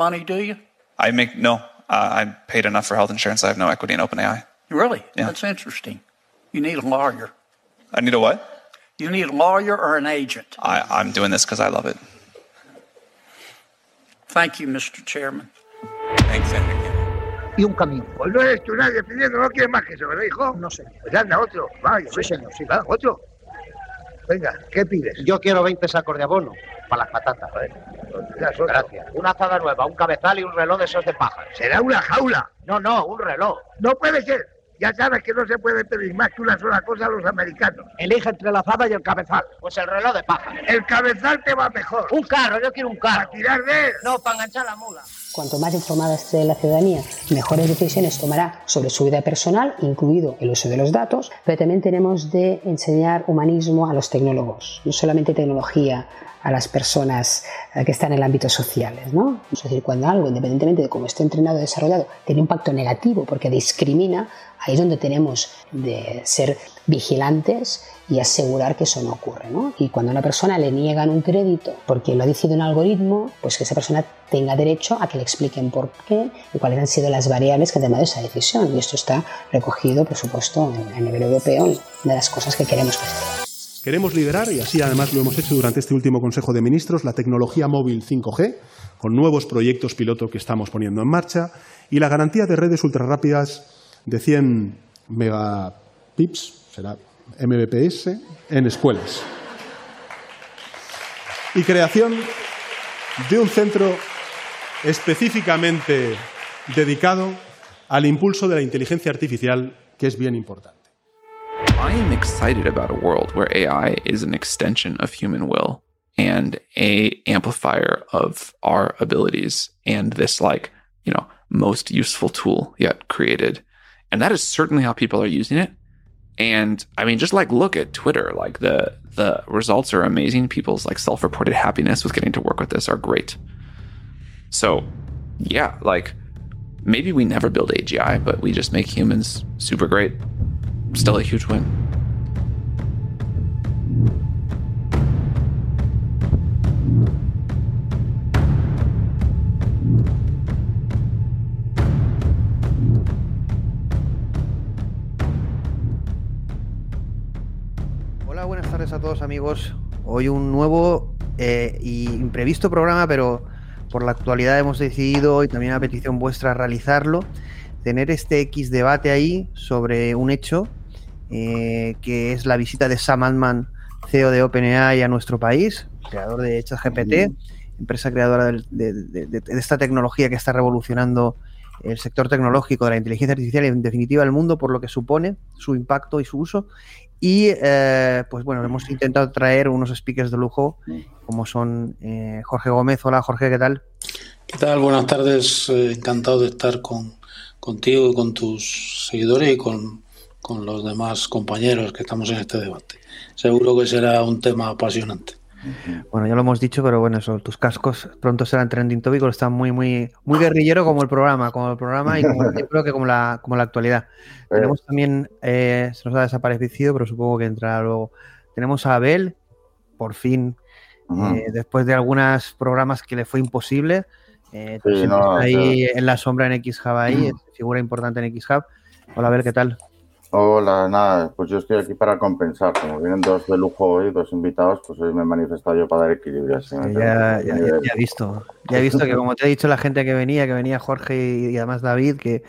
money, do you? I make no. Uh, I'm paid enough for health insurance. I have no equity in OpenAI. Really? Yeah. That's interesting. You need a lawyer. I need a what? You need a lawyer or an agent. I, I'm doing this because I love it. Thank you, Mr. Chairman. Thanks, Enrique. y un camión. Pues no eres tú nadie pidiendo, no quieres más que eso, ¿verdad, hijo? No sé. Pues anda, otro. Vaya, Sí, señor, sí. Va, otro. Venga, ¿qué pides? Yo quiero 20 sacos de abono para las patatas. Gracias. Una azada nueva, un cabezal y un reloj de esos de paja. Será una jaula. No, no, un reloj. No puede ser. Ya sabes que no se puede pedir más que una sola cosa a los americanos. Elige entre la azada y el cabezal. Pues el reloj de paja. El cabezal te va mejor. Un carro, yo quiero un Para carro. tirar de él. No, para enganchar la mula. Cuanto más informada esté la ciudadanía, mejores decisiones tomará sobre su vida personal, incluido el uso de los datos, pero también tenemos de enseñar humanismo a los tecnólogos, no solamente tecnología a las personas eh, que están en el ámbito social. ¿no? Es decir, cuando algo, independientemente de cómo esté entrenado o desarrollado, tiene un impacto negativo porque discrimina, ahí es donde tenemos de ser vigilantes y asegurar que eso no ocurre. ¿no? Y cuando a una persona le niegan un crédito porque lo ha decidido un algoritmo, pues que esa persona tenga derecho a que le expliquen por qué y cuáles han sido las variables que han tomado esa decisión. Y esto está recogido, por supuesto, a nivel europeo, de las cosas que queremos preservar. Queremos liderar, y así además lo hemos hecho durante este último Consejo de Ministros, la tecnología móvil 5G, con nuevos proyectos piloto que estamos poniendo en marcha, y la garantía de redes ultrarrápidas de 100 megapips, será Mbps, en escuelas. Y creación de un centro específicamente dedicado al impulso de la inteligencia artificial, que es bien importante. I am excited about a world where AI is an extension of human will and a amplifier of our abilities and this like, you know, most useful tool yet created. And that is certainly how people are using it. And I mean, just like look at Twitter, like the the results are amazing. People's like self-reported happiness with getting to work with this are great. So, yeah, like maybe we never build AGI, but we just make humans super great. Still a huge. Hola, buenas tardes a todos amigos. Hoy un nuevo eh, y imprevisto programa, pero por la actualidad hemos decidido, y también a petición vuestra, realizarlo, tener este X debate ahí sobre un hecho, eh, que es la visita de Sam Altman, CEO de OpenAI, a nuestro país, creador de ChatGPT, empresa creadora del- de, de- de- de esta tecnología que está revolucionando el sector tecnológico de la inteligencia artificial y en definitiva el mundo por lo que supone su impacto y su uso. Y eh, pues bueno, hemos intentado traer unos speakers de lujo como son eh, Jorge Gómez. Hola Jorge, ¿qué tal? ¿Qué tal? Buenas tardes. Eh, encantado de estar con, contigo y con tus seguidores y con, con los demás compañeros que estamos en este debate. Seguro que será un tema apasionante. Bueno, ya lo hemos dicho, pero bueno, eso, tus cascos pronto serán trending topic, están muy, muy, muy guerrillero como el programa, como el programa y como, yo creo que como la, como la actualidad. Tenemos también, eh, se nos ha desaparecido, pero supongo que entrará luego. Tenemos a Abel, por fin, eh, después de algunos programas que le fue imposible. Eh, Sí, no, ahí en la sombra en XHub ahí, es figura importante en XHub. Hola Abel, ¿qué tal? Hola, nada, pues yo estoy aquí para compensar. Como vienen dos de lujo hoy, dos invitados, pues hoy me he manifestado yo para dar equilibrio. así Ya, ya, ya- ya he visto, ya he visto que como te he dicho la gente que venía, que venía Jorge y, y además David, que,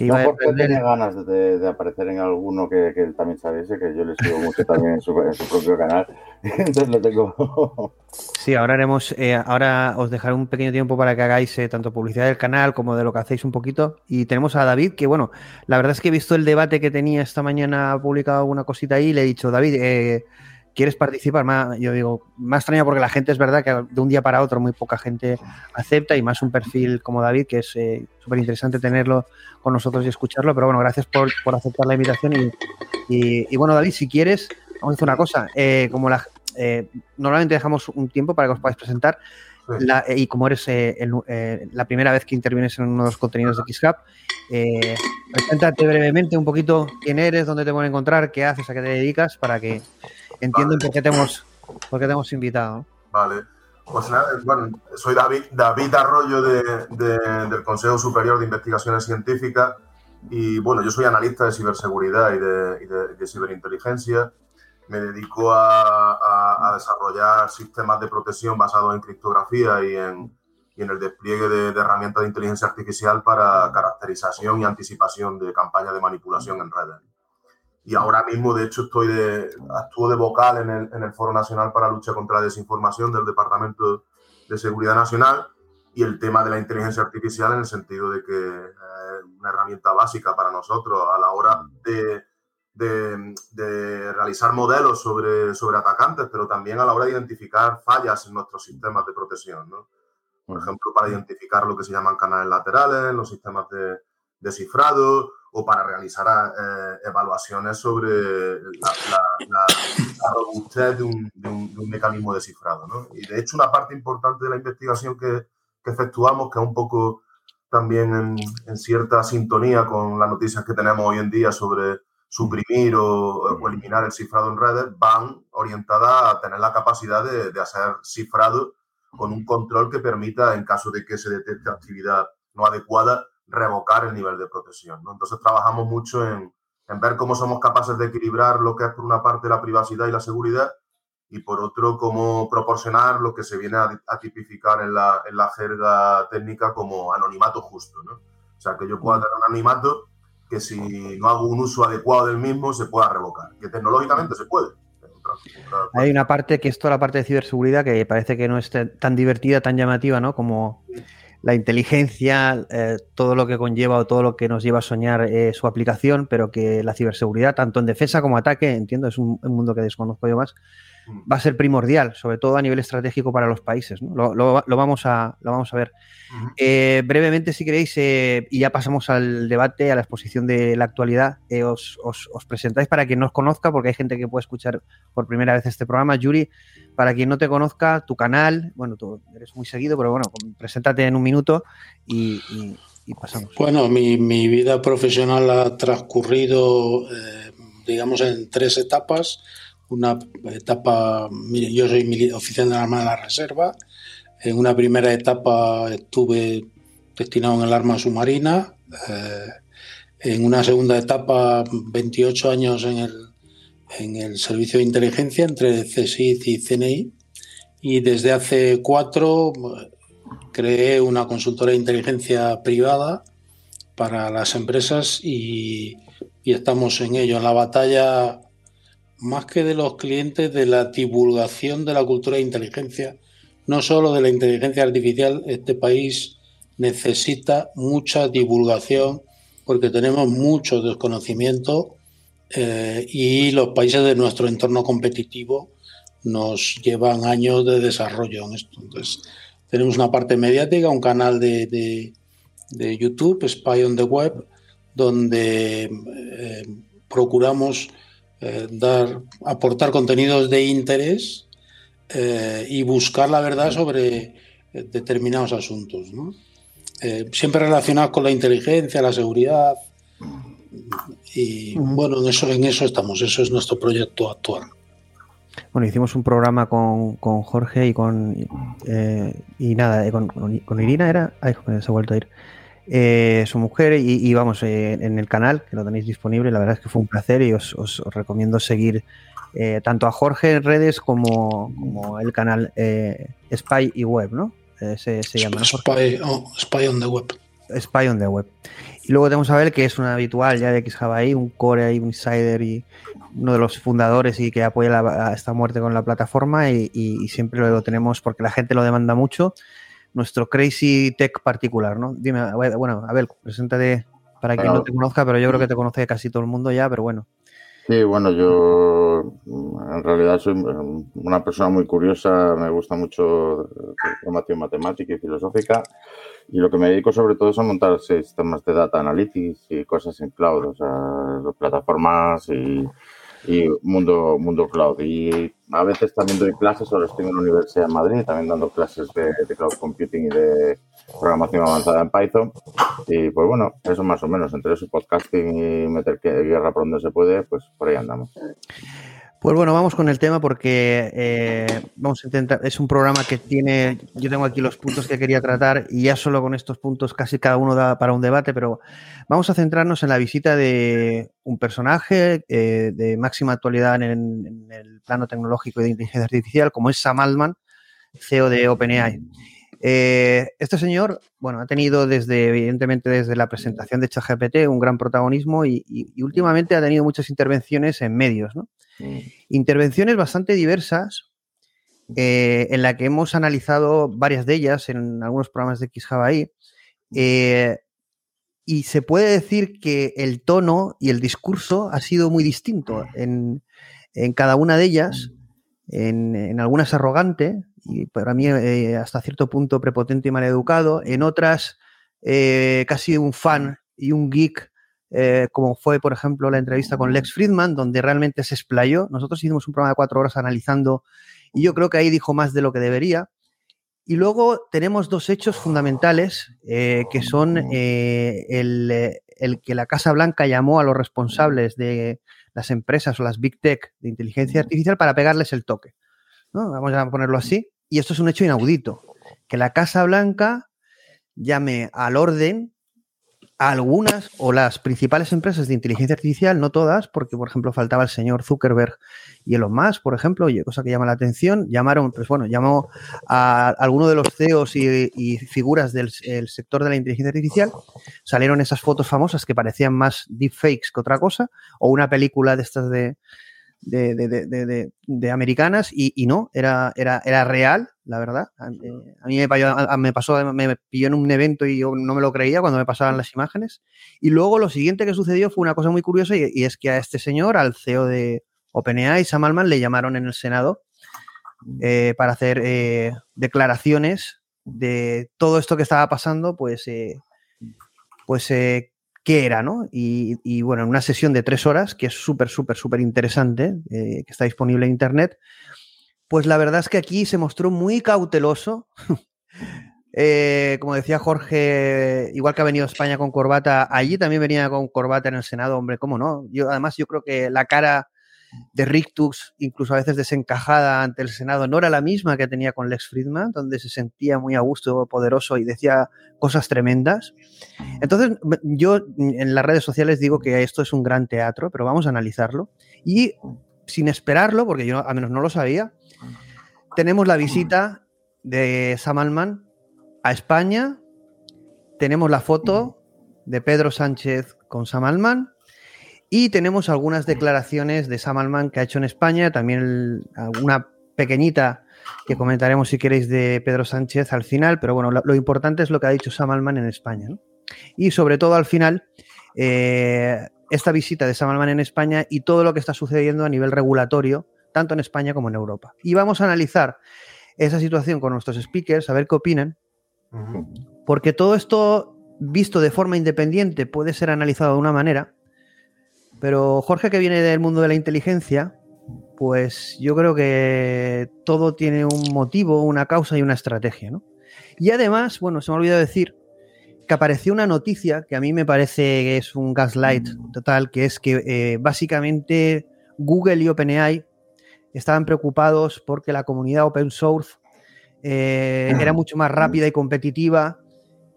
que iba no, a Jorge defender- tiene ganas de, de aparecer en alguno que, que él también sabiese, que yo le sigo mucho también en su, en su propio canal. Entonces le tengo. Sí, ahora haremos, eh, ahora os dejaré un pequeño tiempo para que hagáis eh, tanto publicidad del canal como de lo que hacéis un poquito. Y tenemos a David, que bueno, la verdad es que he visto el debate que tenía esta mañana, ha publicado alguna cosita ahí y le he dicho, David, eh, ¿quieres participar? Ma- yo digo, más extraño porque la gente es verdad que de un día para otro muy poca gente acepta y más un perfil como David, que es eh, súper interesante tenerlo con nosotros y escucharlo. Pero bueno, gracias por, por aceptar la invitación. Y, y- y bueno, David, si quieres, vamos a hacer una cosa. Eh, como la, eh, normalmente dejamos un tiempo para que os podáis presentar. La- y como eres eh, el- eh, la primera vez que intervienes en uno de los contenidos de XHub, eh, preséntate brevemente un poquito quién eres, dónde te pueden encontrar, qué haces, a qué te dedicas, para que entiendan por qué te hemos, por qué te hemos invitado. Vale. Pues nada, bueno, soy David, David Arroyo de- de- del Consejo Superior de Investigaciones Científicas y bueno, yo soy analista de ciberseguridad y de, y de- de ciberinteligencia. Me dedico a, a- a desarrollar sistemas de protección basados en criptografía y en, y en el despliegue de, de herramientas de inteligencia artificial para caracterización y anticipación de campañas de manipulación en redes. Y ahora mismo, de hecho, estoy de, actúo de vocal en el, en el Foro Nacional para la Lucha contra la Desinformación del Departamento de Seguridad Nacional y el tema de la inteligencia artificial en el sentido de que es una herramienta básica para nosotros a la hora de, de- de realizar modelos sobre, sobre atacantes, pero también a la hora de identificar fallas en nuestros sistemas de protección. ¿no? Por ejemplo, para identificar lo que se llaman canales laterales, los sistemas de, de cifrado o para realizar eh, evaluaciones sobre la, la- la- la robustez de un, de un- de un mecanismo de cifrado. ¿no? Y de hecho, una parte importante de la investigación que, que efectuamos, que es un poco también en, en cierta sintonía con las noticias que tenemos hoy en día sobre suprimir o, o eliminar el cifrado en redes, van orientadas a tener la capacidad de, de hacer cifrado con un control que permita, en caso de que se detecte actividad no adecuada, revocar el nivel de protección. ¿no? Entonces trabajamos mucho en, en ver cómo somos capaces de equilibrar lo que es por una parte la privacidad y la seguridad y por otro cómo proporcionar lo que se viene a, a tipificar en la, en la jerga técnica como anonimato justo. ¿no? O sea, que yo pueda tener un anonimato que si no hago un uso adecuado del mismo se pueda revocar, que tecnológicamente se puede. Hay una parte que es toda la parte de ciberseguridad que parece que no es tan divertida, tan llamativa, ¿no? Como la inteligencia, eh, todo lo que conlleva o todo lo que nos lleva a soñar eh, su aplicación, pero que la ciberseguridad, tanto en defensa como ataque, entiendo, es un, un mundo que desconozco yo más, va a ser primordial, sobre todo a nivel estratégico para los países. ¿no? Lo, lo- lo vamos a, lo vamos a ver. Eh, brevemente, si queréis, eh, y ya pasamos al debate, a la exposición de la actualidad, os, os- os presentáis para quien no os conozca, porque hay gente que puede escuchar por primera vez este programa. Yuri, para quien no te conozca, tu canal, bueno, tú eres muy seguido, pero bueno, preséntate en un minuto y, y- y pasamos. Bueno, mi, mi vida profesional ha transcurrido, eh, digamos, en tres etapas. Una etapa, mire, yo soy oficial de la Armada de la Reserva. En una primera etapa estuve destinado en el arma submarina. eh, en una segunda etapa, 28 años en el, en el servicio de inteligencia entre CSIC y CNI. Y desde hace cuatro creé una consultora de inteligencia privada para las empresas y, y estamos en ello, en la batalla más que de los clientes, de la divulgación de la cultura de inteligencia, no solo de la inteligencia artificial, este país necesita mucha divulgación porque tenemos mucho desconocimiento eh, y los países de nuestro entorno competitivo nos llevan años de desarrollo en esto. Entonces, tenemos una parte mediática, un canal de, de- YouTube, Spy on the Web, donde eh, procuramos eh, dar, aportar contenidos de interés eh, y buscar la verdad sobre determinados asuntos. siempre relacionados con la inteligencia, la seguridad. Y bueno, en eso, en eso estamos, eso es nuestro proyecto actual. Bueno, hicimos un programa con, con Jorge y con. eh, y nada, eh, con, Irina era. Ay, se ha vuelto a ir. Eh, su mujer, y, y vamos, eh, en el canal, que lo tenéis disponible, la verdad es que fue un placer y os, os recomiendo seguir tanto a Jorge en redes como, como el canal Spy y Web, ¿no? Se, se llama, ¿no, Jorge? Spy, oh, Spy on the Web. Spy on the Web. Y luego tenemos a Abel, que es un habitual ya de XJavaI, un core y un insider y uno de los fundadores y que apoya la- a esta muerte con la plataforma y, y- y siempre lo tenemos porque la gente lo demanda mucho. Nuestro crazy tech particular, ¿no? Dime, bueno, Abel, preséntate para quien no te conozca, pero yo creo que te conoce casi todo el mundo ya, pero bueno. Sí, bueno, yo en realidad soy una persona muy curiosa, me gusta mucho la formación matemática y filosófica y lo que me dedico sobre todo es a montar sistemas de data analytics y cosas en cloud, o sea, plataformas y, y mundo, mundo cloud. Y a veces también doy clases, ahora estoy en la Universidad de Madrid, también dando clases de, de cloud computing y de programación avanzada en Python. Y pues bueno, eso más o menos, entre eso podcasting y meter guerra por donde se puede, pues por ahí andamos. Pues bueno, vamos con el tema porque eh, vamos a intentar. Es un programa que tiene. Yo tengo aquí los puntos que quería tratar y ya solo con estos puntos casi cada uno da para un debate, pero vamos a centrarnos en la visita de un personaje eh, de máxima actualidad en, en el plano tecnológico y de inteligencia artificial, como es Sam Altman, CEO de OpenAI. Eh, este señor, bueno, ha tenido desde, evidentemente, desde la presentación de ChatGPT un gran protagonismo y, y- y últimamente ha tenido muchas intervenciones en medios, ¿no? Intervenciones bastante diversas, eh, en la que hemos analizado varias de ellas en algunos programas de XJavaI. eh, y se puede decir que el tono y el discurso ha sido muy distinto en, en cada una de ellas. En, en algunas arrogante y para mí eh, hasta cierto punto prepotente y maleducado. En otras eh, casi un fan y un geek eh, como fue, por ejemplo, la entrevista con Lex Friedman, donde realmente se explayó. Nosotros hicimos un programa de cuatro horas analizando y yo creo que ahí dijo más de lo que debería. Y luego tenemos dos hechos fundamentales eh, que son eh, el, eh, el que la Casa Blanca llamó a los responsables de las empresas o las big tech de inteligencia artificial para pegarles el toque. ¿No? Vamos a ponerlo así. Y esto es un hecho inaudito. Que la Casa Blanca llame al orden a algunas o las principales empresas de inteligencia artificial, no todas, porque por ejemplo faltaba el señor Zuckerberg y Elon Musk, por ejemplo, y cosa que llama la atención, llamaron, pues bueno, llamó a alguno de los CEOs y, figuras del el sector de la inteligencia artificial, salieron esas fotos famosas que parecían más deepfakes que otra cosa, o una película de estas de, de, de, de, americanas y, y, no, era, era, era real, la verdad. A, eh, a mí me pasó, me pasó, me pilló en un evento y yo no me lo creía cuando me pasaban las imágenes. Y luego lo siguiente que sucedió fue una cosa muy curiosa y, y es que a este señor, al CEO de OpenAI, Sam Altman, le llamaron en el Senado eh, para hacer eh, declaraciones de todo esto que estaba pasando, pues, eh, pues qué era, ¿no? Y, bueno, en una sesión de tres horas, que es súper, súper, súper interesante, eh, que está disponible en Internet, pues la verdad es que aquí se mostró muy cauteloso. eh, como decía Jorge, igual que ha venido a España con corbata, allí también venía con corbata en el Senado, hombre, ¿cómo no? Yo, además, yo creo que la cara de Rictux, incluso a veces desencajada ante el Senado, no era la misma que tenía con Lex Friedman, donde se sentía muy a gusto, poderoso y decía cosas tremendas. Entonces, yo en las redes sociales digo que esto es un gran teatro, pero vamos a analizarlo. Y sin esperarlo, porque yo al menos no lo sabía, tenemos la visita de Sam Altman a España, tenemos la foto de Pedro Sánchez con Sam Altman, y tenemos algunas declaraciones de Sam Altman que ha hecho en España, también el, alguna pequeñita que comentaremos si queréis de Pedro Sánchez al final, pero bueno, lo, lo importante es lo que ha dicho Sam Altman en España. ¿no? Y sobre todo al final, eh, esta visita de Sam Altman en España y todo lo que está sucediendo a nivel regulatorio, tanto en España como en Europa. Y vamos a analizar esa situación con nuestros speakers, a ver qué opinan, uh -huh. porque todo esto visto de forma independiente puede ser analizado de una manera, pero Jorge, que viene del mundo de la inteligencia, pues yo creo que todo tiene un motivo, una causa y una estrategia, ¿no? Y además, bueno, se me ha olvidado decir que apareció una noticia que a mí me parece que es un gaslight total, que es que eh, básicamente Google y OpenAI estaban preocupados porque la comunidad open source eh, era mucho más rápida y competitiva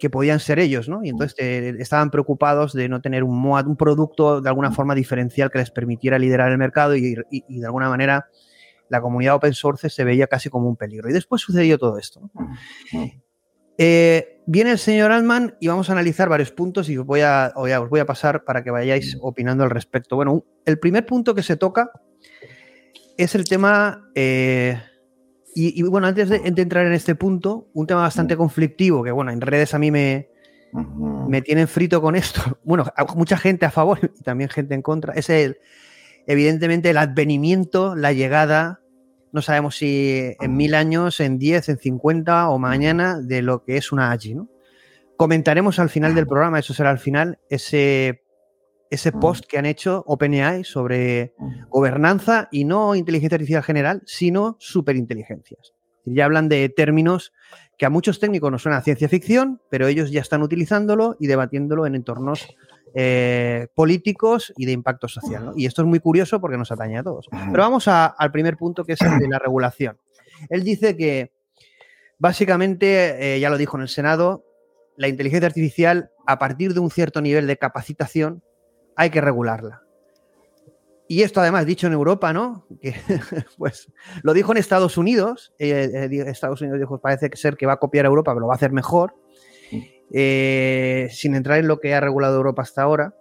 que podían ser ellos, ¿no? Y entonces eh, estaban preocupados de no tener un, MOAD, un producto de alguna forma diferencial que les permitiera liderar el mercado y, y, y, de alguna manera la comunidad open source se veía casi como un peligro. Y después sucedió todo esto. ¿no? Eh, viene el señor Altman y vamos a analizar varios puntos y os voy a, os voy a- pasar para que vayáis opinando al respecto. Bueno, el primer punto que se toca es el tema, eh, y, y, bueno, antes de, de entrar en este punto, un tema bastante conflictivo, que bueno, en redes a mí me, me tienen frito con esto. Bueno, mucha gente a favor y también gente en contra. Es el, evidentemente, el advenimiento, la llegada, no sabemos si en mil años, en 10, en 50 o mañana, de lo que es una AGI, ¿no? Comentaremos al final del programa, eso será al final, ese, ese post que han hecho OpenAI sobre gobernanza y no inteligencia artificial general, sino superinteligencias. Ya hablan de términos que a muchos técnicos nos suena a ciencia ficción, pero ellos ya están utilizándolo y debatiéndolo en entornos eh, políticos y de impacto social. ¿no? Y esto es muy curioso porque nos atañe a todos. Pero vamos a- al primer punto, que es el de la regulación. Él dice que básicamente, eh, ya lo dijo en el Senado, la inteligencia artificial, a partir de un cierto nivel de capacitación, hay que regularla. Y esto además dicho en Europa, ¿no? Pues lo dijo en Estados Unidos. eh, eh, Estados Unidos dijo, parece ser que va a copiar a Europa, pero lo va a hacer mejor. Eh, sin entrar en lo que ha regulado Europa hasta ahora.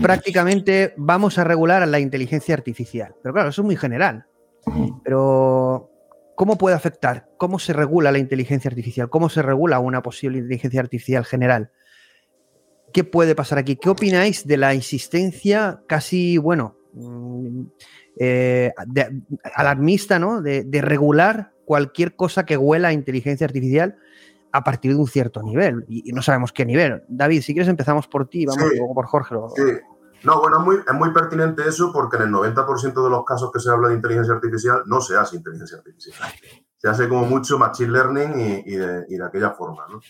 Prácticamente vamos a regular la inteligencia artificial. Pero claro, eso es muy general. Pero, ¿cómo puede afectar? ¿Cómo se regula la inteligencia artificial? ¿Cómo se regula una posible inteligencia artificial general? ¿Qué puede pasar aquí? ¿Qué opináis de la insistencia casi, bueno, mm, eh, de- alarmista, ¿no? De, de regular cualquier cosa que huela a inteligencia artificial a partir de un cierto nivel. Y, y no sabemos qué nivel. David, si quieres empezamos por ti, vamos Sí. luego por Jorge. Sí. No, bueno, es muy, es muy pertinente eso porque en el 90% de los casos que se habla de inteligencia artificial no se hace inteligencia artificial. Se hace como mucho machine learning y, y de, y de aquella forma. ¿no?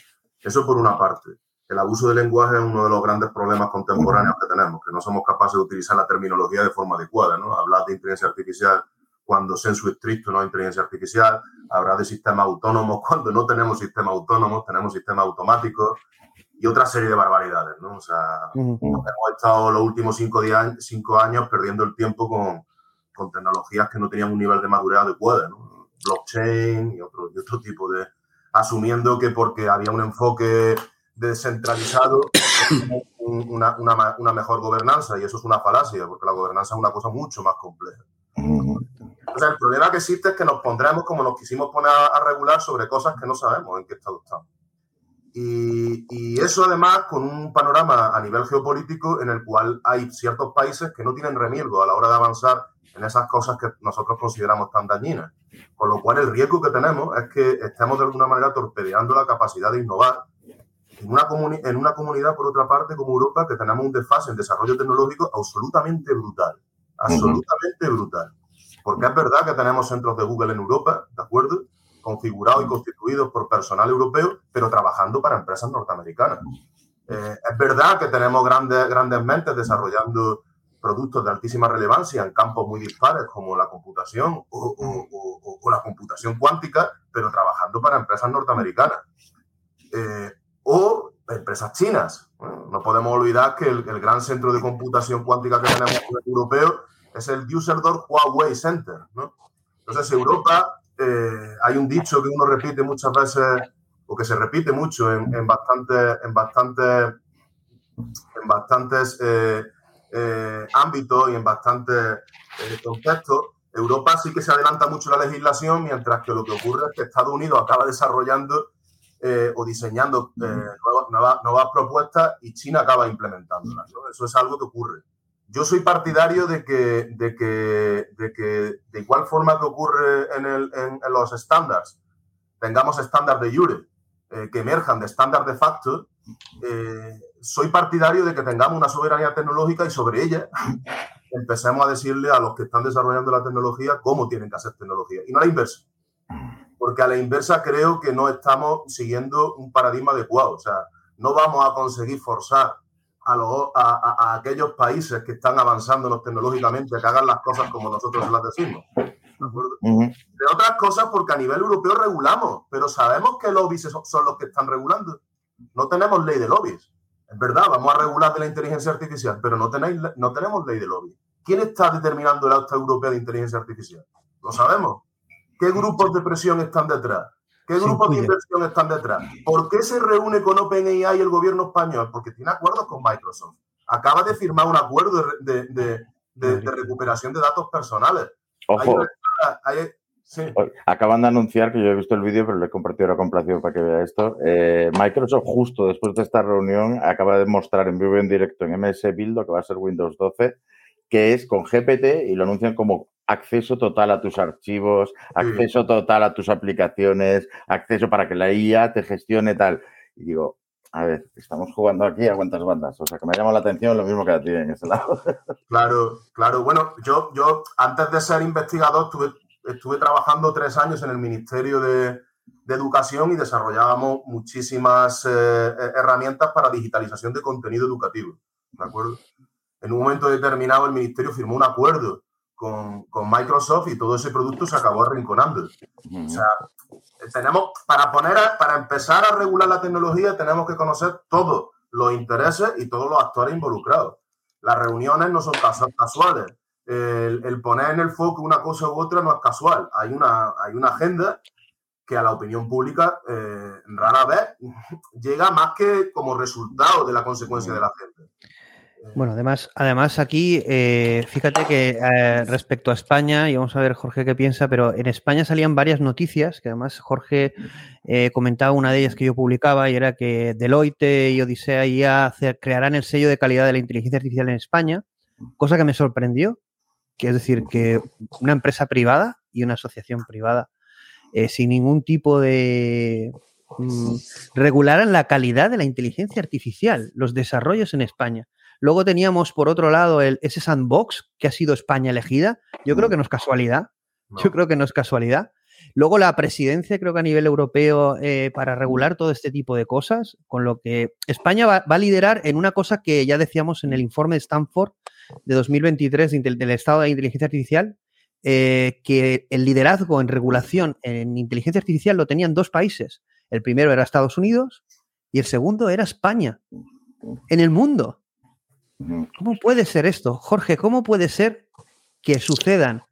Eso por una parte. El abuso del lenguaje es uno de los grandes problemas contemporáneos que tenemos, que no somos capaces de utilizar la terminología de forma adecuada. ¿no? Hablar de inteligencia artificial cuando sensu estricto no es inteligencia artificial, hablar de sistemas autónomos cuando no tenemos sistemas autónomos, tenemos sistemas automáticos y otra serie de barbaridades, ¿no? O sea, hemos estado los últimos cinco, cinco años perdiendo el tiempo con, con tecnologías que no tenían un nivel de madurez adecuado, ¿no? Blockchain y otro, y otro tipo de... Asumiendo que porque había un enfoque descentralizado, un- una, una ma- una mejor gobernanza, y eso es una falacia, porque la gobernanza es una cosa mucho más compleja. O sea, el problema que existe es que nos pondremos como nos quisimos poner a, a regular sobre cosas que no sabemos en qué estado estamos. Y, y eso además con un panorama a nivel geopolítico en el cual hay ciertos países que no tienen remilgo a la hora de avanzar en esas cosas que nosotros consideramos tan dañinas. Con lo cual el riesgo que tenemos es que estemos de alguna manera torpedeando la capacidad de innovar en una, comuni- en una comunidad, por otra parte, como Europa, que tenemos un desfase en desarrollo tecnológico absolutamente brutal. Absolutamente brutal. Porque es verdad que tenemos centros de Google en Europa, ¿de acuerdo? Configurados y constituidos por personal europeo, pero trabajando para empresas norteamericanas. Eh, es verdad que tenemos grandes, grandes mentes desarrollando productos de altísima relevancia en campos muy dispares como la computación o- o- o la computación cuántica, pero trabajando para empresas norteamericanas. Eh, o empresas chinas. No podemos olvidar que el, gran centro de computación cuántica que tenemos europeo es el Düsseldorf Huawei Center. ¿no? Entonces, Europa, eh, hay un dicho que uno repite muchas veces, o que se repite mucho en, en bastantes en bastantes en bastantes eh, eh, ámbitos y en bastantes eh, contextos. Europa sí que se adelanta mucho la legislación, mientras que lo que ocurre es que Estados Unidos acaba desarrollando eh, o diseñando eh, nuevas, nuevas- nuevas propuestas y China acaba implementándolas. ¿no? Eso es algo que ocurre. Yo soy partidario de que, de que, de que de igual forma que ocurre en, el- en- en los estándares, tengamos estándares de jure eh, que emerjan de estándar de facto, eh, soy partidario de que tengamos una soberanía tecnológica y sobre ella empecemos a decirle a los que están desarrollando la tecnología cómo tienen que hacer tecnología y no la inversa. Porque a la inversa creo que no estamos siguiendo un paradigma adecuado. O sea, no vamos a conseguir forzar a, los- a- a- a aquellos países que están avanzándonos tecnológicamente a que hagan las cosas como nosotros las decimos. ¿De otras cosas, porque a nivel europeo regulamos, pero sabemos que lobbies son son los que están regulando. No tenemos ley de lobbies. Es verdad, vamos a regular de la inteligencia artificial, pero no, tenéis, no tenemos ley de lobby. ¿Quién está determinando el acta europea de inteligencia artificial? Lo sabemos. ¿Qué grupos de presión están detrás? ¿Qué grupos de inversión están detrás? ¿Por qué se reúne con OpenAI el gobierno español? Porque tiene acuerdos con Microsoft. Acaba de firmar un acuerdo de, de, de, de recuperación de datos personales. Ojo. Hay- hay- sí. Acaban de anunciar que yo he visto el vídeo, pero lo he compartido ahora con Placido para que vea esto. Eh, Microsoft, justo después de esta reunión, acaba de mostrar en vivo y en directo en MS Build que va a ser Windows 12, que es con GPT y lo anuncian como acceso total a tus archivos, acceso total a tus aplicaciones, acceso para que la IA te gestione tal. Y digo, a ver, estamos jugando aquí a cuántas bandas. O sea, que me llama la atención lo mismo que a ti en ese lado. Claro, claro. Bueno, yo, yo antes de ser investigador estuve, estuve trabajando tres años en el Ministerio de, de Educación y desarrollábamos muchísimas eh, herramientas para digitalización de contenido educativo. ¿De acuerdo? En un momento determinado el Ministerio firmó un acuerdo con, con Microsoft y todo ese producto se acabó arrinconando. O sea, tenemos, para poner, a- para empezar a regular la tecnología, tenemos que conocer todos los intereses y todos los actores involucrados. Las reuniones no son casu- casuales. El, el poner en el foco una cosa u otra no es casual. Hay una, hay una agenda que a la opinión pública eh, rara vez llega más que como resultado de la consecuencia de la agenda. Bueno, además, además aquí, eh, fíjate que eh, respecto a España, y vamos a ver Jorge qué piensa, pero en España salían varias noticias, que además Jorge eh, comentaba una de ellas que yo publicaba, y era que Deloitte y Odisea hacer- crearán el sello de calidad de la inteligencia artificial en España, cosa que me sorprendió, que es decir, que una empresa privada y una asociación privada, eh, sin ningún tipo de... mm, regularan la calidad de la inteligencia artificial, los desarrollos en España. Luego teníamos, por otro lado, el, ese sandbox que ha sido España elegida. Yo creo que no es casualidad. Yo creo que no es casualidad. Luego la presidencia, creo que a nivel europeo, eh, para regular todo este tipo de cosas, con lo que España va, va a liderar en una cosa que ya decíamos en el informe de Stanford de 2023 de intel- del estado de inteligencia artificial, eh, que el liderazgo en regulación en inteligencia artificial lo tenían dos países. El primero era Estados Unidos y el segundo era España. En el mundo. ¿Cómo puede ser esto? Jorge, ¿cómo puede ser que sucedan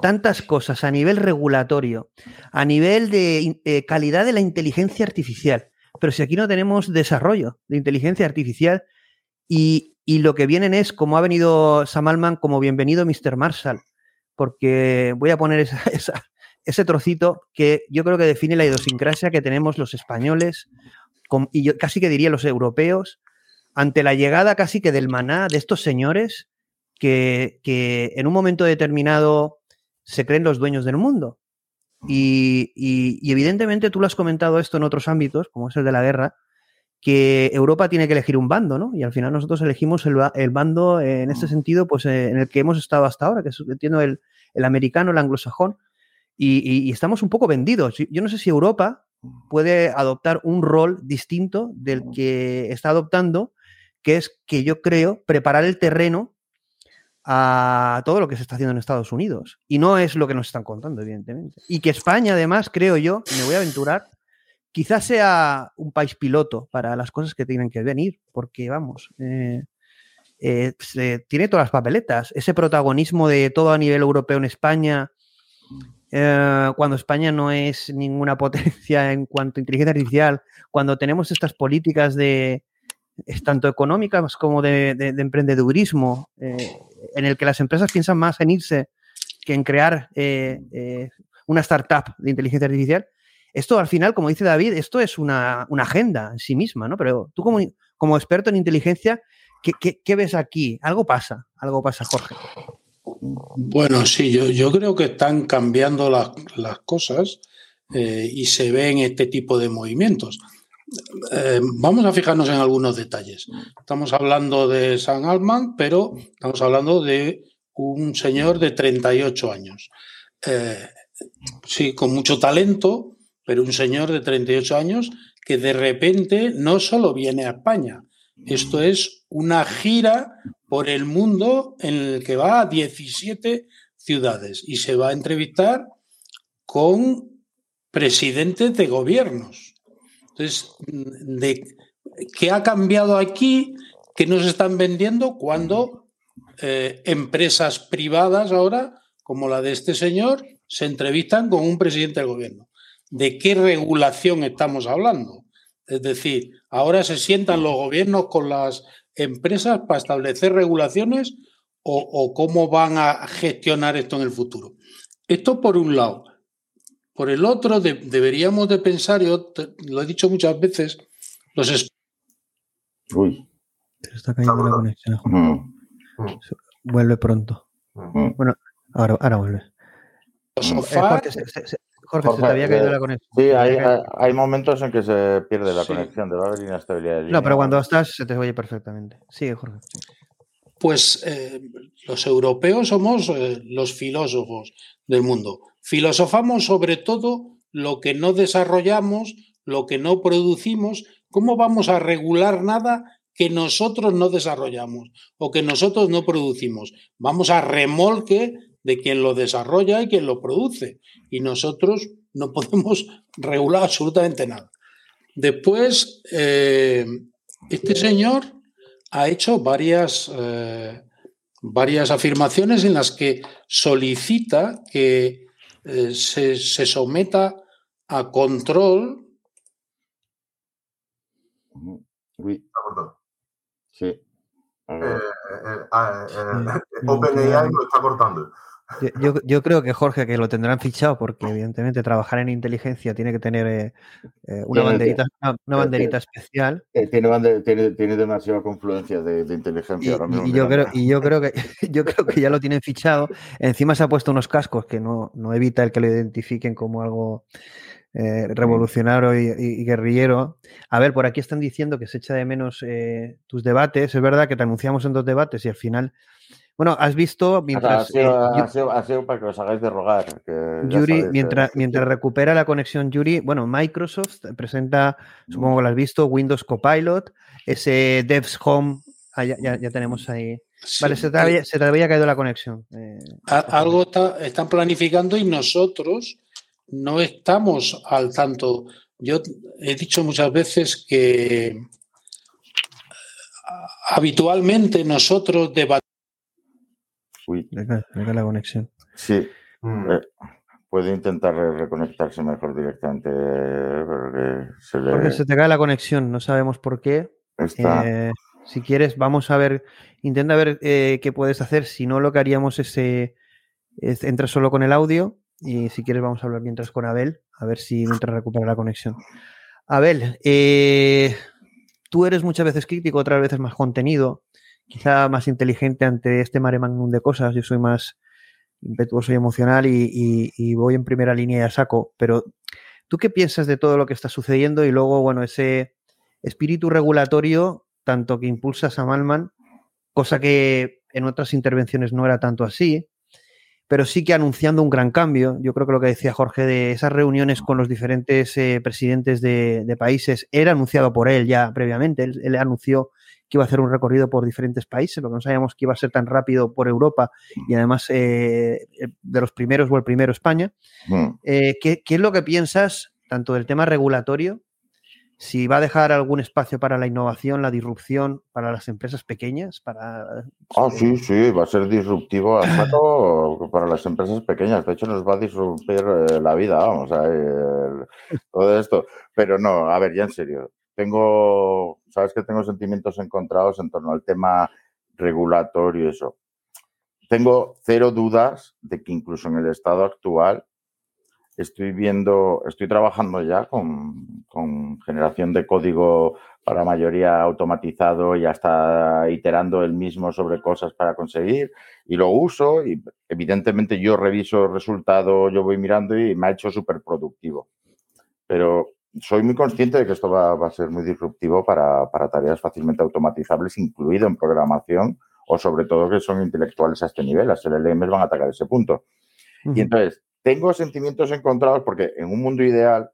tantas cosas a nivel regulatorio, a nivel de eh, calidad de la inteligencia artificial? Pero si aquí no tenemos desarrollo de inteligencia artificial y, y lo que vienen es, como ha venido Sam Altman, como bienvenido Mr. Marshall, porque voy a poner ese trocito que yo creo que define la idiosincrasia que tenemos los españoles y yo casi que diría los europeos ante la llegada casi que del maná de estos señores que, que en un momento determinado se creen los dueños del mundo. Y, y- y evidentemente tú lo has comentado esto en otros ámbitos, como es el de la guerra, que Europa tiene que elegir un bando, ¿no? Y al final nosotros elegimos el, el bando eh, en este sentido, pues eh, en el que hemos estado hasta ahora, que es, entiendo, el, el americano, el anglosajón, y, y- y estamos un poco vendidos. Yo no sé si Europa puede adoptar un rol distinto del que está adoptando, que es que yo creo preparar el terreno a todo lo que se está haciendo en Estados Unidos. Y no es lo que nos están contando, evidentemente. Y que España, además, creo yo, me voy a aventurar, quizás sea un país piloto para las cosas que tienen que venir, porque vamos, eh, eh, se- tiene todas las papeletas. Ese protagonismo de todo a nivel europeo en España, eh, cuando España no es ninguna potencia en cuanto a inteligencia artificial, cuando tenemos estas políticas de es tanto económicas como de, de- de emprendedurismo, eh, en el que las empresas piensan más en irse que en crear eh, eh, una startup de inteligencia artificial. Esto al final, como dice David, esto es una, una agenda en sí misma, ¿no? Pero tú como, como experto en inteligencia, ¿qué, qué- qué ves aquí? Algo pasa, algo pasa, Jorge. Bueno, sí, yo, yo creo que están cambiando las, las cosas y se ven este tipo de movimientos. Eh, vamos a fijarnos en algunos detalles. Estamos hablando de San Altman, pero estamos hablando de un señor de 38 años. Eh, sí, con mucho talento, pero un señor de 38 años que de repente no solo viene a España, esto es una gira por el mundo en el que va a 17 ciudades y se va a entrevistar con presidentes de gobiernos. Entonces, de, ¿qué ha cambiado aquí? ¿Qué nos están vendiendo cuando eh, empresas privadas ahora, como la de este señor, se entrevistan con un presidente del gobierno? de qué regulación estamos hablando. Es decir, ahora se sientan los gobiernos con las empresas para establecer regulaciones o, o cómo van a gestionar esto en el futuro. Esto por un lado. Por el otro, de- deberíamos de pensar, yo te- lo he dicho muchas veces, los es- Uy. Se está cayendo la conexión. Jorge. Mm. Vuelve pronto. Bueno, ahora, ahora vuelve. Eh, Jorge, se, se- se- Jorge, se te había caído eh, la conexión. Sí, hay, hay- momentos en que se pierde la Sí. conexión, debe haber inestabilidad de No, pero cuando estás se te oye perfectamente. Sigue, Jorge. Pues eh, los europeos somos eh, los filósofos del mundo. Filosofamos sobre todo lo que no desarrollamos, lo que no producimos. ¿Cómo vamos a regular nada que nosotros no desarrollamos o que nosotros no producimos? Vamos a remolque de quien lo desarrolla y quien lo produce. Y nosotros no podemos regular absolutamente nada. Después, eh, este señor ha hecho varias, eh, varias afirmaciones en las que solicita que eh, se, se someta a control. Uy. Sí. Eh, eh, ah, eh, eh, OpenAI lo está cortando. Yo, yo- yo creo que Jorge, que lo tendrán fichado, porque evidentemente trabajar en inteligencia tiene que tener eh, eh, una Tiene- banderita, una, una banderita especial. Eh, Tiene, tiene, tiene demasiada confluencia de, de Y, inteligencia ahora y- mismo. y yo creo, y yo creo que yo creo que ya lo tienen fichado. Encima se ha puesto unos cascos que no, no evita el que lo identifiquen como algo eh, revolucionario y, y- y guerrillero. A ver, por aquí están diciendo que se echa de menos eh, tus debates. Es verdad que te anunciamos en dos debates y al final. Bueno, has visto O sea, ha, mientras. sido, eh, ha sido- ha sido para que os hagáis de rogar. que Yuri, sabéis, eh, mientras, mientras recupera la conexión Yuri, bueno, Microsoft presenta, supongo que lo has visto, Windows Copilot, ese Devs Home, ah, ya, ya- ya tenemos ahí. Vale, se te, había, se te había caído la conexión. eh, algo está- están planificando y nosotros no estamos al tanto. Yo he dicho muchas veces que eh, habitualmente nosotros debatimos Uy. le cae- le cae la conexión. Sí. Mm. eh, puede intentar re- reconectarse mejor directamente. eh, porque se le. Porque se te cae la conexión, no sabemos por qué. Está- Eh, si quieres, vamos a ver, intenta ver eh, qué puedes hacer. Si no, lo que haríamos es, es entrar solo con el audio y si quieres vamos a hablar mientras con Abel, a ver si mientras recupera la conexión. Abel, eh, tú eres muchas veces crítico, otras veces más contenido, quizá más inteligente ante este mare magnum de cosas. Yo soy más impetuoso y emocional y, voy en primera línea y a saco, pero ¿tú qué piensas de todo lo que está sucediendo y luego, bueno, ese espíritu regulatorio, tanto que impulsa Sam Altman, cosa que en otras intervenciones no era tanto así, pero sí que anunciando un gran cambio. Yo creo que lo que decía Jorge de esas reuniones con los diferentes eh, presidentes de, países era anunciado por él ya previamente. Él anunció que iba a hacer un recorrido por diferentes países, lo que no sabíamos que iba a ser tan rápido por Europa y además eh, de los primeros o el primero España. Mm. Eh, ¿qué, qué es lo que piensas tanto del tema regulatorio? Si va a dejar algún espacio para la innovación, la disrupción, para las empresas pequeñas, para Ah, sí, sí, va a ser disruptivo para las empresas pequeñas. De hecho, nos va a disrumpir eh, la vida, vamos, a ver, todo esto. Pero no, a ver, ya en serio. Tengo, sabes que tengo sentimientos encontrados en torno al tema regulatorio y eso. Tengo cero dudas de que incluso en el estado actual estoy viendo, estoy trabajando ya con, generación de código para mayoría automatizado y hasta iterando el mismo sobre cosas para conseguir y lo uso y evidentemente yo reviso el resultado, yo voy mirando y me ha hecho súper productivo. Pero soy muy consciente de que esto va, va a ser muy disruptivo para, para tareas fácilmente automatizables, incluido en programación o sobre todo que son intelectuales a este nivel. Las LLMs van a atacar ese punto. Y entonces, tengo sentimientos encontrados porque en un mundo ideal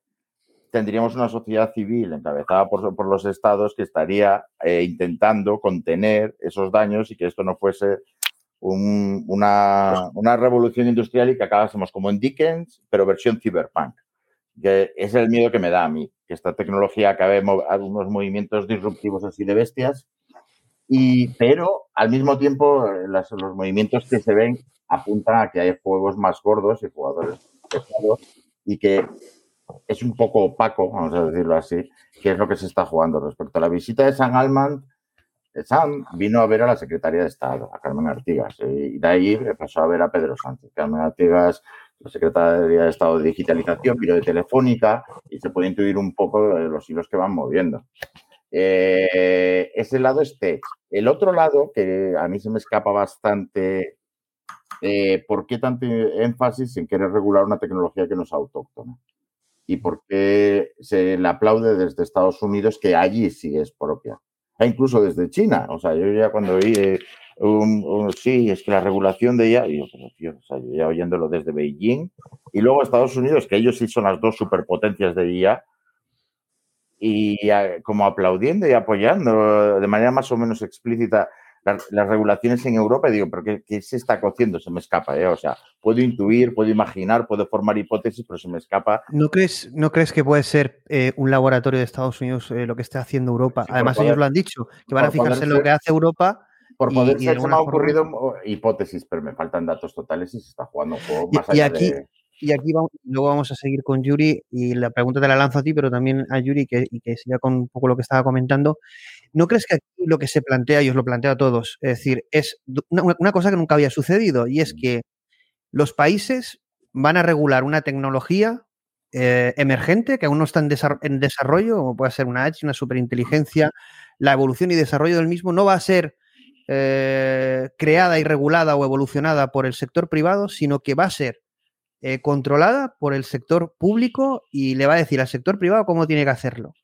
tendríamos una sociedad civil encabezada por, por los estados que estaría eh, intentando contener esos daños y que esto no fuese un- una, una revolución industrial y que acabásemos como en Dickens, pero versión cyberpunk. Que es el miedo que me da a mí, que esta tecnología acabe mo- a unos movimientos disruptivos así de bestias y, pero al mismo tiempo, eh, los movimientos que se ven apuntan a que hay juegos más gordos y jugadores pesados y que es un poco opaco, vamos a decirlo así, qué es lo que se está jugando respecto a la visita de San Alman. Sam vino a ver a la secretaria de Estado, a Carmen Artigas, y de ahí pasó a ver a Pedro Sánchez. Carmen Artigas, la secretaria de Estado de Digitalización, vino de Telefónica y se puede intuir un poco los hilos que van moviendo. Eh, ese lado es tech. El otro lado, que a mí se me escapa bastante, eh, ¿por qué tanto énfasis en querer regular una tecnología que no es autóctona? ¿Y por qué se le aplaude desde Estados Unidos que allí sí es propia? E incluso desde China. O sea, yo ya cuando oí, un, sí, es que la regulación de ella, yo, pero tío, o sea, yo ya oyéndolo desde Beijing, y luego Estados Unidos, que ellos sí son las dos superpotencias de IA, y como aplaudiendo y apoyando de manera más o menos explícita las, regulaciones en Europa y digo, pero qué, se está cociendo? Se me escapa, ¿eh? O sea, puedo intuir, puedo imaginar, puedo formar hipótesis, pero se me escapa. ¿No crees, no crees que puede ser eh, un laboratorio de Estados Unidos eh, lo que está haciendo Europa? Además, ellos lo han dicho, que van a fijarse en lo que hace Europa. Por poder ser, se me ha ocurrido hipótesis, pero me faltan datos totales y se está jugando un juego más allá aquí, de y aquí vamos, luego vamos a seguir con Yuri y la pregunta te la lanzo a ti, pero también a Yuri que, y que siga con un poco lo que estaba comentando. ¿No crees que aquí lo que se plantea, y os lo planteo a todos, es decir, es una, cosa que nunca había sucedido y es que los países van a regular una tecnología eh, emergente que aún no está en, desarrollo, como puede ser una H, una superinteligencia, la evolución y desarrollo del mismo no va a ser eh, creada y regulada o evolucionada por el sector privado, sino que va a ser eh, controlada por el sector público y le va a decir al sector privado cómo tiene que hacerlo.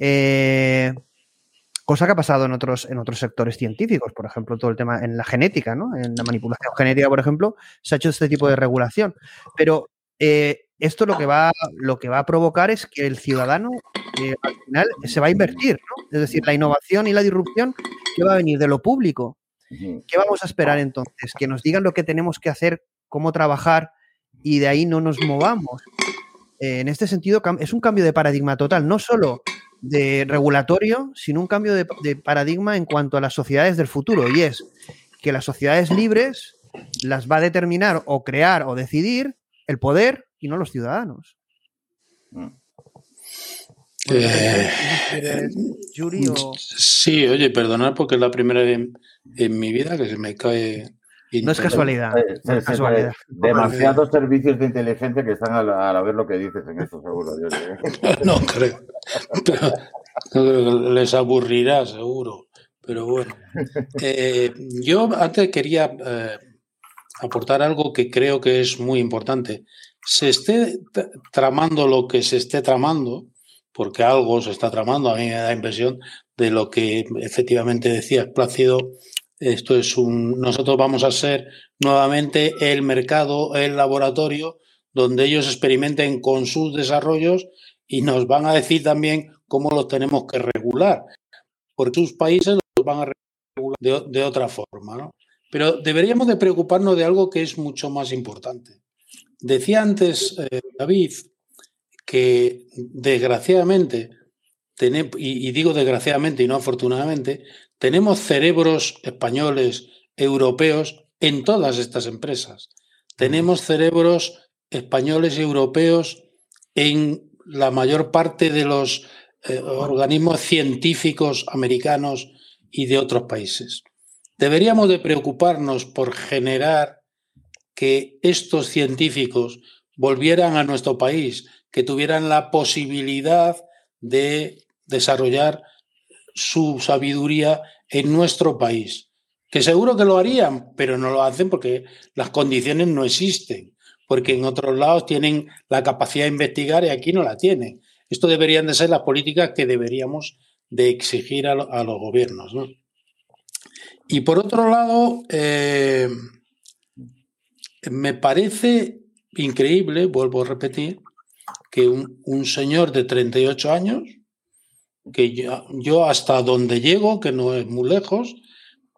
Eh, cosa que ha pasado en otros, en otros sectores científicos, por ejemplo, todo el tema en la genética, ¿no? En la manipulación genética, por ejemplo, se ha hecho este tipo de regulación. Pero esto lo que, va, lo que va a provocar es que el ciudadano al final se va a invertir, ¿no? Es decir, la innovación y la disrupción que va a venir de lo público. ¿Qué vamos a esperar entonces? Que nos digan lo que tenemos que hacer, cómo trabajar, y de ahí no nos movamos. en este sentido, es un cambio de paradigma total, no solo de regulatorio, sino un cambio de, paradigma en cuanto a las sociedades del futuro. Y es que las sociedades libres las va a determinar o crear o decidir el poder y no los ciudadanos. Eh, sí, oye, perdonad porque es la primera vez en mi vida que se me cae no es casualidad. Demasiados servicios de inteligencia que están a, ver lo que dices en esto, seguro. no creo. les aburrirá, seguro. Pero bueno. Eh, yo antes quería eh, aportar algo que creo que es muy importante. Se esté tramando lo que se esté tramando, porque algo se está tramando, a mí me da impresión de lo que efectivamente decía Plácido esto es un. Nosotros vamos a ser nuevamente el mercado, el laboratorio, donde ellos experimenten con sus desarrollos y nos van a decir también cómo los tenemos que regular, porque sus países los van a regular de, otra forma. ¿no? Pero deberíamos de preocuparnos de algo que es mucho más importante. Decía antes eh, David que desgraciadamente, y digo desgraciadamente y no afortunadamente, tenemos cerebros españoles, europeos, en todas estas empresas. Tenemos cerebros españoles y europeos en la mayor parte de los eh, organismos científicos americanos y de otros países. Deberíamos de preocuparnos por generar que estos científicos volvieran a nuestro país, que tuvieran la posibilidad de desarrollar su sabiduría en nuestro país. Que seguro que lo harían, pero no lo hacen porque las condiciones no existen, porque en otros lados tienen la capacidad de investigar y aquí no la tienen. Esto deberían de ser las políticas que deberíamos de exigir a, los gobiernos. Y por otro lado, eh, me parece increíble, vuelvo a repetir, que un, un señor de 38 años, que yo, hasta donde llego, que no es muy lejos,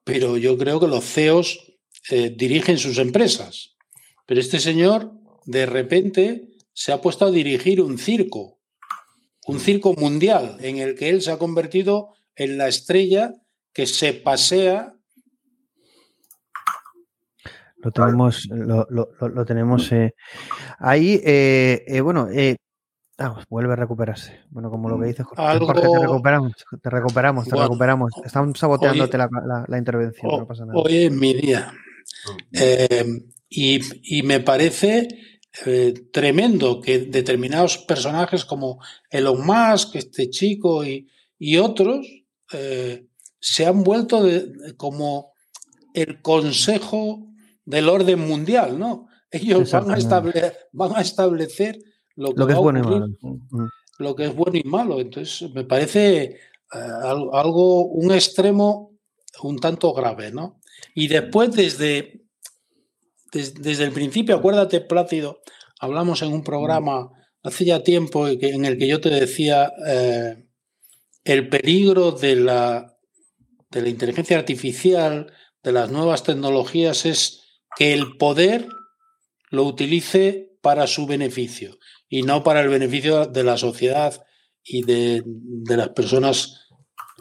pero yo creo que los CEOs eh, dirigen sus empresas. Pero este señor, de repente, se ha puesto a dirigir un circo, un circo mundial, en el que él se ha convertido en la estrella que se pasea. Lo tenemos, lo, tenemos eh, ahí. Eh, bueno, Ah, pues vuelve a recuperarse. Bueno, como lo que dices, Jorge, Jorge, te recuperamos, te recuperamos, te recuperamos. Están saboteándote hoy- la, la- la intervención, o- no pasa nada. Hoy es mi día. Eh, y, y me parece eh, tremendo que determinados personajes como Elon Musk, este chico y, y otros eh, se han vuelto de- como el consejo del orden mundial, ¿no? Ellos van a, Exactamente. estable- van a establecer lo que, Lo que va es bueno y malo. Lo que es bueno y malo. Entonces, me parece eh, al- algo, un extremo un tanto grave, ¿no? Y después, desde, des- desde el principio, acuérdate, Plácido, hablamos en un programa hace ya tiempo en el que yo te decía eh, el peligro de la, de la inteligencia artificial, de las nuevas tecnologías, es que el poder lo utilice para su beneficio y no para el beneficio de la sociedad y de, las personas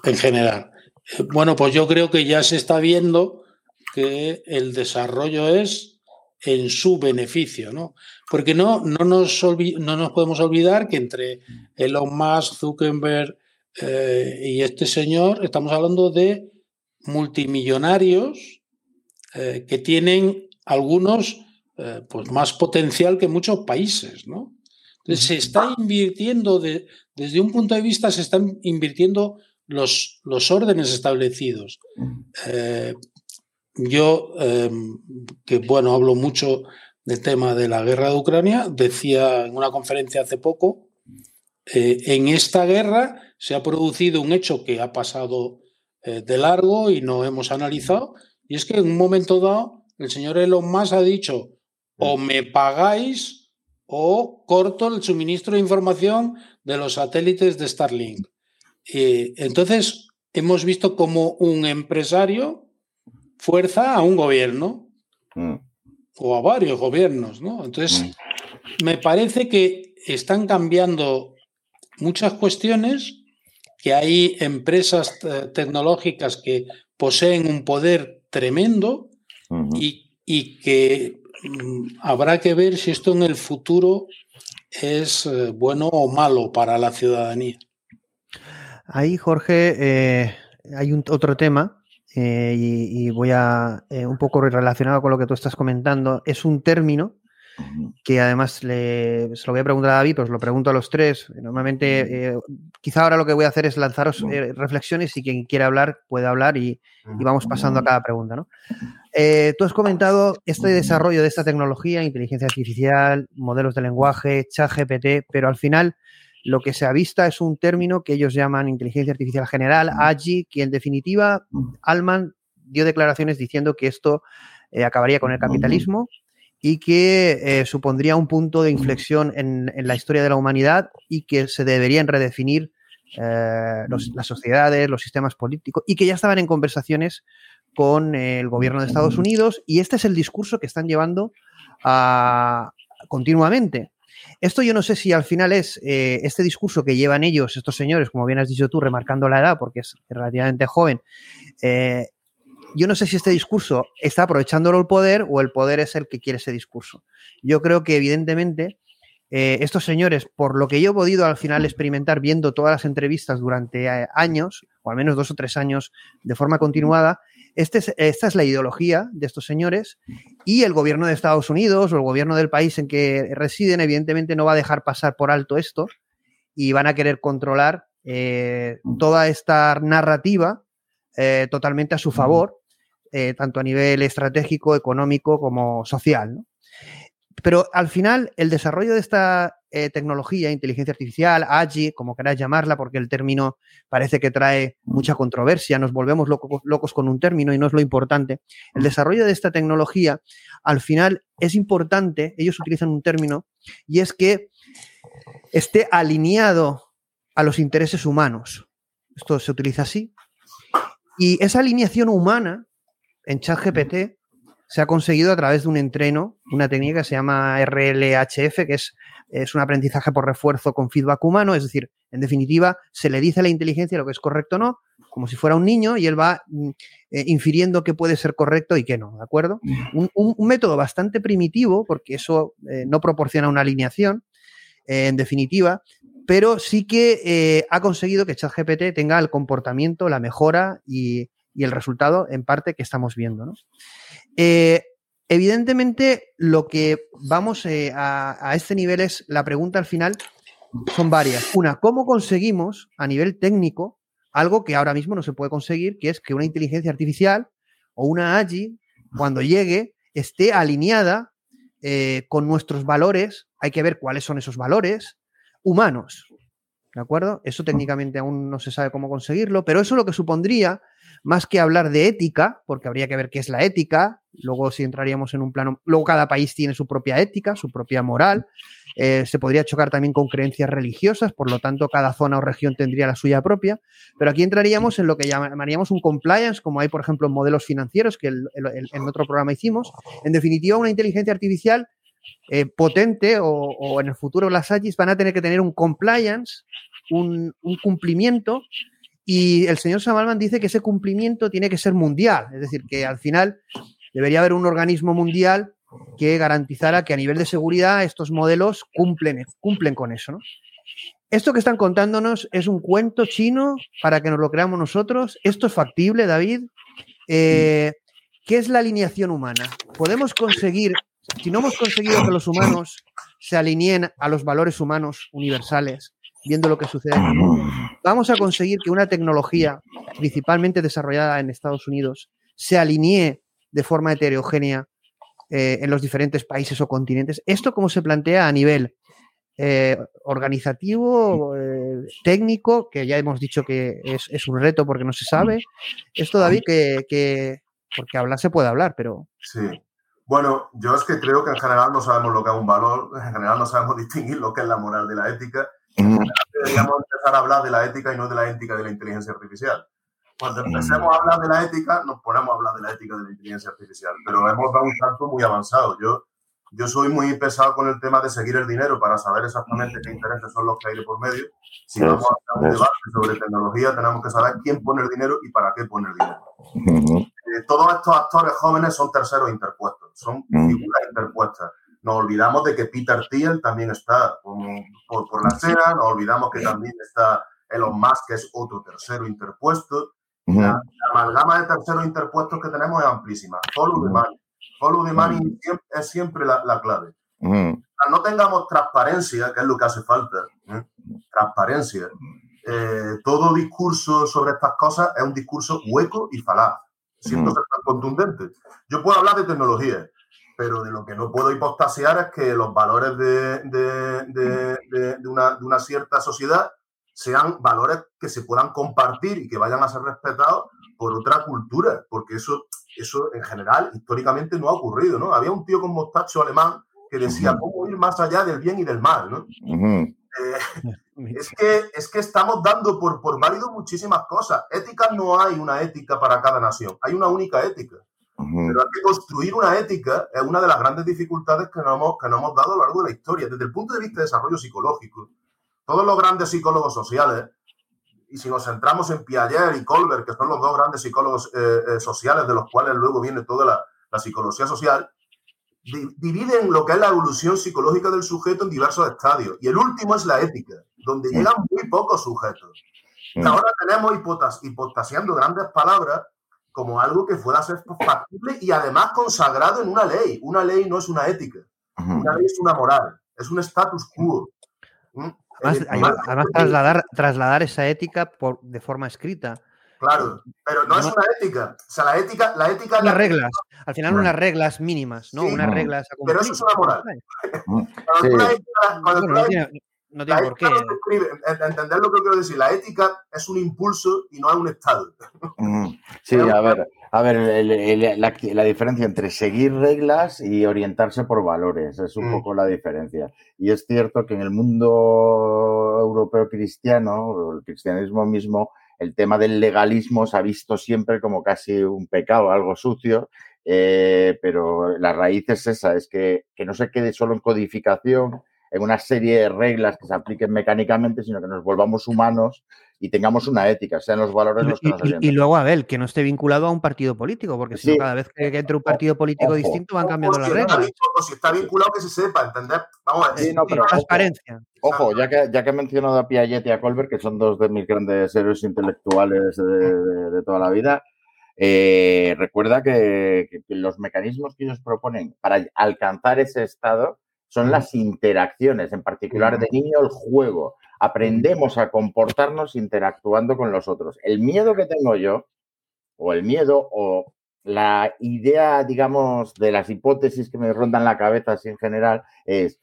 en general. Eh, Bueno, pues yo creo que ya se está viendo que el desarrollo es en su beneficio, ¿no? Porque no, no, nos, no nos podemos olvidar que entre Elon Musk, Zuckerberg eh, y este señor estamos hablando de multimillonarios eh, que tienen algunos eh, pues más potencial que muchos países, ¿no? Entonces se está invirtiendo de- desde un punto de vista se están invirtiendo los, los órdenes establecidos. Eh, yo, eh, que bueno, hablo mucho del tema de la guerra de Ucrania, decía en una conferencia hace poco, en esta guerra se ha producido un hecho que ha pasado de largo y no hemos analizado, y es que en un momento dado el señor Elon Musk ha dicho, o me pagáis o corto el suministro de información de los satélites de Starlink. Eh, entonces, hemos visto como un empresario fuerza a un gobierno Mm. o a varios gobiernos, ¿no? Entonces, me parece que están cambiando muchas cuestiones, que hay empresas eh, tecnológicas que poseen un poder tremendo y, y que mm, habrá que ver si esto en el futuro es eh, bueno o malo para la ciudadanía. Ahí, Jorge, eh, hay un, otro tema eh, y, y voy a eh, un poco relacionado con lo que tú estás comentando. Es un término que además le, se lo voy a preguntar a David, pues lo pregunto a los tres. Normalmente, eh, quizá ahora lo que voy a hacer es lanzaros eh, reflexiones y quien quiera hablar puede hablar y, y vamos pasando a cada pregunta. ¿no? Eh, tú has comentado este desarrollo de esta tecnología, inteligencia artificial, modelos de lenguaje, chat GPT, pero al final lo que se avista es un término que ellos llaman inteligencia artificial general, AGI, que en definitiva Alman dio declaraciones diciendo que esto eh, acabaría con el capitalismo y que eh, supondría un punto de inflexión en, en, la historia de la humanidad y que se deberían redefinir eh, las sociedades, los sistemas políticos y que ya estaban en conversaciones con el gobierno de Estados Unidos y este es el discurso que están llevando continuamente. Esto yo no sé si al final es eh, este discurso que llevan ellos, estos señores, como bien has dicho tú, remarcando la edad, porque es relativamente joven. Yo no sé si este discurso está aprovechándolo el poder o el poder es el que quiere ese discurso. Yo creo que evidentemente eh, estos señores, por lo que yo he podido al final experimentar viendo todas las entrevistas durante eh, años, o al menos dos o tres años de forma continuada, este es, esta es la ideología de estos señores y el gobierno de Estados Unidos o el gobierno del país en que residen evidentemente no va a dejar pasar por alto esto y van a querer controlar eh, toda esta narrativa totalmente a su favor, eh, tanto a nivel estratégico, económico como social. ¿no? Pero al final, el desarrollo de esta eh, tecnología, inteligencia artificial, AGI, como queráis llamarla, porque el término parece que trae mucha controversia, nos volvemos locos, locos con un término y no es lo importante. El desarrollo de esta tecnología, al final, es importante, ellos utilizan un término, y es que esté alineado a los intereses humanos. Esto se utiliza así. Y esa alineación humana en ChatGPT se ha conseguido a través de un entreno, una técnica que se llama RLHF, que es, es, un aprendizaje por refuerzo con feedback humano, es decir, en definitiva, se le dice a la inteligencia lo que es correcto o no, como si fuera un niño, y él va eh, infiriendo qué puede ser correcto y qué no, ¿de acuerdo? Un, un, un método bastante primitivo, porque eso eh, no proporciona una alineación, eh, en definitiva, pero sí que ha conseguido que ChatGPT tenga el comportamiento, la mejora y, y el resultado en parte que estamos viendo. ¿no? Eh, evidentemente, lo que vamos eh, a, a, este nivel es la pregunta al final son varias. Una, ¿cómo conseguimos a nivel técnico algo que ahora mismo no se puede conseguir, que es que una inteligencia artificial o una AGI, cuando llegue, esté alineada eh, con nuestros valores? Hay que ver cuáles son esos valores humanos. ¿De acuerdo? Eso técnicamente aún no se sabe cómo conseguirlo, pero eso lo que supondría más que hablar de ética, porque habría que ver qué es la ética, luego si entraríamos en un plano, luego cada país tiene su propia ética, su propia moral, eh, se podría chocar también con creencias religiosas, por lo tanto cada zona o región tendría la suya propia, pero aquí entraríamos en lo que llamaríamos un compliance, como hay por ejemplo en modelos financieros, que en otro programa hicimos, en definitiva una inteligencia artificial eh, potente o, en el futuro las AGIs van a tener que tener un compliance, un cumplimiento y el señor Samalman dice que ese cumplimiento tiene que ser mundial, es decir, que al final debería haber un organismo mundial que garantizara que a nivel de seguridad estos modelos cumplen, cumplen con eso. Esto que están contándonos es un cuento chino para que nos lo creamos nosotros. Esto es factible, David. Eh, ¿Qué es la alineación humana? Podemos conseguir, si no hemos conseguido que los humanos se alineen a los valores humanos universales, viendo lo que sucede vamos a conseguir que una tecnología, principalmente desarrollada en Estados Unidos, se alinee de forma heterogénea eh, en los diferentes países o continentes. ¿Esto cómo se plantea a nivel eh, organizativo, eh, técnico, que ya hemos dicho que es, es, un reto porque no se sabe? Esto, David, que, que, porque hablar se puede hablar, pero... Bueno, yo es que creo que en general no sabemos lo que es un valor, en general no sabemos distinguir lo que es la moral de la ética deberíamos empezar a hablar de la ética y no de la ética de la inteligencia artificial. Cuando empecemos a hablar de la ética, nos ponemos a hablar de la ética de la inteligencia artificial, pero hemos dado un salto muy avanzado. Yo, yo soy muy pesado con el tema de seguir el dinero para saber exactamente qué intereses son los que hay de por medio. Si vamos a hacer un debate sobre tecnología, tenemos que saber quién pone el dinero y para qué pone el dinero. Eh, todos estos actores jóvenes son terceros interpuestos, son figuras interpuestas nos olvidamos de que Peter Thiel también está por, por, por, la escena, nos olvidamos que también está Elon Musk, que es otro tercero interpuesto. Uh -huh. la, la, amalgama de terceros interpuestos que tenemos es amplísima. Follow the money. Follow the money uh -huh. es siempre la, la clave. Uh -huh. No tengamos transparencia, que es lo que hace falta, ¿eh? transparencia. Eh, todo discurso sobre estas cosas es un discurso hueco y falaz, siendo ser tan contundente. Yo puedo hablar de tecnología, pero de lo que no puedo hipostasear es que los valores de, de, de, de, una, de una cierta sociedad sean valores que se puedan compartir y que vayan a ser respetados por otra cultura, porque eso, eso en general históricamente no ha ocurrido, ¿no? Había un tío con mostacho alemán que decía cómo ir más allá del bien y del mal, ¿no? Uh -huh. eh, es, que, es que estamos dando por, por válido muchísimas cosas. Ética no hay una ética para cada nación, hay una única ética. Pero hay que construir una ética es una de las grandes dificultades que nos, hemos, que nos hemos dado a lo largo de la historia. Desde el punto de vista de desarrollo psicológico, todos los grandes psicólogos sociales, y si nos centramos en Piaget y Colbert, que son los dos grandes psicólogos eh, eh, sociales de los cuales luego viene toda la, la psicología social, di dividen lo que es la evolución psicológica del sujeto en diversos estadios. Y el último es la ética, donde llegan muy pocos sujetos. Y ahora tenemos hipotas grandes palabras como algo que pueda ser factible y además consagrado en una ley. Una ley no es una ética, una ley es una moral, es un status quo. ¿Mm? Además, además, además trasladar, trasladar, esa ética por, de forma escrita. Claro, pero no, no, es una ética. O sea, la ética, la ética unas la... reglas. Al final, unas reglas mínimas, ¿no? Sí, unas reglas a Pero eso es una moral. Sí. Cuando bueno, tiene, no tiene por qué. entender lo que quiero decir. La ética es un impulso y no es un estado. Sí, a ver, a ver el, el, la, la, diferencia entre seguir reglas y orientarse por valores es un mm. poco la diferencia. Y es cierto que en el mundo europeo cristiano, el cristianismo mismo, el tema del legalismo se ha visto siempre como casi un pecado, algo sucio, eh, pero la raíz es esa, es que, que no se quede solo en codificación, en una serie de reglas que se apliquen mecánicamente, sino que nos volvamos humanos y tengamos una ética, sean los valores los que nos Y, orientan. y luego, Abel, que no esté vinculado a un partido político, porque si no, Sí. cada vez que entre un partido político Ojo. distinto van cambiando O las si, está, reglas. vinculado- o si está vinculado, que se sepa, ¿entender? Vamos a ver. Sí, no, pero ojo, Transparencia. Ojo, ya que, ya que he mencionado a Piaget y a Colbert, que son dos de mis grandes héroes intelectuales de, de- de toda la vida, eh, recuerda que- que los mecanismos que ellos proponen para alcanzar ese estado son las interacciones, en particular de niño el juego. Aprendemos a comportarnos interactuando con los otros. El miedo que tengo yo, o el miedo, o la idea, digamos, de las hipótesis que me rondan la cabeza así en general, es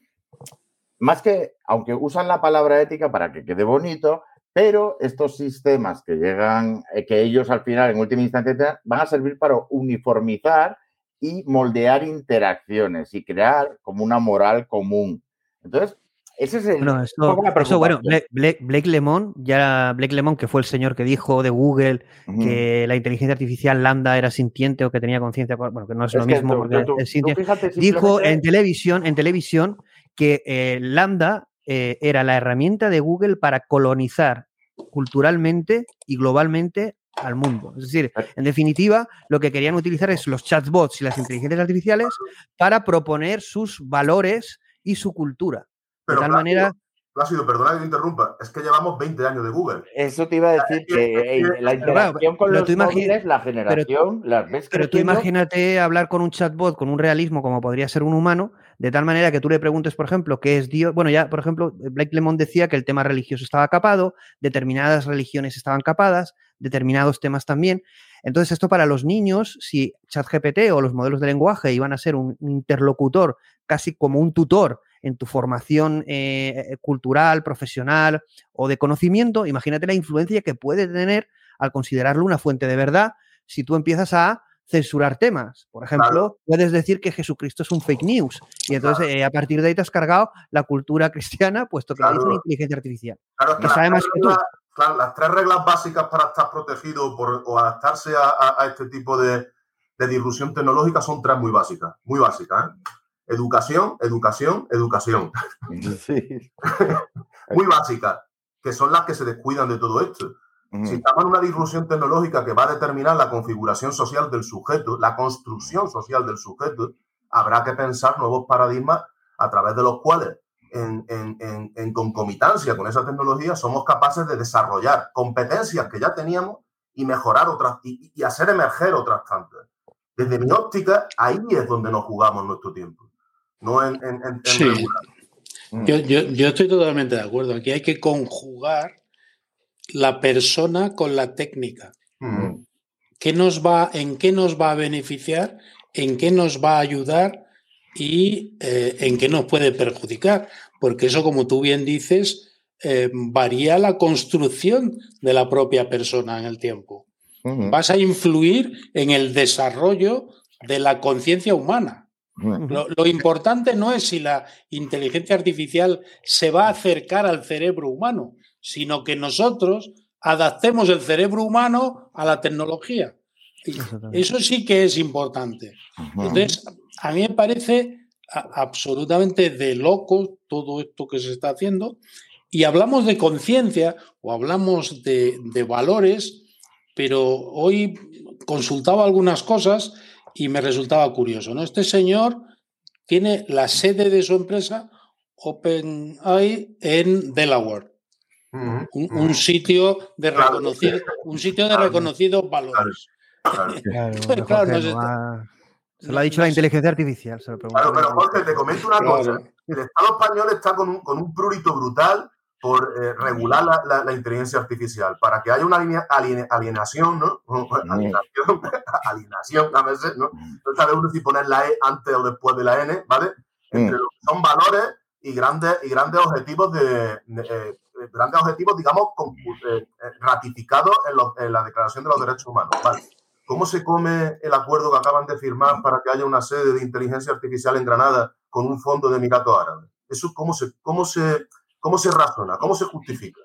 más que, aunque usan la palabra ética para que quede bonito, pero estos sistemas que llegan, eh, que ellos al final, en última instancia, van a servir para uniformizar y moldear interacciones y crear como una moral común. Entonces, ese es el, Bueno, eso, eso, bueno. Blake, Blake- Lemon, ya Blake Lemon, que fue el señor que dijo de Google que la inteligencia artificial lambda era sintiente o que tenía conciencia, bueno, que no es, Es lo mismo tú- porque tú- tú- es tú sintiente. fíjate Dijo en televisión, en televisión que eh, lambda eh, era la herramienta de Google para colonizar culturalmente y globalmente al mundo. Es decir, en definitiva, lo que querían utilizar es los chatbots y las inteligencias artificiales para proponer sus valores y su cultura. Pero de tal manera, Plácido, perdona que te interrumpa, es que llevamos 20 años de Google. Eso te iba a decir que eh, la Pero claro, interacción con los móviles, la pero- generación, las ves Pero tú imagínate hablar con un chatbot con un realismo como podría ser un humano, de tal manera que tú le preguntes, por ejemplo, qué es Dios. Bueno, ya, por ejemplo, Blake Lemon decía que el tema religioso estaba capado, determinadas religiones estaban capadas, determinados temas también. Entonces, esto para los niños, si ChatGPT o los modelos de lenguaje iban a ser un interlocutor, casi como un tutor en tu formación eh, cultural, profesional o de conocimiento, imagínate la influencia que puede tener al considerarlo una fuente de verdad si tú empiezas a censurar temas. Por ejemplo, puedes decir que Jesucristo es un fake news y entonces eh, a partir de ahí te has cargado la cultura cristiana, puesto que la hizo una Claro. inteligencia artificial. Claro, que sabe más tú. claro, las tres reglas básicas para estar protegido por, o adaptarse a, a- a este tipo de, de disrupción tecnológica son tres muy básicas, muy básicas. ¿eh? Educación, educación, educación. muy básicas, que son las que se descuidan de todo esto. Si estamos en una disrupción tecnológica que va a determinar la configuración social del sujeto, la construcción social del sujeto, habrá que pensar nuevos paradigmas a través de los cuales, en, en- en- en concomitancia con esa tecnología, somos capaces de desarrollar competencias que ya teníamos y mejorar otras y, y hacer emerger otras tantas. Desde mi óptica, ahí es donde nos jugamos nuestro tiempo, no en, en- en- en Sí. regular. Yo, yo- yo estoy totalmente de acuerdo. Aquí hay que conjugar la persona con la técnica. ¿Qué nos va, ¿En qué nos va a beneficiar? ¿En qué nos va a ayudar? ¿Y eh, en qué nos puede perjudicar? Porque eso, como tú bien dices, eh, varía la construcción de la propia persona en el tiempo. Vas a influir en el desarrollo de la conciencia humana. Lo, lo importante no es si la inteligencia artificial se va a acercar al cerebro humano, sino que nosotros adaptemos el cerebro humano a la tecnología. Eso sí que es importante. Entonces, a mí me parece absolutamente de loco todo esto que se está haciendo. Y hablamos de conciencia o hablamos de, de valores, pero hoy consultaba algunas cosas y me resultaba curioso. ¿no? Este señor tiene la sede de su empresa OpenAI en Delaware. Un, un sitio de reconocido, un sitio de reconocidos valores. Claro, pero no se lo ha dicho la inteligencia artificial. Se lo pregunto. Claro, pero Jorge, te comento una Claro. cosa. El Estado español está con un, con un prurito brutal por eh, regular la, la- la inteligencia artificial, para que haya una alienación, ¿no? Alienación, alienación, a veces, ¿no? No sabe uno si poner la E antes o después de la N, ¿vale? Entre lo que son valores y grandes, y grandes objetivos de, de, eh, grandes objetivos, digamos, con- eh, eh, ratificados en, los- en la Declaración de los Derechos Humanos. ¿vale? ¿Cómo se come el acuerdo que acaban de firmar para que haya una sede de inteligencia artificial en Granada con un fondo de Emiratos Árabes? ¿Eso cómo se, cómo, se, ¿Cómo se razona? ¿Cómo se justifica?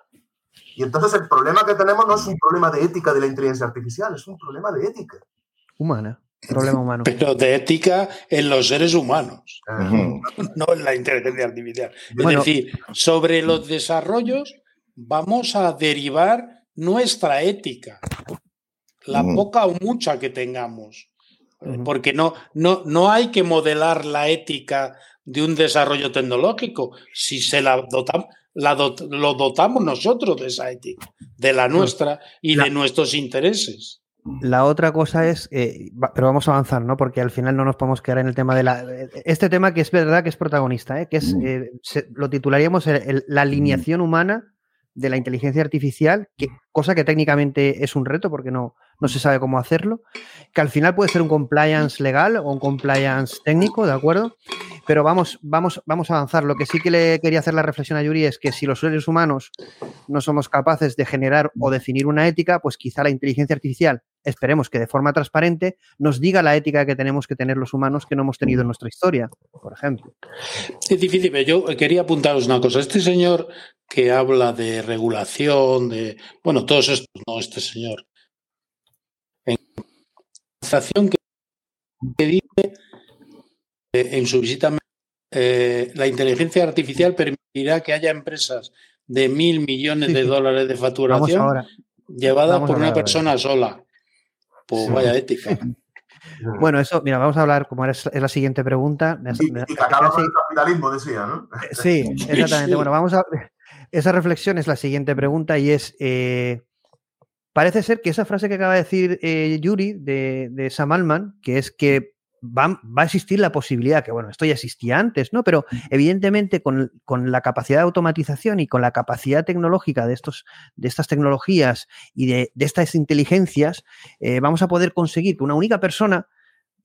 Y entonces el problema que tenemos no es un problema de ética de la inteligencia artificial, es un problema de ética. Humana. Problema humano. Pero de ética en los seres humanos, no en la inteligencia artificial. Es decir, sobre los desarrollos vamos a derivar nuestra ética, la poca o mucha que tengamos. Porque no, no, no hay que modelar la ética de un desarrollo tecnológico si se la dotamos, la dot- lo dotamos nosotros de esa ética, de la nuestra y de nuestros intereses. La otra cosa es, eh, pero vamos a avanzar, ¿no? Porque al final no nos podemos quedar en el tema de la. Este tema que es verdad que es protagonista, ¿eh? que es, eh, se- lo titularíamos el- el- la alineación humana de la inteligencia artificial, que, cosa que técnicamente es un reto porque no, no se sabe cómo hacerlo, que al final puede ser un compliance legal o un compliance técnico, ¿de acuerdo? Pero vamos, vamos, vamos a avanzar. Lo que sí que le quería hacer la reflexión a Yuri es que si los seres humanos no somos capaces de generar o definir una ética, pues quizá la inteligencia artificial, esperemos que de forma transparente, nos diga la ética que tenemos que tener los humanos que no hemos tenido en nuestra historia, por ejemplo. Es difícil, pero yo quería apuntaros una cosa. Este señor que habla de regulación, de. Bueno, todos estos, no este señor. En que, que dice en su visita, eh, la inteligencia artificial permitirá que haya empresas de mil millones Sí, de sí. dólares de facturación ahora. llevadas por una persona sola. Pues Sí. vaya ética. Bueno, eso, mira, vamos a hablar, como es, la siguiente pregunta. Y, me- y casi- el capitalismo, decía, ¿no? Sí, exactamente. Sí. Bueno, vamos a. Esa reflexión es la siguiente pregunta y es. eh, parece ser que esa frase que acaba de decir eh, Yuri de, de Sam Altman, que es que va, va a existir la posibilidad, que bueno, esto ya existía antes, ¿no? Pero evidentemente con, con la capacidad de automatización y con la capacidad tecnológica de, estos, de estas tecnologías y de, de estas inteligencias, eh, vamos a poder conseguir que una única persona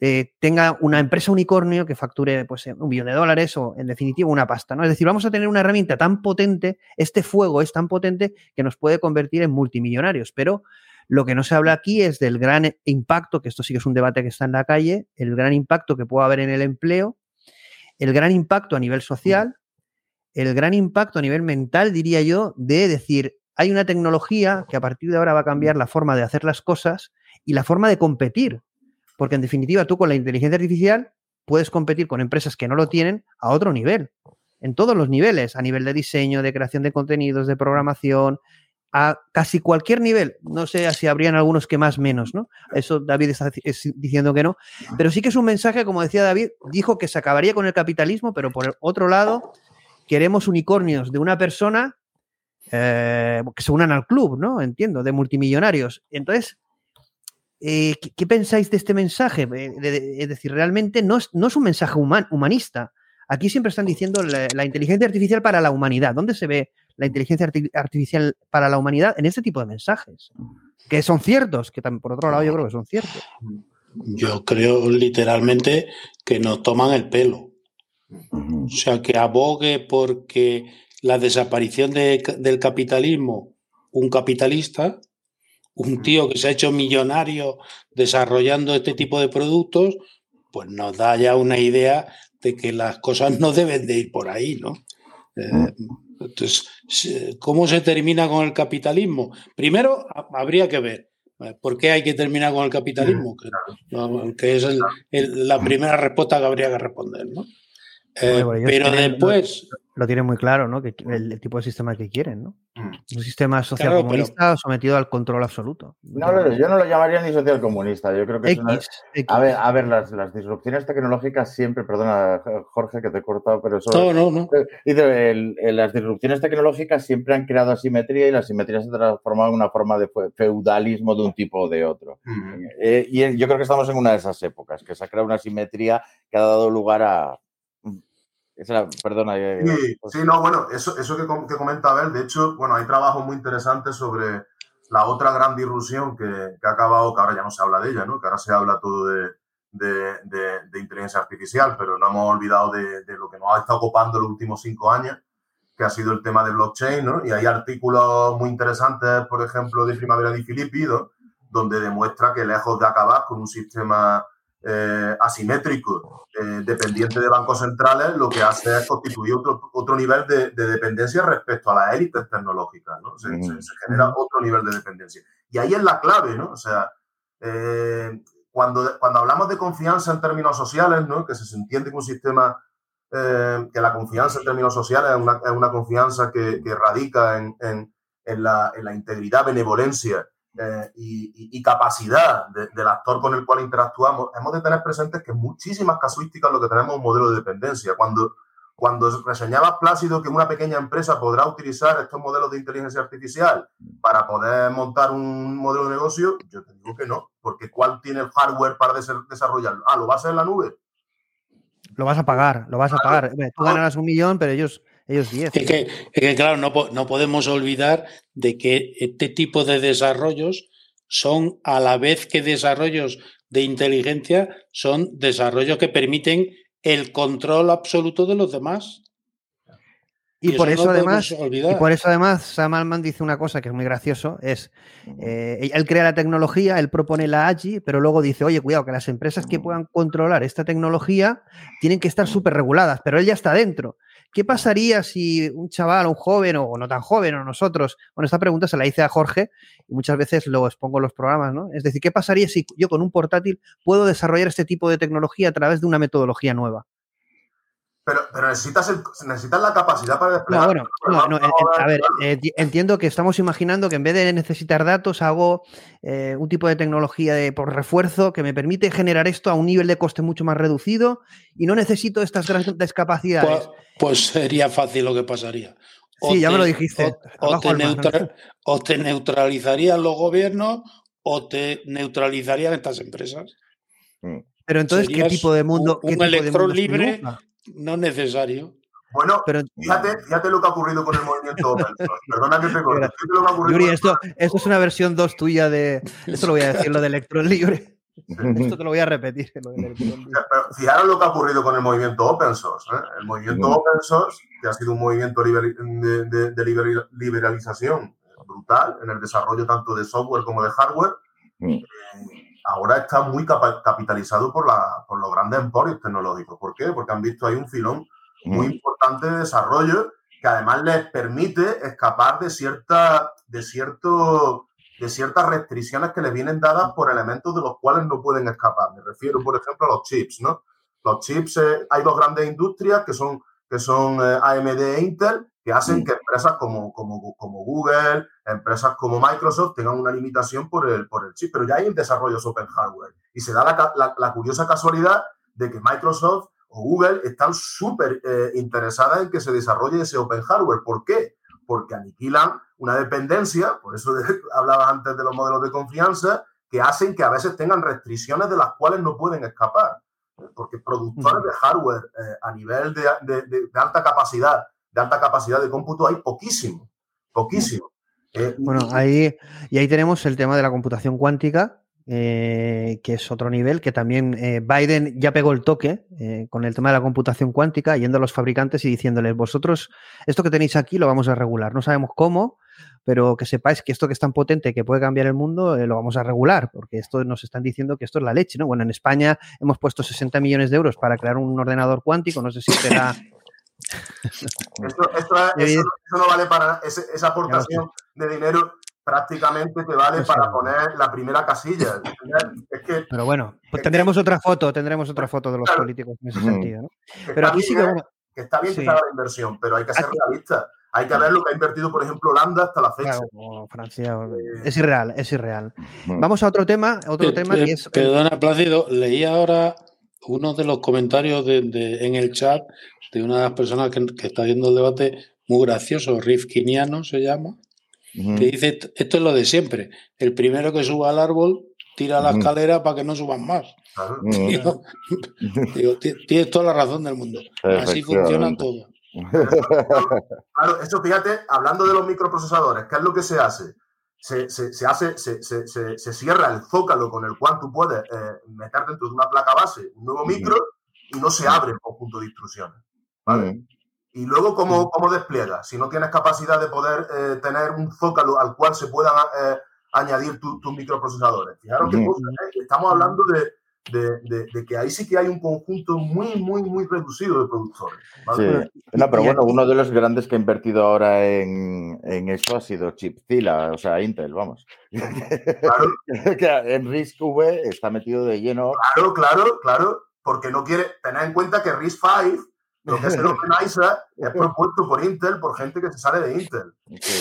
eh, tenga una empresa unicornio que facture pues, un billón de dólares o, en definitiva, una pasta. ¿no? Es decir, vamos a tener una herramienta tan potente, este fuego es tan potente que nos puede convertir en multimillonarios. Pero lo que no se habla aquí es del gran impacto, que esto sí que es un debate que está en la calle, el gran impacto que puede haber en el empleo, el gran impacto a nivel social, el gran impacto a nivel mental, diría yo, de decir, hay una tecnología que a partir de ahora va a cambiar la forma de hacer las cosas y la forma de competir. Porque en definitiva tú con la inteligencia artificial puedes competir con empresas que no lo tienen a otro nivel, en todos los niveles, a nivel de diseño, de creación de contenidos, de programación, a casi cualquier nivel. No sé si habrían algunos que más menos, ¿no? Eso David está es diciendo que no. Pero sí que es un mensaje, como decía David, dijo que se acabaría con el capitalismo, pero por el otro lado, queremos unicornios de una persona eh, que se unan al club, ¿no? Entiendo, de multimillonarios. Entonces, eh, ¿qué, qué pensáis de este mensaje? Eh, es decir, realmente no es, no es un mensaje human- humanista. Aquí siempre están diciendo la, la inteligencia artificial para la humanidad. ¿Dónde se ve la inteligencia arti- artificial para la humanidad? En este tipo de mensajes. Que son ciertos, que también por otro lado yo creo que son ciertos. Yo creo literalmente que nos toman el pelo. O sea, que abogue porque la desaparición de- del capitalismo, un capitalista, un tío que se ha hecho millonario desarrollando este tipo de productos, pues nos da ya una idea de que las cosas no deben de ir por ahí, ¿no? Eh, entonces, ¿cómo se termina con el capitalismo? Primero, ha- habría que ver eh, por qué hay que terminar con el capitalismo, que, no, que es el- el- la primera respuesta que habría que responder, ¿no? Eh, Bueno, pero tienen- después, Lo tienen muy claro, ¿no? Que el, el tipo de sistema que quieren, ¿no? Un sistema social Claro, comunista sometido al control absoluto. No, no, yo no lo llamaría ni social comunista. Yo creo que es una- X. A ver, a ver, las, las disrupciones tecnológicas siempre, perdona, Jorge, que te he cortado, pero eso. No, no, no. Dice, el- el- las disrupciones tecnológicas siempre han creado asimetría y la asimetría se ha transformado en una forma de fe- feudalismo de un tipo o de otro. Eh, y el- yo creo que estamos en una de esas épocas, que se ha creado una asimetría que ha dado lugar a. Esa perdona. eh, Sí, sí, no, bueno, eso, eso que, que comenta Abel, de hecho, bueno, hay trabajos muy interesantes sobre la otra gran disrupción que, que ha acabado, que ahora ya no se habla de ella, ¿no? Que ahora se habla todo de, de- de- de inteligencia artificial, pero no hemos olvidado de, de lo que nos ha estado ocupando los últimos cinco años, que ha sido el tema de blockchain, ¿no? Y hay artículos muy interesantes, por ejemplo, de Primavera di Filippi, ¿no? donde demuestra que lejos de acabar con un sistema eh, asimétrico eh, dependiente de bancos centrales, lo que hace es constituir otro, otro nivel de, de dependencia respecto a las élites tecnológicas, ¿no? Se, se- se genera otro nivel de dependencia. Y ahí es la clave, ¿no? O sea, eh, cuando, cuando hablamos de confianza en términos sociales, ¿no? Que se entiende que un sistema, eh, que la confianza en términos sociales es una, es una confianza que, que radica en, en- en la, en la integridad, benevolencia eh, y, capacidad de- del actor con el cual interactuamos, hemos de tener presentes que en muchísimas casuísticas lo que tenemos es un modelo de dependencia. Cuando, cuando reseñabas Plácido que una pequeña empresa podrá utilizar estos modelos de inteligencia artificial para poder montar un modelo de negocio, yo te digo que no, porque ¿cuál tiene el hardware para des- desarrollarlo? Ah, ¿lo va a hacer en la nube? Lo vas a pagar, lo vas a pagar. Tú ganarás un millón, pero ellos, ellos 10. Es que, es que, claro, no, no podemos olvidar de que este tipo de desarrollos son, a la vez que desarrollos de inteligencia, son desarrollos que permiten el control absoluto de los demás. Y, Y por eso eso, no además, y por eso además Sam Altman dice una cosa que es muy gracioso, es eh, él crea la tecnología, él propone la AGI, pero luego dice, oye, cuidado, que las empresas que puedan controlar esta tecnología tienen que estar súper reguladas, pero él ya está dentro. ¿Qué pasaría si un chaval, un joven o no tan joven o nosotros, bueno, esta pregunta se la hice a Jorge y muchas veces lo expongo en los programas, ¿no? Es decir, ¿qué pasaría si yo con un portátil puedo desarrollar este tipo de tecnología a través de una metodología nueva? Pero, pero necesitas, el- necesitas la capacidad para No, desplegar. bueno, no, no, en- en- a ver, eh, ti- entiendo que estamos imaginando que en vez de necesitar datos hago eh, un tipo de tecnología de, por refuerzo que me permite generar esto a un nivel de coste mucho más reducido y no necesito estas grandes capacidades. Pues, pues sería fácil lo que pasaría. Sí, ya me lo dijiste. O, te al mar. neutra- o te neutralizarían los gobiernos o te neutralizarían estas empresas. Pero entonces, ¿qué tipo de mundo? un- qué un electrón libre? No necesario. Bueno, Pero- fíjate, fíjate lo que ha ocurrido con el movimiento open source. Perdona que te corte. Yuri, esto, esto es una versión 2 tuya de. Esto lo voy a decir, lo de electrón libre. Esto te lo voy a repetir. lo fijaros lo que ha ocurrido con el movimiento open source. ¿eh? El movimiento open source, que ha sido un movimiento de, de- liberalización brutal en el desarrollo tanto de software como de hardware, eh, ahora está muy capitalizado por, la, por los grandes emporios tecnológicos. ¿Por qué? Porque han visto ahí un filón muy importante de desarrollo que además les permite escapar de, cierta, de, cierto, de ciertas restricciones que les vienen dadas por elementos de los cuales no pueden escapar. Me refiero, por ejemplo, a los chips. ¿no? Los chips, eh, hay dos grandes industrias que son, que son eh, AMD e Intel, que hacen que empresas como, como, como Google, empresas como Microsoft tengan una limitación por el, por el chip, pero ya hay desarrollos open hardware. Y se da la, ca- la- la curiosa casualidad de que Microsoft o Google están súper eh, interesadas en que se desarrolle ese open hardware. ¿Por qué? Porque aniquilan una dependencia, por eso de- hablaba antes de los modelos de confianza, que hacen que a veces tengan restricciones de las cuales no pueden escapar. Porque productores de hardware eh, a nivel de, de- de- de alta capacidad, de alta capacidad de cómputo hay poquísimo, poquísimo. Eh, Bueno, ahí, y ahí tenemos el tema de la computación cuántica, eh, que es otro nivel, que también eh, Biden ya pegó el toque eh, con el tema de la computación cuántica, yendo a los fabricantes y diciéndoles, vosotros, esto que tenéis aquí lo vamos a regular. No sabemos cómo, pero que sepáis que esto que es tan potente que puede cambiar el mundo, eh, lo vamos a regular, porque esto nos están diciendo que esto es la leche, ¿no? Bueno, en España hemos puesto 60 millones de euros para crear un ordenador cuántico, no sé si será... Esto, esto- eso, eso no vale para ese- esa aportación de dinero prácticamente te vale para poner la primera casilla. Es que Pero bueno, pues tendremos otra foto, tendremos otra foto de los políticos en ese Ujú. sentido, Pero está aquí sí bien, que, ¿eh? bueno, que está bien sí. que se haga la inversión, pero hay que ser realista. Hay que ver lo que ha invertido, por ejemplo, Holanda hasta la fecha. Claro, como Francia, es irreal, es irreal. Vamos a otro tema, otro Eh, tema eh, que es... Perdona, Plácido, leí ahora uno de los comentarios de- de- en el chat de una de las personas que, que está viendo el debate, muy gracioso, Rifkiniano se llama, que dice, esto es lo de siempre, el primero que suba al árbol tira la escalera para que no suban más. Ujú. Digo, digo, "Ti- tienes toda la razón del mundo. Así funciona todo. Claro, eso fíjate, hablando de los microprocesadores, ¿qué es lo que se hace? Se, se- se hace, se, se- cierra el zócalo con el cual tú puedes eh, meter dentro de una placa base un nuevo micro y no se abre el conjunto de instrucciones. ¿vale? Y luego, ¿cómo, cómo despliegas? Si no tienes capacidad de poder eh, tener un zócalo al cual se puedan eh, añadir tu- tus microprocesadores. Fijaros ¿eh? Estamos hablando de, de- de- de que ahí sí que hay un conjunto muy, muy, muy reducido de productores. ¿vale? Sí. No, pero bueno, uno de los grandes que ha invertido ahora en, en esto ha sido Chipzilla, o sea, Intel, vamos. que en Risk V está metido de lleno. Claro, claro, claro, porque no quiere tener en cuenta que RISC-V Lo que es el OpenISA es propuesto por Intel, por gente que se sale de Intel.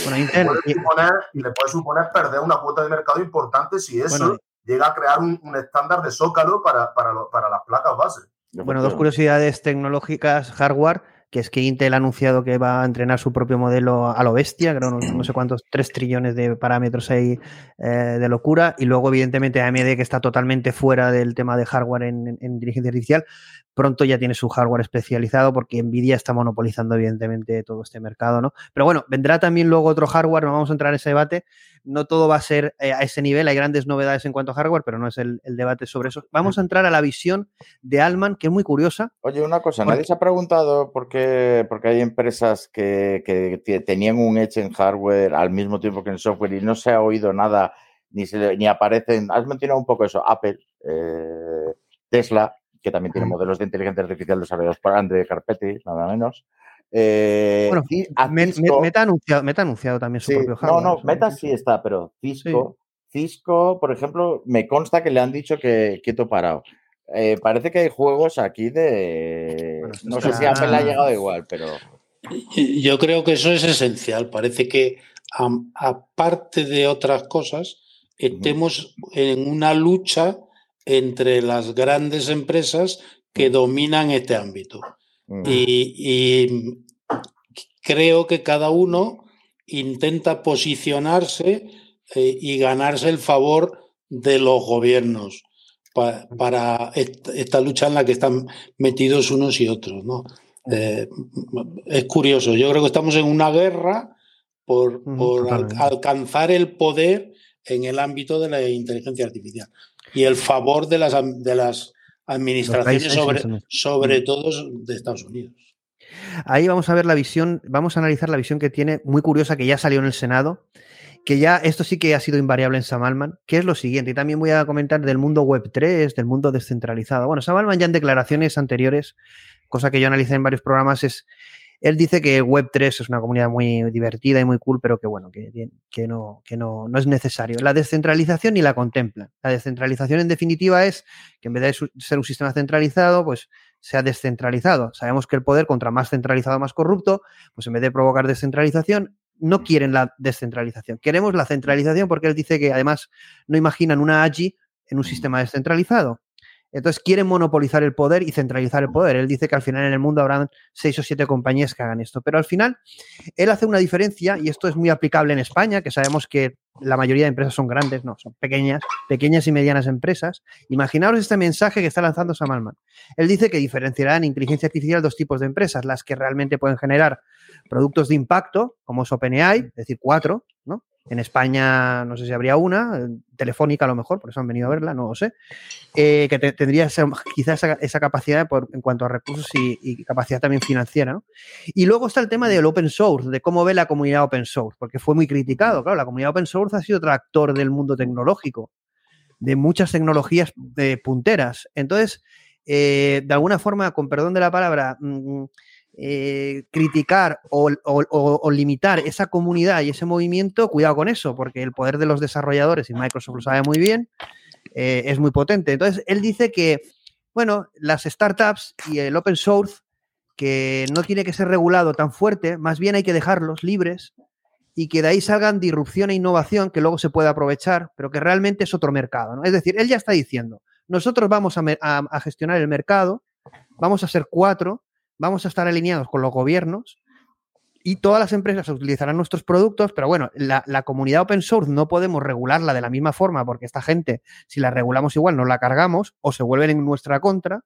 Bueno, Y, Intel- puede suponer, y le puede suponer perder una cuota de mercado importante si eso Bueno. Llega a crear un, un estándar de zócalo para, para, lo- para las placas base. Bueno, dos curiosidades tecnológicas, hardware, que es que Intel ha anunciado que va a entrenar su propio modelo a lo bestia, creo no, no sé cuántos, 3 trillones de parámetros ahí eh, de locura, y luego evidentemente AMD, que está totalmente fuera del tema de hardware en, en- en inteligencia artificial, pronto ya tiene su hardware especializado porque Nvidia está monopolizando evidentemente todo este mercado, ¿no? Pero bueno, vendrá también luego otro hardware, no vamos a entrar en ese debate, no todo va a ser eh, a ese nivel, hay grandes novedades en cuanto a hardware, pero no es el, el debate sobre eso. Vamos a entrar a la visión de Alman, que es muy curiosa. Oye, una cosa, Porque- nadie se ha preguntado por qué, porque hay empresas que, que te- tenían un edge en hardware al mismo tiempo que en software y no se ha oído nada, ni, se, ni aparecen. Has mencionado un poco eso, Apple, eh, Tesla, que también tiene modelos de inteligencia artificial desarrollados por Android Carpetti, nada menos. Eh, Bueno, y Cisco- Meta, ha anunciado, Meta ha anunciado también su Sí, propio no, hardware. no, eso Meta sí. está, pero Cisco, Cisco, por ejemplo, me consta que le han dicho que quieto parado. Eh, parece que hay juegos aquí de. no sé si Apple ha llegado igual, pero. Yo creo que eso es esencial. Parece que, aparte de otras cosas, estemos en una lucha entre las grandes empresas que dominan este ámbito. Y, y creo que cada uno intenta posicionarse eh, y ganarse el favor de los gobiernos pa- para est- esta lucha en la que están metidos unos y otros. ¿no? Eh, es curioso, yo creo que estamos en una guerra por, al- alcanzar el poder en el ámbito de la inteligencia artificial y el favor de las, de las administraciones, sobre, sobre Mm. todo de Estados Unidos. Ahí vamos a ver la visión, vamos a analizar la visión que tiene, muy curiosa, que ya salió en el Senado, que ya esto sí que ha sido invariable en Sam Altman, que es lo siguiente, y también voy a comentar del mundo web 3, del mundo descentralizado. Bueno, Sam Altman ya en declaraciones anteriores, cosa que yo analicé en varios programas, es, él dice que web 3 es una comunidad muy divertida y muy cool, pero que bueno, que, que, no, que no, no es necesario. La descentralización ni la contempla. La descentralización en definitiva es que en vez de ser un sistema centralizado, pues sea descentralizado. Sabemos que el poder, contra más centralizado, más corrupto, pues en vez de provocar descentralización, no quieren la descentralización. Queremos la centralización porque él dice que además no imaginan una AGI en un sistema descentralizado. Entonces quieren monopolizar el poder y centralizar el poder. Él dice que al final en el mundo habrán seis o siete compañías que hagan esto. Pero al final él hace una diferencia y esto es muy aplicable en España, que sabemos que la mayoría de empresas son grandes, no, son pequeñas, pequeñas y medianas empresas. Imaginaos este mensaje que está lanzando Sam Altman. Él dice que diferenciará en inteligencia artificial dos tipos de empresas, las que realmente pueden generar productos de impacto, como es OpenAI, es decir, cuatro, ¿no? En España no sé si habría una, eh, telefónica a lo mejor, por eso han venido a verla, no lo sé, eh, que te- tendría quizás esa, capacidad por- en cuanto a recursos y, capacidad también financiera. Y luego está el tema del open source, de cómo ve la comunidad open source, porque fue muy criticado. Claro, la comunidad open source ha sido tractor del mundo tecnológico, de muchas tecnologías eh, punteras. Entonces, de alguna forma, con perdón de la palabra, mm, eh, criticar o, limitar esa comunidad y ese movimiento, cuidado con eso, porque el poder de los desarrolladores, y Microsoft lo sabe muy bien, eh, es muy potente. Entonces, él dice que, bueno, las startups y el open source, que no tiene que ser regulado tan fuerte, más bien hay que dejarlos libres y que de ahí salgan disrupción e innovación que luego se puede aprovechar, pero que realmente es otro mercado. ¿no? Es decir, él ya está diciendo, nosotros vamos a- a gestionar el mercado, vamos a ser cuatro, vamos a estar alineados con los gobiernos y todas las empresas utilizarán nuestros productos, pero bueno, la, comunidad open source no podemos regularla de la misma forma porque esta gente, si la regulamos igual, nos la cargamos o se vuelven en nuestra contra.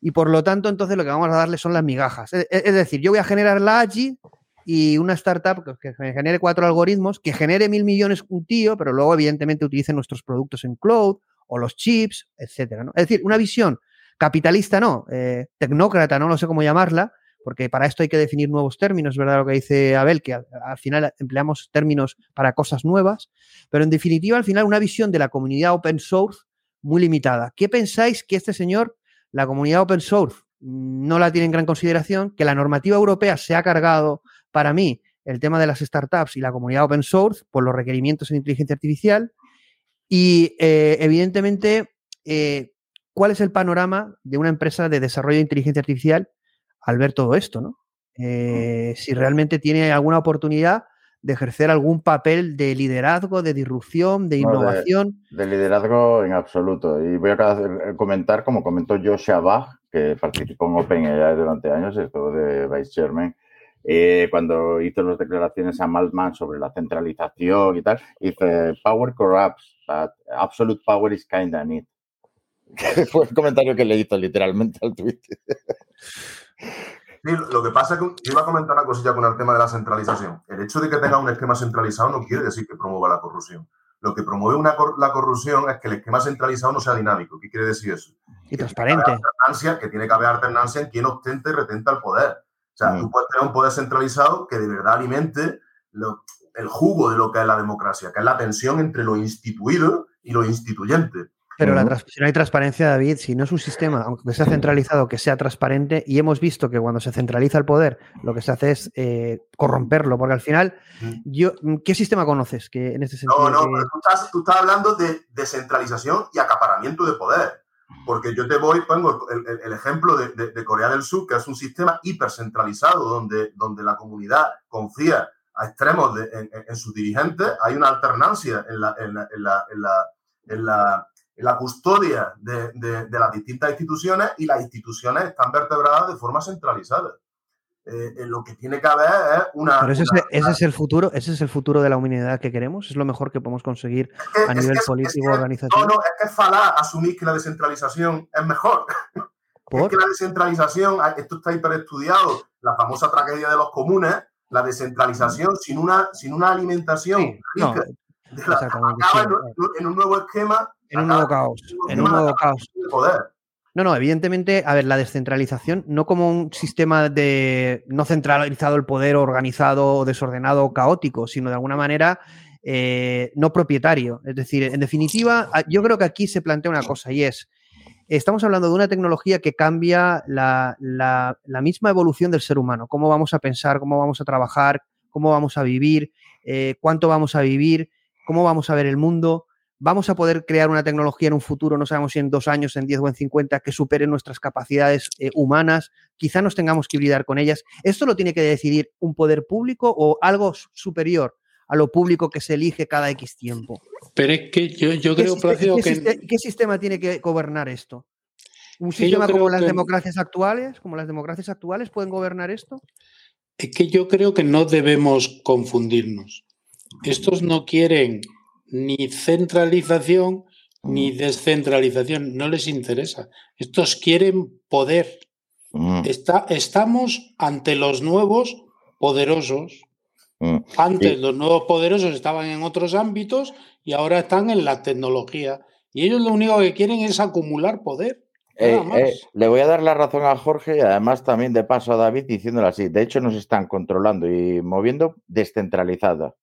Y por lo tanto, entonces lo que vamos a darle son las migajas. Es, decir, yo voy a generar la AGI y una startup que genere cuatro algoritmos, que genere mil millones un tío, pero luego evidentemente utilice nuestros productos en cloud o los chips, etcétera. Es decir, una visión capitalista no, eh, tecnócrata, no lo sé cómo llamarla, porque para esto hay que definir nuevos términos, ¿verdad? Lo que dice Abel, que al, al final empleamos términos para cosas nuevas, pero en definitiva, al final, una visión de la comunidad open source muy limitada. ¿Qué pensáis que este señor, la comunidad open source, no la tiene en gran consideración, que la normativa europea se ha cargado, para mí, el tema de las startups y la comunidad open source por los requerimientos en inteligencia artificial? Y eh, evidentemente, eh, ¿cuál es el panorama de una empresa de desarrollo de inteligencia artificial al ver todo esto, ¿no? Eh, si realmente tiene alguna oportunidad de ejercer algún papel de liderazgo, de disrupción, de No, de- innovación. De, liderazgo en absoluto. Y voy a hacer- comentar, como comentó Joshua Bach, que participó en OpenAI durante años, estuvo de Vice Chairman, eh, cuando hizo las declaraciones a Maltman sobre la centralización y tal, dice, power corrupts, but absolute power is kinda neat. Que fue el comentario que le hizo literalmente al tweet. Sí, lo que pasa es que yo iba a comentar una cosilla con el tema de la centralización. El hecho de que tenga un esquema centralizado no quiere decir que promueva la corrupción. Lo que promueve una cor- la corrupción es que el esquema centralizado no sea dinámico. ¿Qué quiere decir eso? Y transparente. Alternancia, que tiene que haber alternancia en quien ostenta y retenta el poder. O sea, tú puedes tener un poder centralizado que de verdad alimente lo- el jugo de lo que es la democracia, que es la tensión entre lo instituido y lo instituyente. Pero la si no hay transparencia, David, si no es un sistema, aunque sea centralizado, que sea transparente, y hemos visto que cuando se centraliza el poder, lo que se hace es eh, corromperlo, porque al final, yo, ¿qué sistema conoces que en este sentido? No, no, que- pero tú estás, tú estás hablando de descentralización y acaparamiento de poder. Porque yo te voy, pongo el, el- el ejemplo de, de- de Corea del Sur, que es un sistema hipercentralizado donde, donde la comunidad confía a extremos de- en, en- en sus dirigentes. Hay una alternancia en la, en la, la, en la, la- custodia de, de- de las distintas instituciones y las instituciones están vertebradas de forma centralizada. Eh, eh, lo que tiene que haber es una. Pero ese es, una- ese es el futuro, ese es el futuro de la humanidad que queremos, es lo mejor que podemos conseguir a nivel que- es político, que- organización. No, no, es que es falaz asumir que la descentralización es mejor. Es que la descentralización, ah, esto está hiperestudiado, la famosa tragedia de los comunes, la descentralización sin una, sin una alimentación no, rica de la- exactamente, acaba sí, en, un- en un nuevo esquema. En un nuevo caos, en un nuevo caos. poder. No, no, evidentemente, a ver, la descentralización, no como un sistema de no centralizado el poder, organizado, desordenado caótico, sino de alguna manera eh, no propietario. Es decir, en definitiva, yo creo que aquí se plantea una cosa y es, estamos hablando de una tecnología que cambia la, la- la misma evolución del ser humano, cómo vamos a pensar, cómo vamos a trabajar, cómo vamos a vivir, eh, cuánto vamos a vivir, cómo vamos a ver el mundo. Vamos a poder crear una tecnología en un futuro, no sabemos si en dos años, en 10 o en 50, que supere nuestras capacidades eh, humanas. Quizá nos tengamos que hibridar con ellas. ¿Esto lo tiene que decidir un poder público o algo superior a lo público que se elige cada X tiempo? Pero es que yo, yo ¿Qué, creo, siste- Plácido, qué que qué sistema tiene que gobernar esto? ¿Un sistema como las que- democracias actuales, como las democracias actuales, pueden gobernar esto? Es que yo creo que no debemos confundirnos. Estos no quieren ni centralización ni descentralización, no les interesa. Estos quieren poder. Está- estamos ante los nuevos poderosos. Antes los nuevos poderosos estaban en otros ámbitos y ahora están en la tecnología. Y ellos lo único que quieren es acumular poder. Eh, eh, le voy a dar la razón a Jorge y además también de paso a David diciéndolo así. De hecho, nos están controlando y moviendo descentralizada.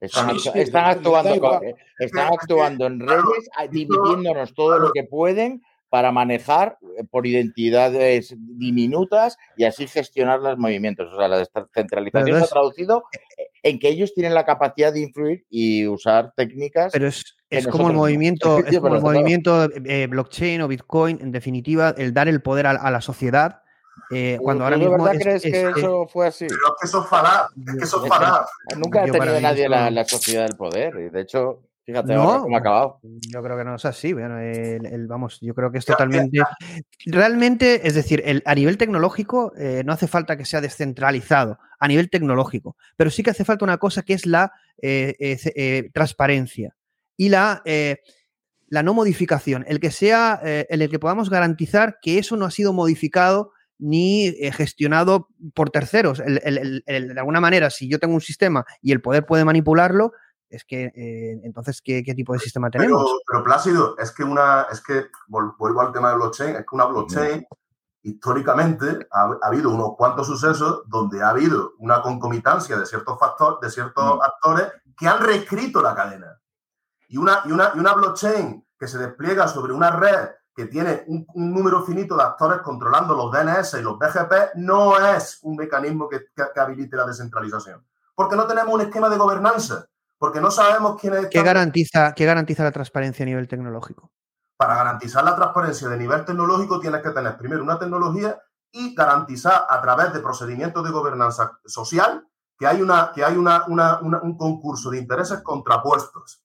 Están, Sí, actu- sí, están da actuando, con- eh, están actuando en redes, ah, dividiéndonos todo lo que pueden para manejar eh, por identidades diminutas y así gestionar los movimientos. O sea, la descentralización se ha traducido en que ellos tienen la capacidad de influir y usar técnicas. Pero es, es como el movimiento, es como el movimiento eh, blockchain o Bitcoin, en definitiva, el dar el poder a, a la sociedad. Eh, cuando ahora ¿Tú de mismo verdad es- crees es- que es- eso fue así? Pero es que eso es que eso. Nunca ha tenido nadie eso- la, la sociedad del poder. Y de hecho, fíjate ahora No, cómo ha acabado. yo creo que no es así. Bueno, el- el- vamos, yo creo que es totalmente. Realmente, es decir, el- a nivel tecnológico eh, no hace falta que sea descentralizado a nivel tecnológico, pero sí que hace falta una cosa que es la eh, eh, eh, transparencia y la, eh, la no modificación, el que sea, eh, en el que podamos garantizar que eso no ha sido modificado ni eh, gestionado por terceros. El- el- el- el- de alguna manera, si yo tengo un sistema y el poder puede manipularlo, es que eh, entonces, ¿qué, qué tipo de sistema tenemos? Pero, pero Plácido, es que una, es que vuelvo al tema de blockchain, es que una blockchain históricamente ha, ha habido unos cuantos sucesos donde ha habido una concomitancia de ciertos factores, de ciertos actores que han reescrito la cadena. Y una, y una, y una blockchain que se despliega sobre una red que tiene un, un número finito de actores controlando los DNS y los BGP no es un mecanismo que, que- que habilite la descentralización. Porque no tenemos un esquema de gobernanza, porque no sabemos quién es ¿Qué garantiza, ¿Qué garantiza la transparencia a nivel tecnológico? para garantizar la transparencia de nivel tecnológico tienes que tener primero una tecnología y garantizar a través de procedimientos de gobernanza social que hay, una, que hay una, una, una, un concurso de intereses contrapuestos.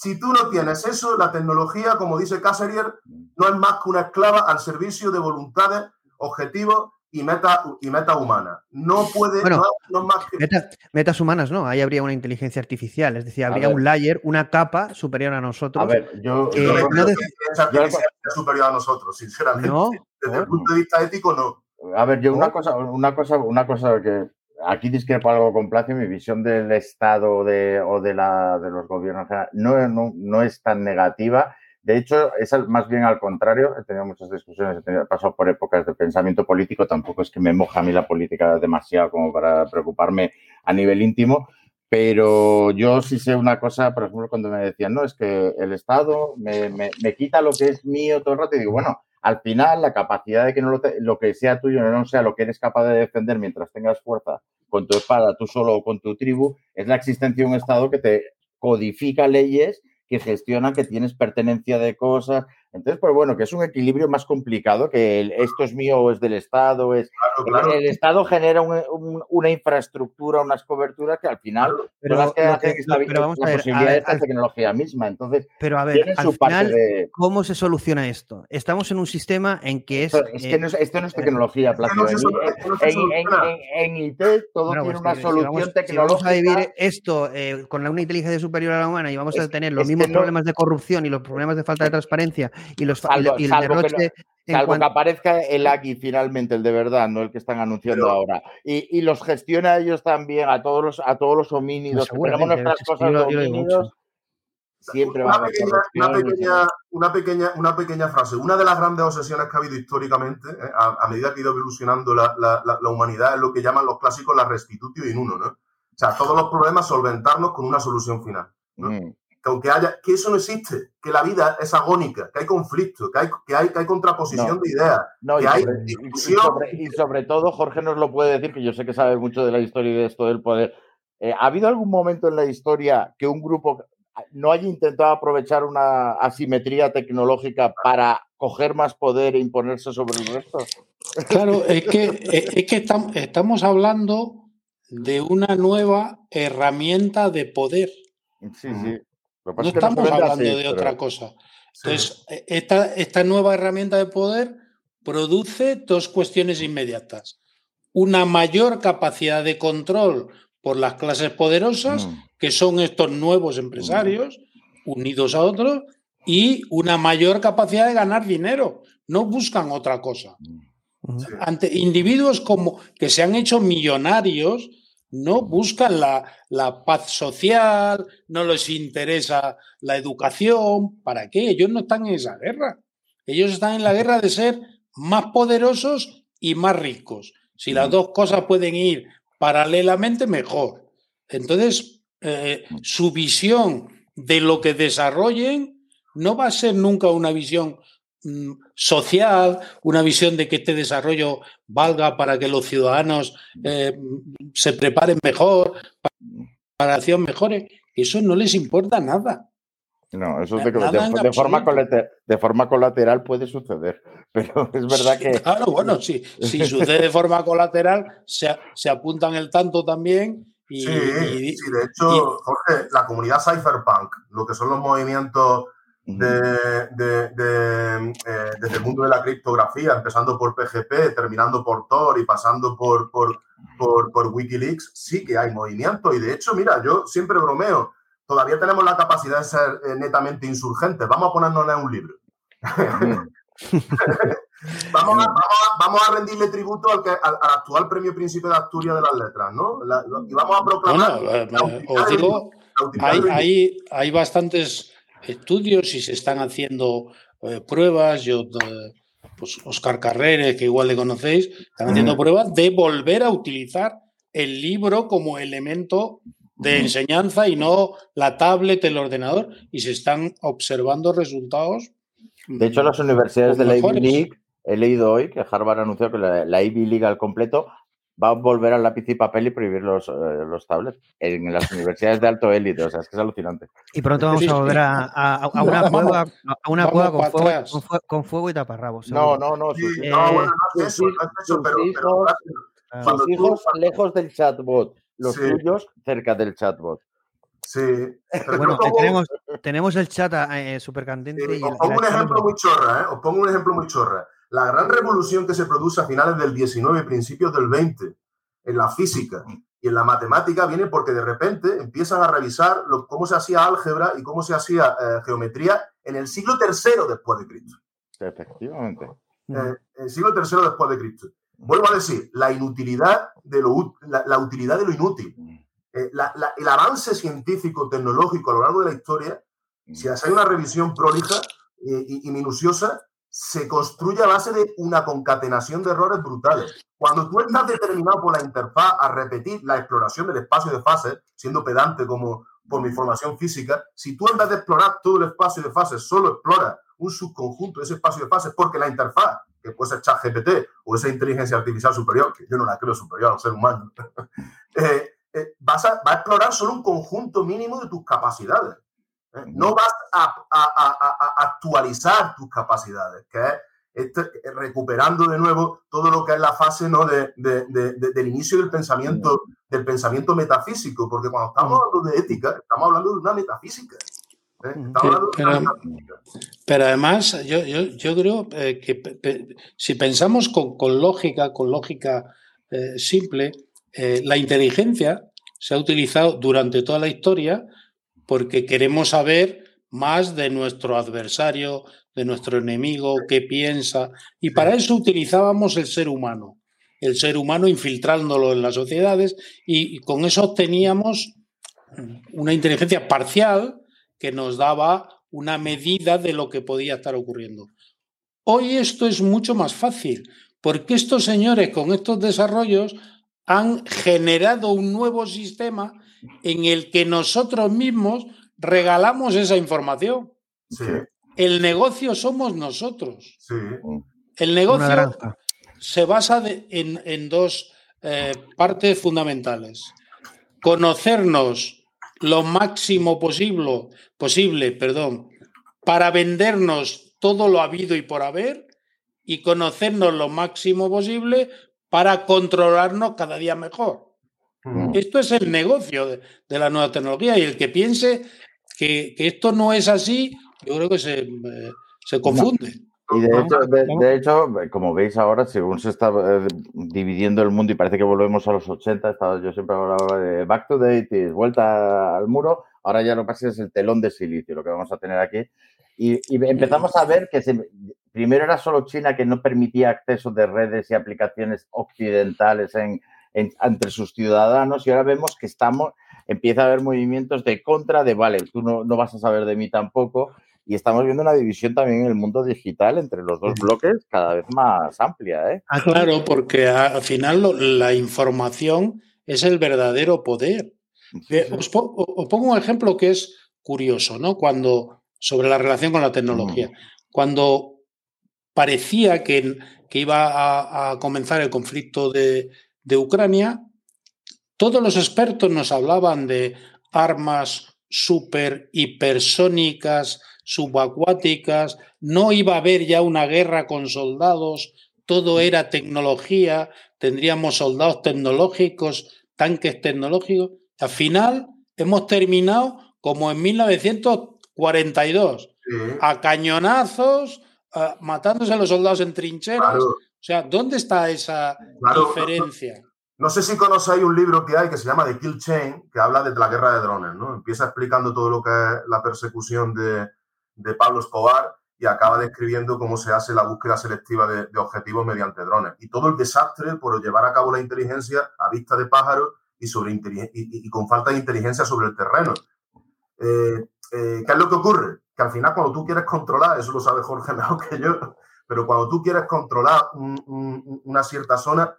Si tú no tienes eso, la tecnología, como dice Casserier, no es más que una esclava al servicio de voluntades, objetivos y meta, y meta humana. No puede, Bueno, no, no más que... Meta- metas humanas, ¿no? Ahí habría una inteligencia artificial, es decir, habría un layer, una capa superior a nosotros. A ver, yo, que Yo no no creo de- que esa artificial sea superior a nosotros, sinceramente. No, Desde el punto de vista ético, no. A ver, yo una cosa, una cosa, una cosa que aquí discrepo algo con Placio, mi visión del Estado de, o de, la, de los gobiernos no, no, no es tan negativa. De hecho, es más bien al contrario. He tenido muchas discusiones, he, tenido, he pasado por épocas de pensamiento político. Tampoco es que me moja a mí la política demasiado como para preocuparme a nivel íntimo. Pero yo sí sé una cosa, por ejemplo, cuando me decían, no, es que el Estado me, me- me quita lo que es mío todo el rato. Y digo, bueno, al final la capacidad de que no lo, te- lo que sea tuyo no sea lo que eres capaz de defender mientras tengas fuerza con tu espada, tú solo o con tu tribu, es la existencia de un Estado que te codifica leyes que gestionan que tienes pertenencia de cosas. Entonces, pues bueno, que es un equilibrio más complicado que el, esto es mío o es del Estado. Es, claro. El, el Estado genera un- un- una infraestructura, unas coberturas que al final Pero son las que hacen que- esta- pero vamos a la ver, posibilidad a de ver, esta al- tecnología misma. Entonces, Pero a ver, al su parte final, de... ¿cómo se soluciona esto? Estamos en un sistema en que es... Esto, es que no es, esto no es tecnología, En, que no en- soluciona. en- en IT todo Bueno, tiene pues una si- si solución vamos- si tecnológica. vamos a vivir esto eh, con una inteligencia superior a la humana y vamos a tener los mismos no- problemas de corrupción y los problemas de falta de transparencia y, los, fa- y Salvo, y el salvo que, salvo cuanto- que aparezca el Agui finalmente, el de verdad, no el que están anunciando Pero- ahora. Y, y los gestiona a ellos también, a todos los, a todos los homínidos, que tenemos Seguramente, nuestras cosas yo yo homínidos, siempre va a Una pequeña, una, pequeña, una, pequeña, una pequeña frase. Una de las grandes obsesiones que ha habido históricamente, eh, a, a medida que ha ido evolucionando la, la- la- la humanidad, es lo que llaman los clásicos la restitutio in uno, ¿no? O sea, todos los problemas solventarnos con una solución final. ¿no? Mm. Que aunque haya, que eso no existe, que la vida es agónica, que hay conflicto, que hay, que hay, que hay contraposición No. de ideas, No, y que hay sobre, y- y discusión. sobre- y sobre todo, Jorge nos lo puede decir, que yo sé que sabe mucho de la historia y de esto del poder. Eh, ¿Ha habido algún momento en la historia que un grupo no haya intentado aprovechar una asimetría tecnológica para coger más poder e imponerse sobre el resto? Claro, es que, es que estam- estamos hablando de una nueva herramienta de poder. Sí, sí. No es que estamos hablando así, de pero- otra cosa. Entonces, e- esta, esta nueva herramienta de poder produce dos cuestiones inmediatas. Una mayor capacidad de control por las clases poderosas, Mm. que son estos nuevos empresarios unidos a otros, y una mayor capacidad de ganar dinero. No buscan otra cosa. Ante individuos como que se han hecho millonarios, no buscan la, la paz social, no les interesa la educación. ¿Para qué? Ellos no están en esa guerra. Ellos están en la guerra de ser más poderosos y más ricos. Si las dos cosas pueden ir paralelamente, mejor. Entonces, eh, su visión de lo que desarrollen no va a ser nunca una visión mm, social, una visión de que este desarrollo valga para que los ciudadanos eh, se preparen mejor, para que la acción mejore. Eso no les importa nada. No, eso es de, de- de forma de forma colateral puede suceder, pero es verdad que... Claro, bueno, si, si sucede de forma colateral, se, se apuntan el tanto también. Y, Sí, y- sí, de hecho, Jorge, la comunidad cypherpunk, lo que son los movimientos de, de- de, eh, desde el mundo de la criptografía, empezando por PGP, terminando por Tor y pasando por, por, por, por Wikileaks, sí que hay movimiento. Y de hecho, mira, yo siempre bromeo, todavía tenemos la capacidad de ser eh, netamente insurgentes. Vamos a ponernos en un libro. Vamos a, vamos a- vamos a rendirle tributo al, que, al, al actual premio Príncipe de Asturias de las Letras, ¿no? La- y vamos a proclamar. Bueno, eh, os digo, hay, hay, hay bastantes estudios y se están haciendo eh, pruebas. Yo, eh, pues Oscar Carreres, que igual le conocéis, están haciendo pruebas de volver a utilizar el libro como elemento de enseñanza y no la tablet, el ordenador, y se están observando resultados. De hecho, las universidades de la Ivy. League, he leído hoy que Harvard anunció que la, la Ivy League al completo va a volver al lápiz y papel y prohibir los, eh, los tablets en las universidades de alto élite. O sea, es que es alucinante. Y pronto vamos a volver a, a- a una cueva, a una cueva con fuego, con, fue- con fuego y taparrabos. No, seguro. no, no. Sus, Eh, No, bueno, no es eso, sus- no es eso, sus pero, pero hijos, cuando sus tú- hijos lejos del chatbot, los Sí. tuyos cerca del chatbot. Sí. Bueno, pongo- tenemos, tenemos el chat eh, súper candente. y el- Os pongo un ejemplo muy chorra, ¿eh? Os pongo un ejemplo muy chorra. La gran revolución que se produce a finales del 19 y principios del 20 en la física y en la matemática viene porque de repente empiezan a revisar lo- cómo se hacía álgebra y cómo se hacía eh, geometría en el siglo III después de Cristo. Efectivamente. Eh, el siglo III después de Cristo. Vuelvo a decir, la inutilidad de lo, la, la utilidad de lo inútil. Eh, la- la- el avance científico, tecnológico a lo largo de la historia, si hace una revisión prolija eh, y, y minuciosa, se construye a base de una concatenación de errores brutales. Cuando tú estás determinado por la interfaz a repetir la exploración del espacio de fases, siendo pedante como por mi formación física, si tú vez de explorar todo el espacio de fases solo exploras un subconjunto de ese espacio de fases, porque la interfaz, que puede ser ChatGPT o esa inteligencia artificial superior, que yo no la creo superior al ser humano, eh, eh, vas a, va a explorar solo un conjunto mínimo de tus capacidades. No vas a, a- a- a- a actualizar tus capacidades, que es este, recuperando de nuevo todo lo que es la fase ¿no? de- de- de- de- del inicio del pensamiento, del pensamiento metafísico, porque cuando estamos hablando de ética, estamos hablando de una metafísica. ¿eh? De una Pero- metafísica. Pero además, yo, yo, yo creo eh, que pe- si pensamos con, con lógica, con lógica eh, simple, la inteligencia se ha utilizado durante toda la historia porque queremos saber más de nuestro adversario, de nuestro enemigo, qué piensa, y para eso utilizábamos el ser humano, el ser humano infiltrándolo en las sociedades y, con eso obteníamos una inteligencia parcial que nos daba una medida de lo que podía estar ocurriendo. Hoy esto es mucho más fácil, porque estos señores con estos desarrollos han generado un nuevo sistema en el que nosotros mismos regalamos esa información. Sí, El negocio somos nosotros. sí. El negocio se basa de- en, en dos eh, partes fundamentales. Conocernos lo máximo posible, posible perdón, para vendernos todo lo habido y por haber y conocernos lo máximo posible para controlarnos cada día mejor. Esto es el negocio de, de la nueva tecnología y el que piense que, que esto no es así, yo creo que se, eh, se confunde. Y de hecho, de, de hecho, como veis ahora, según se está eh, dividiendo el mundo y parece que volvemos a los 80, estaba, yo siempre hablaba de back to date, vuelta al muro, ahora ya lo que pasa es el telón de silicio, lo que vamos a tener aquí. Y, y empezamos a ver que se- primero era solo China que no permitía acceso de redes y aplicaciones occidentales en, en- entre sus ciudadanos y ahora vemos que estamos, empieza a haber movimientos de contra de, vale, tú no, no vas a saber de mí tampoco. Y estamos viendo una división también en el mundo digital entre los dos bloques cada vez más amplia. ¿eh? Ah, claro, porque al final lo- la información es el verdadero poder. Eh, Os, po- os pongo un ejemplo que es curioso, ¿no? Cuando, sobre la relación con la tecnología. Cuando parecía que, que iba a, a comenzar el conflicto de, de Ucrania, todos los expertos nos hablaban de armas super hipersónicas, subacuáticas, no iba a haber ya una guerra con soldados, todo era tecnología, tendríamos soldados tecnológicos, tanques tecnológicos. Al final hemos terminado como en 1942, a cañonazos, a- matándose a los soldados en trincheras. Claro. O sea, ¿dónde está esa Claro. diferencia? No sé si conocéis un libro que hay que se llama The Kill Chain, que habla de la guerra de drones, ¿no? Empieza explicando todo lo que es la persecución de, de Pablo Escobar y acaba describiendo cómo se hace la búsqueda selectiva de, de objetivos mediante drones. Y todo el desastre por llevar a cabo la inteligencia a vista de pájaro y, sobre inteligen- y, y- y con falta de inteligencia sobre el terreno. Eh, eh, ¿Qué es lo que ocurre? Que al final cuando tú quieres controlar, eso lo sabe Jorge mejor que yo, pero cuando tú quieres controlar un- un- una cierta zona,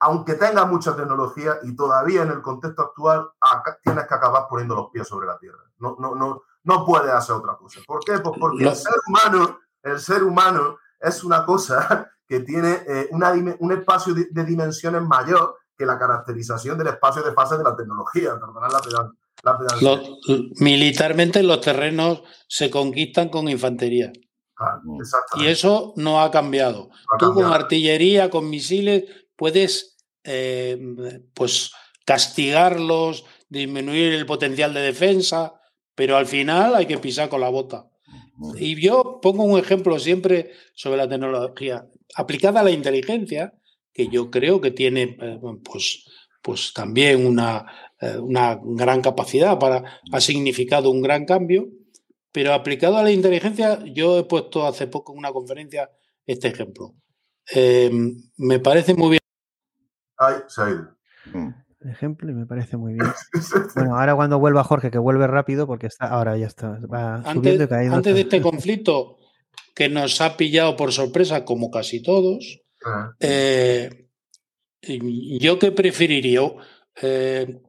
aunque tenga mucha tecnología y todavía en el contexto actual acá- tienes que acabar poniendo los pies sobre la tierra. No, no, no, no puedes hacer otra cosa. ¿Por qué? Pues porque el ser humano, el ser humano es una cosa que tiene eh, una un espacio de, de dimensiones mayor que la caracterización del espacio de fase de la tecnología. Perdonad la, pedan- la. Los- militarmente los terrenos se conquistan con infantería. Claro, Y eso no ha cambiado. ha Tú con artillería, con misiles, puedes eh, pues castigarlos, disminuir el potencial de defensa, pero al final hay que pisar con la bota. Y yo pongo un ejemplo siempre sobre la tecnología aplicada a la inteligencia, que yo creo que tiene eh, pues, pues también una, eh, una gran capacidad para, ha significado un gran cambio, pero aplicado a la inteligencia, yo he puesto hace poco en una conferencia este ejemplo. Eh, me parece muy bien. Ay, se ha ido. El ejemplo y me parece muy bien. Bueno, ahora cuando vuelva Jorge, que vuelve rápido, porque está ahora ya está, va subiendo Antes, y cayendo. antes de este conflicto que nos ha pillado por sorpresa, como casi todos, eh, yo que preferiría eh,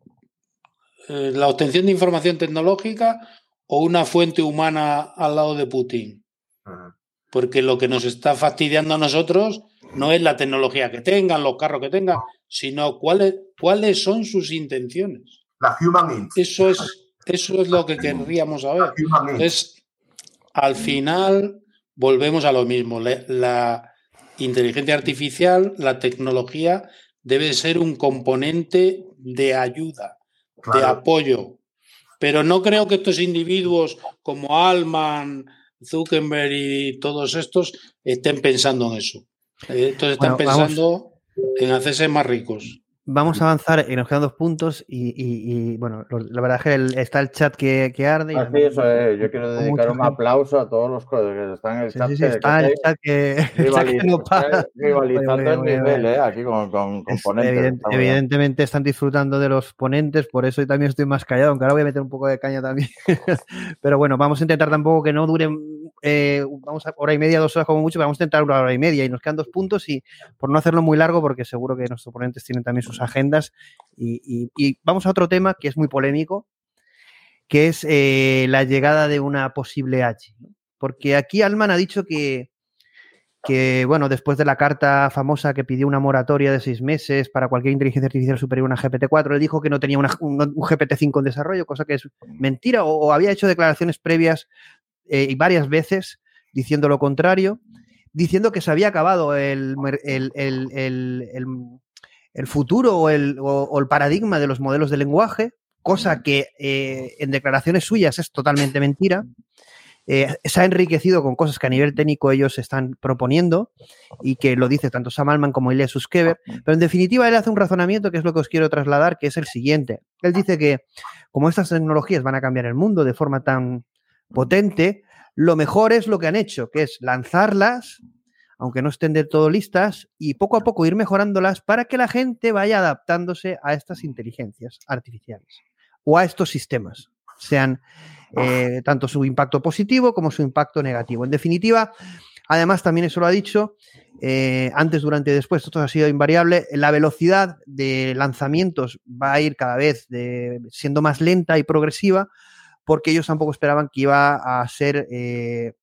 eh, la obtención de información tecnológica o una fuente humana al lado de Putin. Porque lo que nos está fastidiando a nosotros no es la tecnología que tengan, los carros que tengan, sino cuáles, cuáles son sus intenciones. La Human. Eso es, eso es lo que querríamos saber. Entonces, al final, volvemos a lo mismo. La, la inteligencia artificial, la tecnología, debe ser un componente de ayuda, de apoyo. Pero no creo que estos individuos como Alman, Zuckerberg y todos estos estén pensando en eso. Eh, Estos están Bueno, pensando en hacerse más ricos. Vamos a avanzar y nos quedan dos puntos y, y- y, bueno, la verdad es que el- está el chat que, que arde. y Así además- eso es. Yo quiero dedicar un aplauso a todos los que están en el Sí, chat. sí, sí, que- está que el chat que, no para. estáis rivalizando el nivel. ¿eh? Aquí con, con, con Es ponentes. evident- está evidentemente están disfrutando de los ponentes, por eso yo también estoy más callado, aunque ahora voy a meter un poco de caña también. pero bueno, vamos a intentar tampoco que no duren, eh, vamos a hora y media, dos horas como mucho, pero vamos a intentar una hora y media y nos quedan dos puntos y por no hacerlo muy largo, porque seguro que nuestros ponentes tienen también sus agendas y, y- vamos a otro tema que es muy polémico, que es eh, la llegada de una posible H. Porque aquí Alman ha dicho que, que, bueno, después de la carta famosa que pidió una moratoria de seis meses para cualquier inteligencia artificial superior a una GPT-4, él dijo que no tenía un, un GPT-5 en desarrollo, cosa que es mentira, o había hecho declaraciones previas eh, y varias veces diciendo lo contrario, diciendo que se había acabado el, el- el- el- futuro o el, o- o el paradigma de los modelos de lenguaje, cosa que eh, en declaraciones suyas es totalmente mentira. Eh, se ha enriquecido con cosas que a nivel técnico ellos están proponiendo y que lo dice tanto Sam Altman como Ilya Suskever, pero en definitiva él hace un razonamiento que es lo que os quiero trasladar, que es el siguiente. Él dice que como estas tecnologías van a cambiar el mundo de forma tan potente, lo mejor es lo que han hecho, que es lanzarlas, aunque no estén del todo listas, y poco a poco ir mejorándolas para que la gente vaya adaptándose a estas inteligencias artificiales o a estos sistemas, sean eh, tanto su impacto positivo como su impacto negativo. En definitiva, además también eso lo ha dicho, eh, antes, durante y después, esto ha sido invariable, la velocidad de lanzamientos va a ir cada vez de- siendo más lenta y progresiva porque ellos tampoco esperaban que iba a ser eh,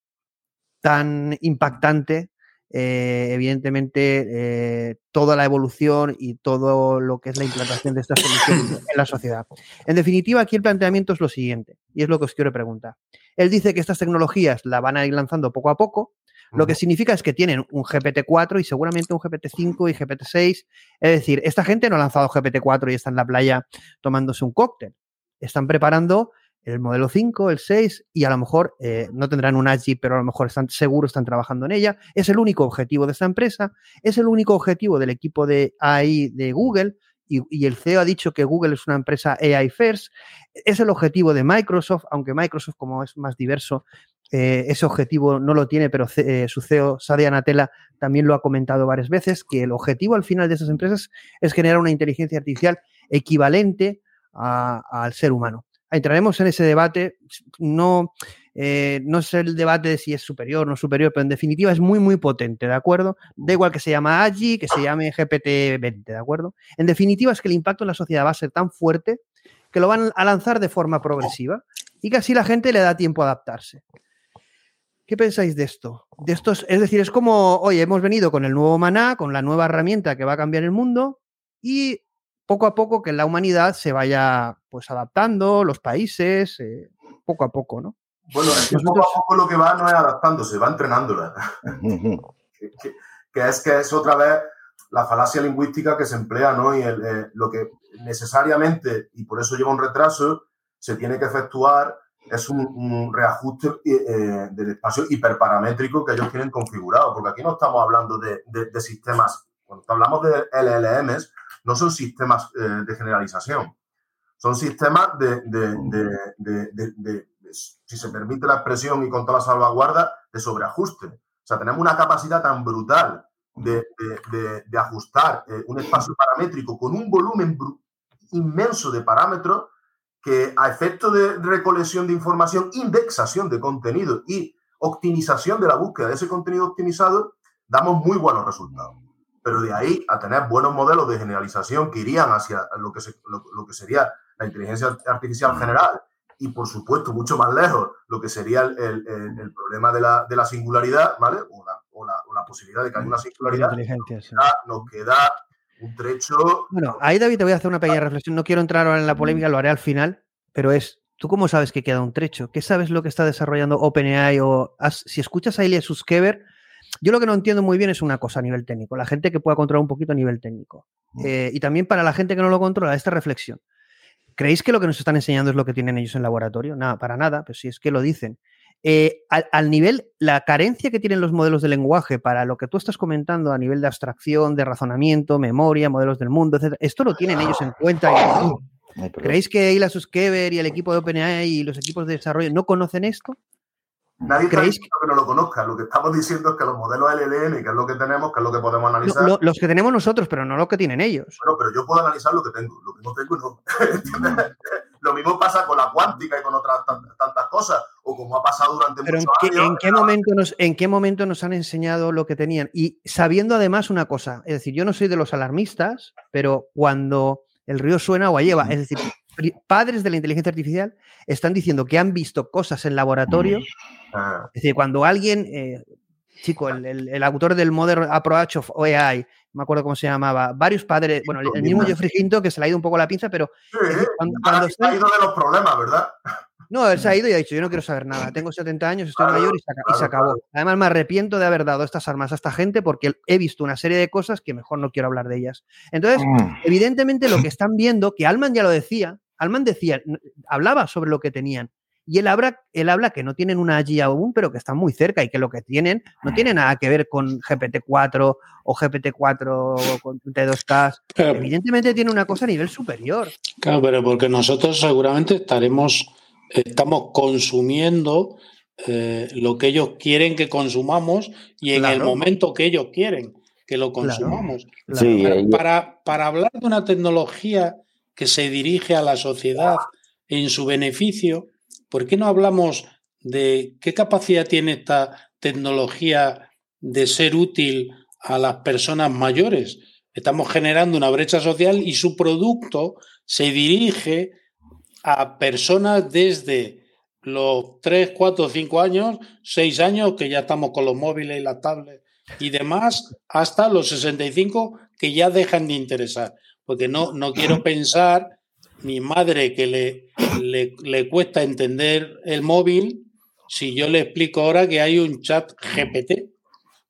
tan impactante, eh, evidentemente, eh, toda la evolución y todo lo que es la implantación de estas soluciones en la sociedad. En definitiva, aquí el planteamiento es lo siguiente, y es lo que os quiero preguntar. Él dice que estas tecnologías la van a ir lanzando poco a poco, lo que significa es que tienen un GPT-4 y seguramente un GPT-5 y GPT-6. Es decir, esta gente no ha lanzado GPT-4 y está en la playa tomándose un cóctel. Están preparando el modelo 5, el 6 y a lo mejor eh, no tendrán un AGI, pero a lo mejor están seguros, están trabajando en ella. Es el único objetivo de esta empresa, es el único objetivo del equipo de AI de Google y, el CEO ha dicho que Google es una empresa AI First. Es el objetivo de Microsoft, aunque Microsoft como es más diverso, eh, ese objetivo no lo tiene, pero eh, su CEO, Satya Nadella, también lo ha comentado varias veces, que el objetivo al final de esas empresas es generar una inteligencia artificial equivalente al ser humano. Entraremos en ese debate, no, eh, no es el debate de si es superior o no superior, pero en definitiva es muy, muy potente, ¿de acuerdo? Da igual que se llama AGI, que se llame GPT-20, ¿de acuerdo? En definitiva es que el impacto en la sociedad va a ser tan fuerte que lo van a lanzar de forma progresiva y que así la gente le da tiempo a adaptarse. ¿Qué pensáis de esto? De estos, es decir, es como, oye, hemos venido con el nuevo maná, con la nueva herramienta que va a cambiar el mundo y poco a poco que la humanidad se vaya pues adaptando, los países, eh, poco a poco, ¿no? Bueno, es que poco a poco lo que va no es adaptándose, va entrenándola. que, que- que es que es otra vez la falacia lingüística que se emplea, ¿no? Y el, eh, lo que necesariamente, y por eso lleva un retraso, se tiene que efectuar es un, un reajuste eh, del espacio hiperparamétrico que ellos tienen configurado, porque aquí no estamos hablando de, de- de sistemas, cuando hablamos de LLMs, no son sistemas eh, de generalización, son sistemas de, de- de- si se permite la expresión y con toda la salvaguarda, de sobreajuste. O sea, tenemos una capacidad tan brutal de, ajustar eh, un espacio paramétrico con un volumen inmenso de parámetros que a efecto de recolección de información, indexación de contenido y optimización de la búsqueda de ese contenido optimizado, damos muy buenos resultados. Pero de ahí a tener buenos modelos de generalización que irían hacia lo que, se- lo que sería la inteligencia artificial general y, por supuesto, mucho más lejos, lo que sería el, el- problema de la, de la singularidad, ¿vale? O la, o la- o la posibilidad de que haya una singularidad. Ah, Nos queda un trecho Bueno, ahí David te voy a hacer una pequeña reflexión. No quiero entrar ahora en la polémica, lo haré al final, pero es, ¿tú cómo sabes que queda un trecho? ¿Qué sabes lo que está desarrollando OpenAI o has- si escuchas a Ilya Suskever? Yo lo que no entiendo muy bien es una cosa a nivel técnico, la gente que pueda controlar un poquito a nivel técnico. Eh, y también para la gente que no lo controla, esta reflexión. ¿Creéis que lo que nos están enseñando es lo que tienen ellos en laboratorio? Nada, para nada, pero si es que lo dicen. Eh, al, al nivel, la carencia que tienen los modelos de lenguaje para lo que tú estás comentando a nivel de abstracción, de razonamiento, memoria, modelos del mundo, etc. Esto lo tienen ellos en cuenta. y- ¿Creéis que Ila Suskever y el equipo de OpenAI y los equipos de desarrollo no conocen esto? Nadie está ¿Creéis diciendo que no lo conozca. Lo que estamos diciendo es que los modelos LLM, que es lo que tenemos, que es lo que podemos analizar. lo- los que tenemos nosotros, pero no lo que tienen ellos. Bueno, pero yo puedo analizar lo que tengo. Lo que no tengo, no. ¿Entiendes? lo mismo pasa con la cuántica y con otras tan- tantas cosas. O como ha pasado durante Pero ¿en muchos qué, años. en qué momento nos, ¿en qué momento nos han enseñado lo que tenían? Y sabiendo además una cosa, es decir, yo no soy de los alarmistas, pero cuando el río suena agua lleva, es decir, padres de la inteligencia artificial están diciendo que han visto cosas en laboratorio, Ah, es decir, cuando alguien, eh, chico, el, el- el autor del Modern Approach of AI, no me acuerdo cómo se llamaba, varios padres, bueno, el, mismo Geoffrey Hinton, que se le ha ido un poco la pinza, pero sí, decir, cuando, cuando se ha ido de los problemas, ¿verdad? no, él se ha ido y ha dicho, yo no quiero saber nada, tengo 70 años, estoy Claro, mayor y se, aca- y se claro, acabó. claro. Además, me arrepiento de haber dado estas armas a esta gente porque he visto una serie de cosas que mejor no quiero hablar de ellas. Entonces, Mm. evidentemente lo que están viendo, que Alman ya lo decía, Alman decía, hablaba sobre lo que tenían. Y él habla, él habla que no tienen una allí aún, pero que están muy cerca y que lo que tienen no tiene nada que ver con GPT-4 o GPT-4 o con T2K. Pero- Evidentemente tiene una cosa a nivel superior. Claro, pero porque nosotros seguramente estaremos, estamos consumiendo eh, lo que ellos quieren que consumamos y en el momento que ellos quieren que lo Claro, consumamos. Sí, para, para hablar de una tecnología que se dirige a la sociedad en su beneficio, ¿por qué no hablamos de qué capacidad tiene esta tecnología de ser útil a las personas mayores? Estamos generando una brecha social y su producto se dirige a personas desde los 3, 4, 5 años, 6 años, que ya estamos con los móviles y las tablets y demás, hasta los 65 que ya dejan de interesar. Porque no, no quiero pensar, mi madre que le, le, le cuesta entender el móvil, si yo le explico ahora que hay un chat GPT.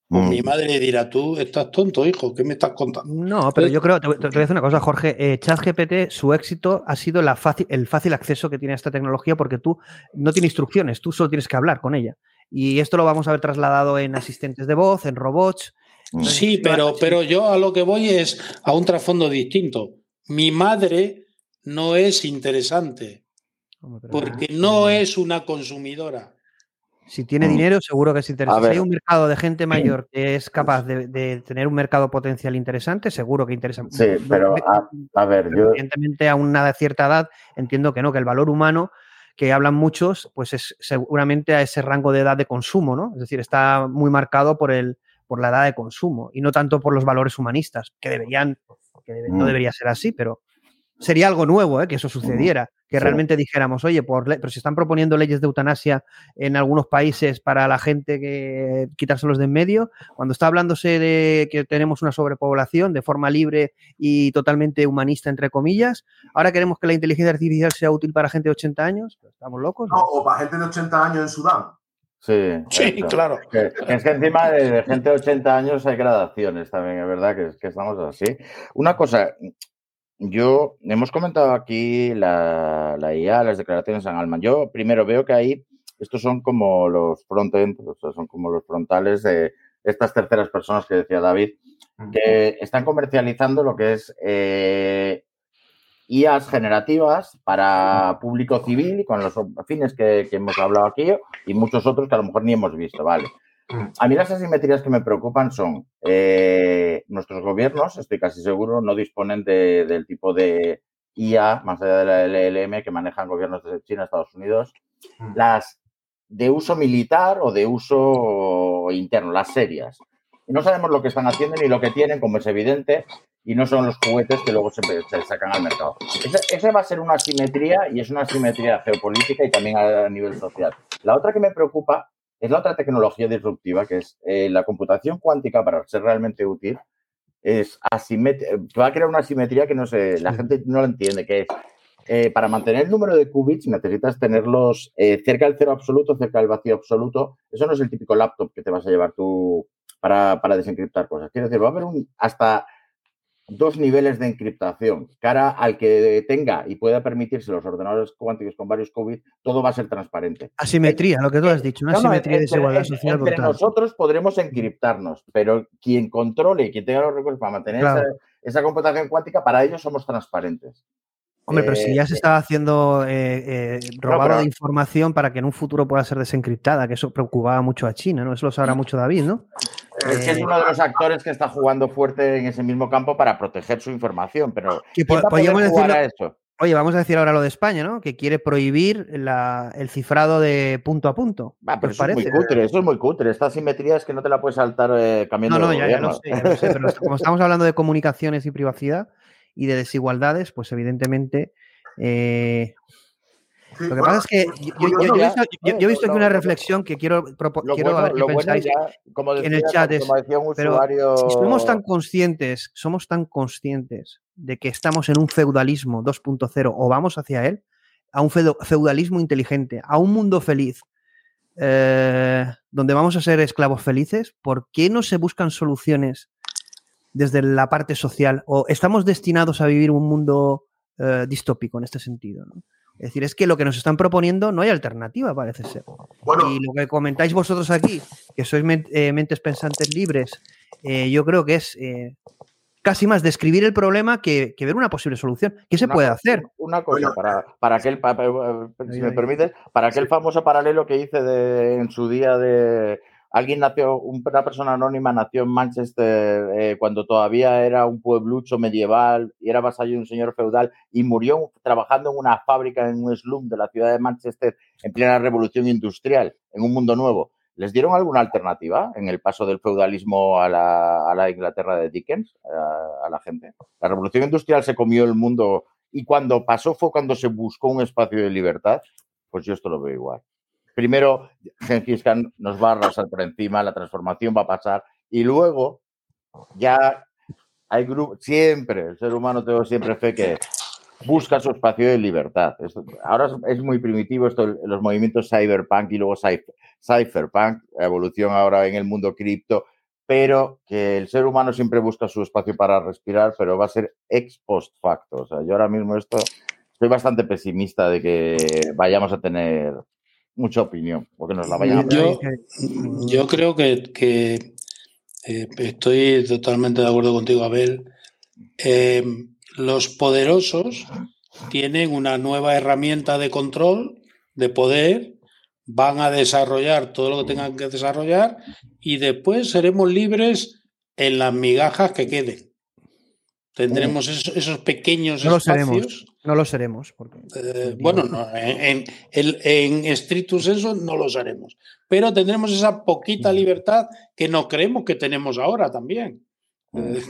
Pues Mm. mi madre dirá, tú estás tonto, hijo, ¿qué me estás contando? No, pero yo creo, te, voy te voy a decir una cosa, Jorge. Eh, ChatGPT, su éxito ha sido la fácil, el fácil acceso que tiene a esta tecnología porque tú no tienes instrucciones, tú solo tienes que hablar con ella. Y esto lo vamos a ver trasladado en asistentes de voz, en robots. Entonces, Sí, pero, pero yo a lo que voy es a un trasfondo distinto. Mi madre no es interesante porque no es una consumidora. Si tiene Mm. dinero, seguro que es interesante. Si hay un mercado de gente mayor que es capaz de, de tener un mercado potencial interesante, seguro que interesa. Sí, pero a, a ver, pero yo, evidentemente a una cierta edad entiendo que no, que el valor humano que hablan muchos, pues es seguramente a ese rango de edad de consumo, ¿no? Es decir, está muy marcado por el por la edad de consumo y no tanto por los valores humanistas, que deberían, que debe- no Mm. debería ser así, pero sería algo nuevo ¿eh? que eso sucediera. Que Sí. realmente dijéramos, oye, por pero se están proponiendo leyes de eutanasia en algunos países para la gente que quitárselos de en medio. Cuando está hablándose de que tenemos una sobrepoblación de forma libre y totalmente humanista, entre comillas, ahora queremos que la inteligencia artificial sea útil para gente de 80 años. ¿Estamos locos? No, o para gente de 80 años en Sudán. Sí, Sí, eso. claro. Que es que encima de, de gente de 80 años hay gradaciones también, es verdad que, que estamos así. Una cosa, yo, hemos comentado aquí la, la IA, las declaraciones en Alman. Yo primero veo que ahí, estos son como los frontend, o sea, son como los frontales de estas terceras personas que decía David, que están comercializando lo que es eh, IAs generativas para público civil y con los fines que, que hemos hablado aquí y muchos otros que a lo mejor ni hemos visto, ¿vale? A mí las asimetrías que me preocupan son eh, nuestros gobiernos, estoy casi seguro, no disponen de- del tipo de IA, más allá de la LLM, que manejan gobiernos de China, Estados Unidos, las de uso militar o de uso interno, las serias. No sabemos lo que están haciendo ni lo que tienen, como es evidente, y no son los juguetes que luego se, se sacan al mercado. Esa, esa va a ser una asimetría y es una asimetría geopolítica y también a, nivel social. La otra que me preocupa es la otra tecnología disruptiva, que es eh, la computación cuántica para ser realmente útil. Es va a crear una asimetría que no sé, la gente no la entiende, que es eh, para mantener el número de qubits necesitas tenerlos eh, cerca del cero absoluto, cerca del vacío absoluto. Eso no es el típico laptop que te vas a llevar tú para, para desencriptar cosas. Quiero decir, va a haber un, hasta dos niveles de encriptación. Cara al que tenga y pueda permitirse los ordenadores cuánticos con varios qubits, todo va a ser transparente. Asimetría, lo que tú has dicho, una No, no, asimetría de desigualdad social entre brutal. nosotros podremos encriptarnos, pero quien controle y quien tenga los recursos para mantener Claro. esa, esa computación cuántica, para ellos somos transparentes. Hombre, pero si Eh, ya se estaba haciendo eh, eh, robado pero- de información para que en un futuro pueda ser desencriptada, que eso preocupaba mucho a China, ¿no? Eso lo sabrá mucho David, ¿no? Es que es Eh, uno de los actores que está jugando fuerte en ese mismo campo para proteger su información, pero que ¿quién po- va a poder podríamos a eso? Oye, vamos a decir ahora lo de España, ¿no? Que quiere prohibir la- el cifrado de punto a punto. Ah, ¿Qué pero os eso es muy cutre, eso es muy cutre. Esta simetría es que no te la puedes saltar eh, cambiando No, no, de ya, ya lo sé, ya lo sé, pero como estamos hablando de comunicaciones y privacidad y de desigualdades, pues evidentemente. eh, lo que bueno, pasa es que yo, yo- yo- yo he visto, yo- yo he visto aquí una reflexión que quiero, propo- Lo quiero a bueno, ver qué bueno pensáis ya, como en el decía- chat. es, como decía un pero usuario- si somos tan conscientes, somos tan conscientes de que estamos en un feudalismo 2.0 o vamos hacia él, a un feudalismo inteligente, a un mundo feliz, eh, donde vamos a ser esclavos felices, ¿por qué no se buscan soluciones desde la parte social? ¿O estamos destinados a vivir un mundo eh, distópico en este sentido? ¿no? Es decir, es que lo que nos están proponiendo no hay alternativa, parece ser. y lo que comentáis vosotros aquí, que sois eh, mentes pensantes libres, eh, yo creo que es eh, casi más describir el problema que, que ver una posible solución. ¿Qué se Una puede cosa- hacer? Una cosa, para, para aquel, si me permites, para aquel famoso paralelo que hice de, en su día de alguien nació, una persona anónima nació en Manchester eh, cuando todavía era un pueblucho medieval y era vasallo de un señor feudal y murió trabajando en una fábrica en un slum de la ciudad de Manchester en plena revolución industrial, en un mundo nuevo. ¿Les dieron alguna alternativa en el paso del feudalismo a la, a la Inglaterra de Dickens, a, a la gente? La revolución industrial se comió el mundo y cuando pasó fue cuando se buscó un espacio de libertad. Pues yo esto lo veo igual. Primero, Gengis Khan nos va a arrasar por encima, la transformación va a pasar y luego ya hay grupos, siempre, el ser humano tengo siempre fe que busca su espacio de libertad. Ahora es, muy primitivo esto, los movimientos cyberpunk y luego cypher- cypherpunk, evolución ahora en el mundo cripto, pero que el ser humano siempre busca su espacio para respirar, pero va a ser ex post facto. O sea, yo ahora mismo esto estoy bastante pesimista de que vayamos a tener mucha opinión, porque nos la vayan a Yo, yo creo que, que, eh, estoy totalmente de acuerdo contigo, Abel. Eh, los poderosos tienen una nueva herramienta de control, de poder, van a desarrollar todo lo que tengan que desarrollar y después seremos libres en las migajas que queden. Tendremos esos, esos pequeños No lo espacios. Seremos. No lo seremos. Porque, Eh, bueno, no, en, en, en estrictus eso no lo haremos. Pero tendremos esa poquita libertad que no creemos que tenemos ahora también. Eh,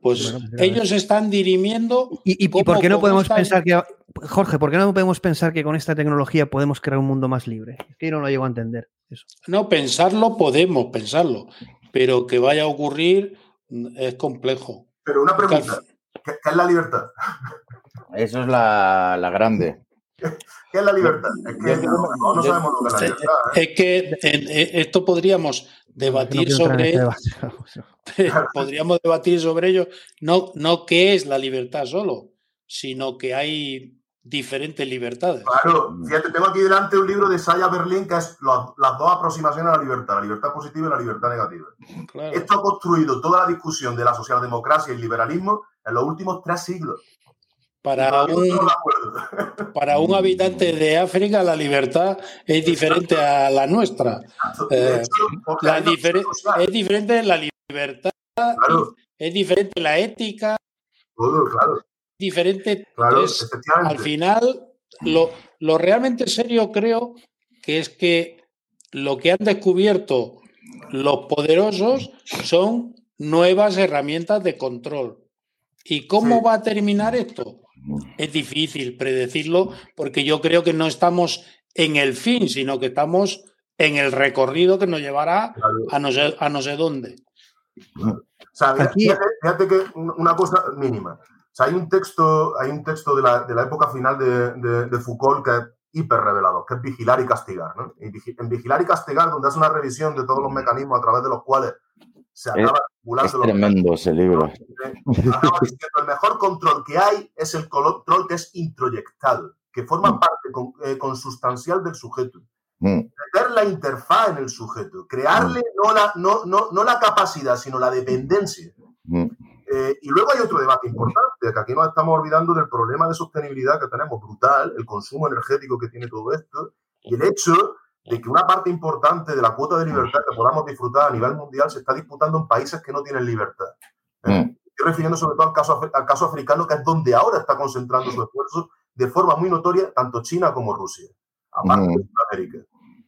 Pues ellos están dirimiendo. ¿Y, y por qué no podemos pensar que, Jorge, por qué no podemos pensar que con esta tecnología podemos crear un mundo más libre? Es que yo no lo llego a entender. Eso. No, pensarlo podemos pensarlo, pero que vaya a ocurrir es complejo. Pero una pregunta, ¿qué, qué es la libertad? Eso es la, la grande. ¿Qué es la libertad? Es que no, no, no sabemos lo que es la libertad. ¿eh? Es que en, en, esto podríamos debatir No sobre este podríamos debatir sobre ello no no qué es la libertad solo sino que hay diferentes libertades Claro, fíjate, tengo aquí delante un libro de Saya Berlin que es las dos aproximaciones a la libertad, la libertad positiva y la libertad negativa. Claro. Esto ha construido toda la discusión de la socialdemocracia y el liberalismo en los últimos tres siglos. Para un para un habitante de África la libertad es diferente a la nuestra Eh, la es diferente la libertad Claro, es diferente la ética todo, claro. diferente Claro, es- efectivamente. al final lo, lo realmente serio creo que es que lo que han descubierto los poderosos son nuevas herramientas de control. ¿Y cómo Sí. va a terminar esto? Es difícil predecirlo porque yo creo que no estamos en el fin, sino que estamos en el recorrido que nos llevará Claro. a no sé, a no sé dónde. O sea, Aquí- fíjate, fíjate que un- una cosa mínima. O sea, hay un texto, hay un texto de la, de la época final de, de- de Foucault que es hiper revelador, que es vigilar y castigar. en vigilar y castigar, donde hace una revisión de todos los mecanismos a través de los cuales se Es, acaba es los tremendo ese libro. acaba diciendo, el mejor control que hay es el control que es introyectado, que forma parte con- eh, consustancial del sujeto. Mm, la interfaz en el sujeto, crearle no la, no, no, no la capacidad, sino la dependencia. mm. Eh, y luego hay otro debate importante, que aquí nos estamos olvidando del problema de sostenibilidad que tenemos brutal, el consumo energético que tiene todo esto, y el hecho de que una parte importante de la cuota de libertad que podamos disfrutar a nivel mundial se está disputando en países que no tienen libertad. Mm. Estoy refiriendo sobre todo al caso, al caso africano, que es donde ahora está concentrando su esfuerzo de forma muy notoria tanto China como Rusia, aparte de Mm. Sudamérica.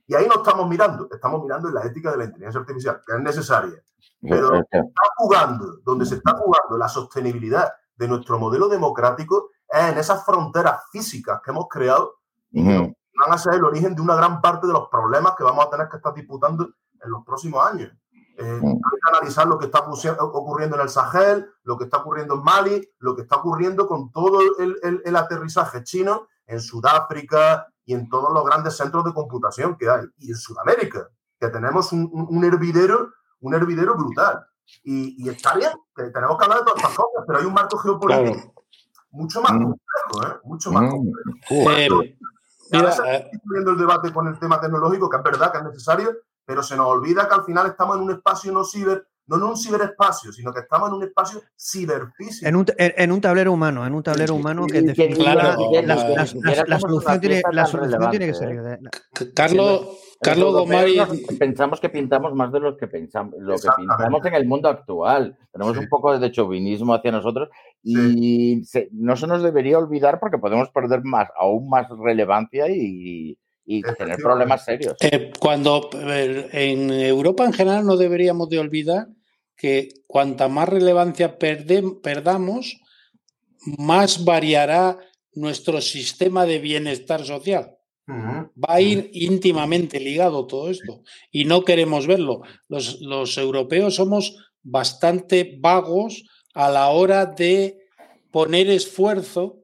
Y ahí no estamos mirando, estamos mirando en la ética de la inteligencia artificial, que es necesaria. Pero Es que- está jugando, donde se está jugando la sostenibilidad de nuestro modelo democrático es en esas fronteras físicas que hemos creado y que Ujú. Van a ser el origen de una gran parte de los problemas que vamos a tener que estar disputando en los próximos años. Eh, hay que analizar lo que está ocurri- ocurriendo en el Sahel, lo que está ocurriendo en Mali, lo que está ocurriendo con todo el, el- el aterrizaje chino en Sudáfrica y en todos los grandes centros de computación que hay. Y en Sudamérica, que tenemos un, un- un hervidero, un hervidero brutal. Y, y está bien, que tenemos que hablar de todas estas cosas, pero hay un marco geopolítico Claro. mucho más Mm. complejo, ¿eh? Mucho más Mm. complejo. Ahora mira, se eh, el debate con el tema tecnológico, que es verdad que es necesario, pero se nos olvida que al final estamos en un espacio no ciber, no en un ciberespacio, sino que estamos en un espacio ciberfísico. En un, en, en un tablero humano, en un tablero humano que la, solución tiene, pieza la tan solución tiene que ser. ¿eh? Carlos Los Carlos Gomari nos- pensamos que pintamos más de lo que pensamos, lo que pintamos en el mundo actual. Tenemos Sí. un poco de chauvinismo hacia nosotros y se- no se nos debería olvidar porque podemos perder más, aún más relevancia y, y tener problemas serios. Eh, cuando eh, en Europa en general no deberíamos de olvidar que cuanta más relevancia perde- perdamos, más variará nuestro sistema de bienestar social. Va a ir íntimamente ligado todo esto y no queremos verlo. Los, los europeos somos bastante vagos a la hora de poner esfuerzo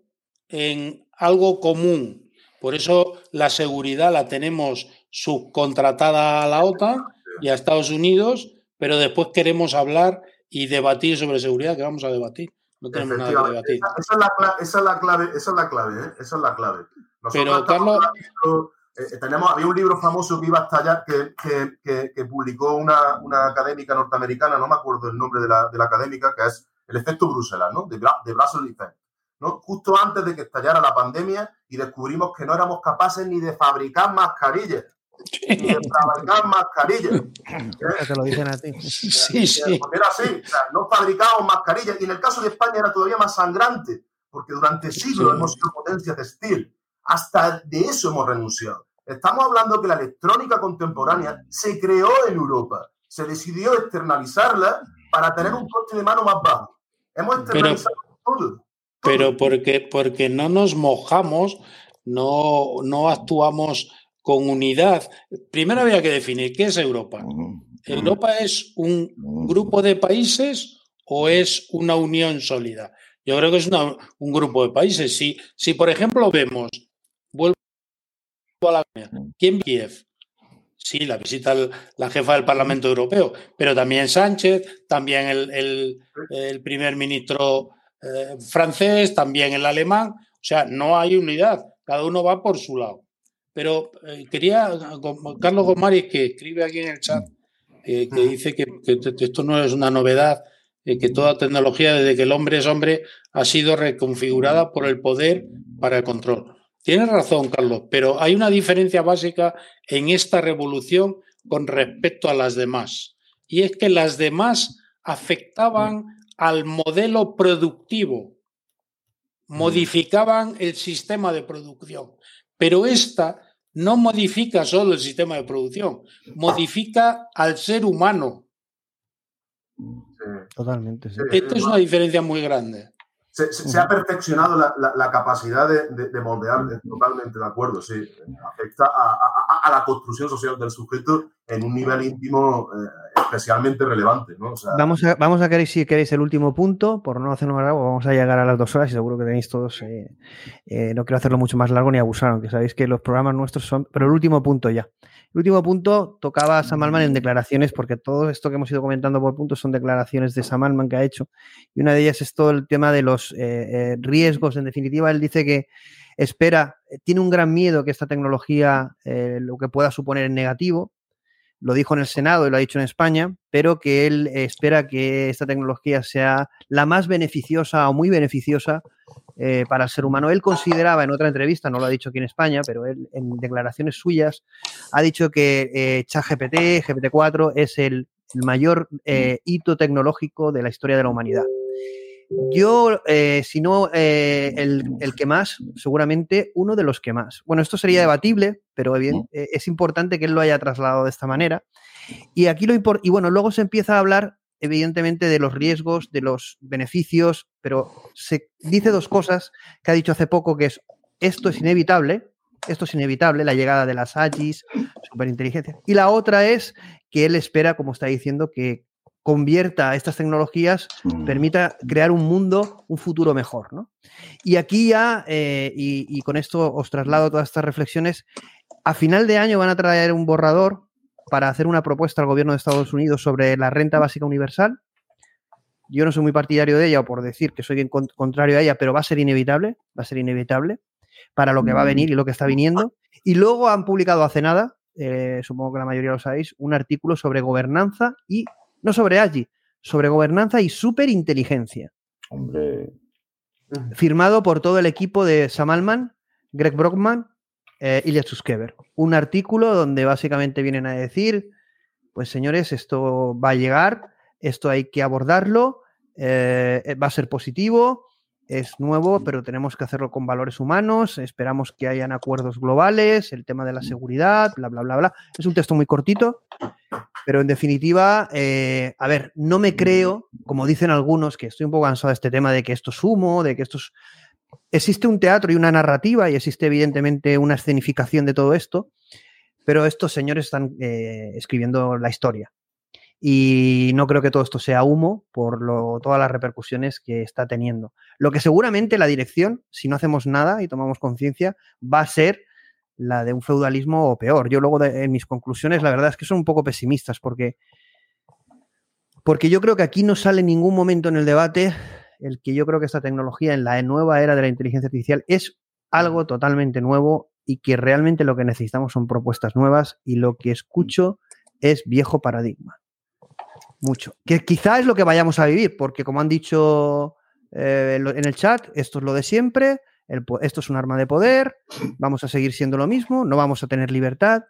en algo común. Por eso la seguridad la tenemos subcontratada a la OTAN y a Estados Unidos, pero después queremos hablar y debatir sobre seguridad, que vamos a debatir. No tenemos nada que debatir. Esa, es la, cla- esa es la clave, esa es la clave, ¿eh? Esa es la clave. Nosotros Pero, Carlos- hablando, eh, tenemos, había un libro famoso que iba a estallar, que, que, que, que publicó una, una académica norteamericana, no me acuerdo el nombre de la, de la académica, que es El efecto Bruselas, ¿no? De, de Brussels Effect. ¿No? Justo antes de que estallara la pandemia y descubrimos que no éramos capaces ni de fabricar mascarillas. Ni de fabricar mascarillas. que te lo dicen a ti. Sí, sí. Porque era así, o sea, no fabricábamos mascarillas y en el caso de España era todavía más sangrante, porque durante siglos Sí. hemos sido potencia textil. Hasta de eso hemos renunciado. Estamos hablando que la electrónica contemporánea se creó en Europa, se decidió externalizarla para tener un coste de mano más bajo. Hemos Pero, externalizado todo. Pero porque, porque no nos mojamos, no, no actuamos con unidad. Primero había que definir qué es Europa. ¿Europa es un grupo de países o es una unión sólida? Yo creo que es una- un grupo de países. Si, si, por ejemplo, vemos, vuelvo a la ¿quién Kiev? Sí, la visita el- la jefa del Parlamento Europeo, pero también Sánchez, también el, el- el primer ministro eh, francés, también el alemán. O sea, no hay unidad, cada uno va por su lado. Pero eh, quería, Carlos Gomari, que escribe aquí en el chat, eh, que dice que, que esto no es una novedad, eh, que toda tecnología, desde que el hombre es hombre, ha sido reconfigurada por el poder para el control. Tienes razón, Carlos, pero hay una diferencia básica en esta revolución con respecto a las demás. Y es que las demás afectaban al modelo productivo, modificaban el sistema de producción. Pero esta no modifica solo el sistema de producción, modifica al ser humano. Totalmente. sí. Esto es una diferencia muy grande. Se, se- se ha perfeccionado la, la- la capacidad de, de- de moldear, totalmente de acuerdo, sí. Afecta a, a- a- a la construcción social del sujeto en un nivel íntimo eh, especialmente relevante, ¿no? O sea, Vamos a, vamos a querer, si queréis, el último punto, por no hacernos más largo, vamos a llegar a las dos horas y seguro que tenéis todos. eh, eh, no quiero hacerlo mucho más largo ni abusar, aunque sabéis que los programas nuestros son. Pero el último punto ya. El último punto tocaba a Sam Altman en declaraciones, porque todo esto que hemos ido comentando por puntos son declaraciones de Sam Altman que ha hecho. Y una de ellas es todo el tema de los eh, eh, riesgos. En definitiva, él dice que espera, tiene un gran miedo que esta tecnología eh, lo que pueda suponer en negativo, lo dijo en el Senado y lo ha dicho en España, pero que él espera que esta tecnología sea la más beneficiosa o muy beneficiosa eh, para el ser humano. Él consideraba en otra entrevista, no lo ha dicho aquí en España, pero él en declaraciones suyas ha dicho que eh, ChatGPT, GPT-4 es el, el mayor eh, hito tecnológico de la historia de la humanidad. Yo, eh, si no eh, el, el que más, seguramente uno de los que más. Bueno, esto sería debatible, pero bien, eh, es importante que él lo haya trasladado de esta manera. Y aquí lo y bueno, luego se empieza a hablar, evidentemente, de los riesgos, de los beneficios, pero se dice dos cosas que ha dicho hace poco, que es esto es inevitable, esto es inevitable, la llegada de las AGIs, superinteligencia. Y la otra es que él espera, como está diciendo, que convierta estas tecnologías, permita crear un mundo, un futuro mejor. ¿no? Y aquí ya, eh, y, y con esto os traslado todas estas reflexiones, a final de año van a traer un borrador para hacer una propuesta al gobierno de Estados Unidos sobre la renta básica universal. Yo no soy muy partidario de ella, o por decir que soy contrario a ella, pero va a ser inevitable, va a ser inevitable para lo que va a venir y lo que está viniendo. Y luego han publicado hace nada, eh, supongo que la mayoría lo sabéis, un artículo sobre gobernanza y, no sobre AGI, sobre gobernanza y superinteligencia, Hombre, firmado por todo el equipo de Sam Altman, Greg Brockman, eh, Ilya Suskever. Un artículo donde básicamente vienen a decir, pues señores, esto va a llegar, esto hay que abordarlo, eh, va a ser positivo, es nuevo, pero tenemos que hacerlo con valores humanos, esperamos que hayan acuerdos globales, el tema de la seguridad, bla, bla, bla, bla. Es un texto muy cortito, pero en definitiva, eh, a ver, no me creo, como dicen algunos, que estoy un poco cansado de este tema de que esto es humo, de que esto es... Existe un teatro y una narrativa y existe evidentemente una escenificación de todo esto, pero estos señores están eh, escribiendo la historia. Y no creo que todo esto sea humo por lo- todas las repercusiones que está teniendo. Lo que seguramente la dirección, si no hacemos nada y tomamos conciencia, va a ser la de un feudalismo o peor. Yo luego de- en mis conclusiones, la verdad es que son un poco pesimistas porque, porque yo creo que aquí no sale ningún momento en el debate el que yo creo que esta tecnología en la nueva era de la inteligencia artificial es algo totalmente nuevo y que realmente lo que necesitamos son propuestas nuevas y lo que escucho es viejo paradigma. Mucho. Que quizá es lo que vayamos a vivir, porque como han dicho eh, en el chat, esto es lo de siempre, el esto es un arma de poder, vamos a seguir siendo lo mismo, no vamos a tener libertad.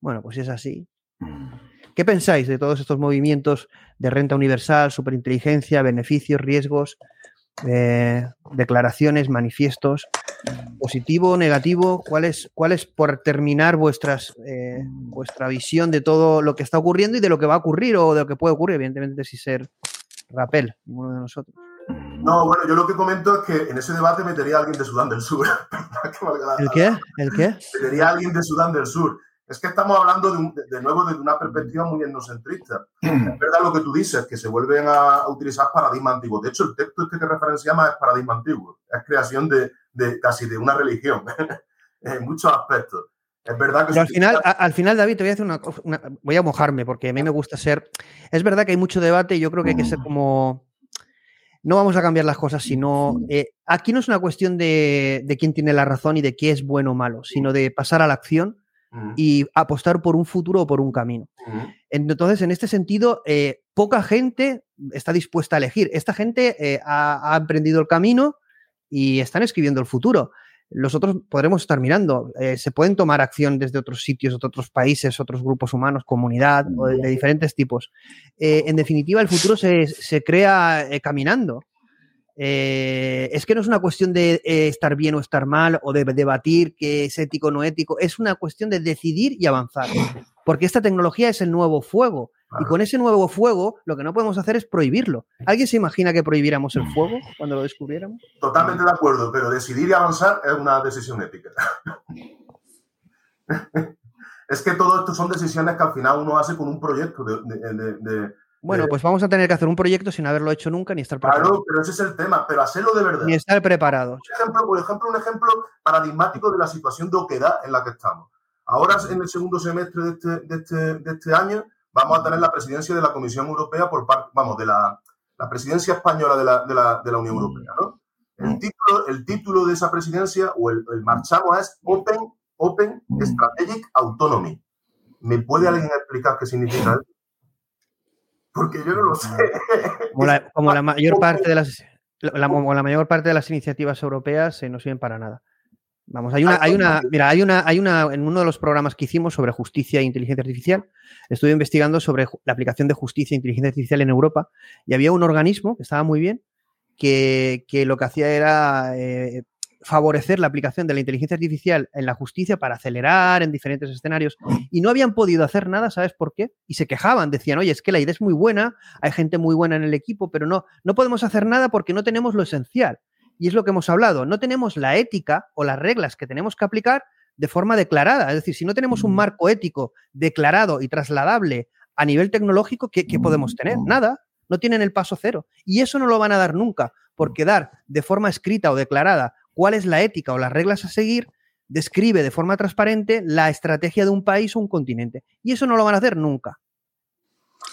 Bueno, pues si es así. ¿Qué pensáis de todos estos movimientos de renta universal, superinteligencia, beneficios, riesgos, eh, declaraciones, manifiestos? ¿Positivo, negativo? ¿Cuál es, cuál es por terminar vuestras, eh, vuestra visión de todo lo que está ocurriendo y de lo que va a ocurrir o de lo que puede ocurrir? Evidentemente, sin ser rapel, ninguno de nosotros. No, bueno, yo lo que comento es que en ese debate metería a alguien de Sudán del Sur. ¿El qué? ¿El qué? Metería a alguien de Sudán del Sur. Es que estamos hablando de, un- de- nuevo desde una perspectiva muy etnocentrista. Es verdad lo que tú dices, que se vuelven a, a utilizar paradigmas antiguos. De hecho, el texto este que referenciamos es paradigma antiguo. Es creación de, de casi de una religión en muchos aspectos. Es verdad que Pero al final, a- al final, David, te voy a hacer una, Voy a mojarme porque a mí me gusta ser. Es verdad que hay mucho debate y yo creo que hay que ser como. No vamos a cambiar las cosas, sino. eh, aquí no es una cuestión de, de quién tiene la razón y de qué es bueno o malo, sino de pasar a la acción y apostar por un futuro o por un camino. Entonces, en este sentido, eh, poca gente está dispuesta a elegir. Esta gente eh, ha, ha emprendido el camino y están escribiendo el futuro. Nosotros podremos estar mirando, eh, se pueden tomar acción desde otros sitios, otros países, otros grupos humanos, comunidad, o de, de diferentes tipos. En definitiva, el futuro se, se crea caminando. Eh, es que no es una cuestión de eh, estar bien o estar mal o de debatir qué es ético o no ético, es una cuestión de decidir y avanzar. Porque esta tecnología es el nuevo fuego. Y con ese nuevo fuego, lo que no podemos hacer es prohibirlo. ¿Alguien se imagina que prohibiéramos el fuego cuando lo descubriéramos? Totalmente de acuerdo, pero decidir y avanzar es una decisión ética. es que todo esto son decisiones que al final uno hace con un proyecto de, de- de- de- Bueno, de- pues vamos a tener que hacer un proyecto sin haberlo hecho nunca ni estar preparado. Claro, pero ese es el tema, pero hacerlo de verdad. Ni estar preparados. Por ejemplo, por ejemplo, un ejemplo paradigmático de la situación de oquedad en la que estamos. Ahora, en el segundo semestre de este, de este- de este año, vamos a tener la presidencia de la Comisión Europea por parte, vamos, de la, la presidencia española de la, de la- de la Unión Europea, ¿no? El título, el título de esa presidencia o el, el marchamo es Open, Open Strategic Autonomy. ¿Me puede alguien explicar qué significa eso? Porque yo no lo sé. Como la, como la mayor parte de las la, como la mayor parte de las iniciativas europeas eh, no sirven para nada. Vamos, hay una, hay una, mira, hay una, hay una, en uno de los programas que hicimos sobre justicia e inteligencia artificial, estuve investigando sobre la aplicación de justicia e inteligencia artificial en Europa y había un organismo que estaba muy bien, que, que lo que hacía era eh, favorecer la aplicación de la inteligencia artificial en la justicia para acelerar en diferentes escenarios y no habían podido hacer nada, ¿sabes por qué? Y se quejaban, decían, oye, es que la idea es muy buena, hay gente muy buena en el equipo, pero no, no podemos hacer nada porque no tenemos lo esencial. Y es lo que hemos hablado, no tenemos la ética o las reglas que tenemos que aplicar de forma declarada. Es decir, si no tenemos un marco ético declarado y trasladable a nivel tecnológico, ¿qué, qué podemos tener? Nada. No tienen el paso cero. Y eso no lo van a dar nunca, porque dar de forma escrita o declarada cuál es la ética o las reglas a seguir describe de forma transparente la estrategia de un país o un continente. Y eso no lo van a hacer nunca.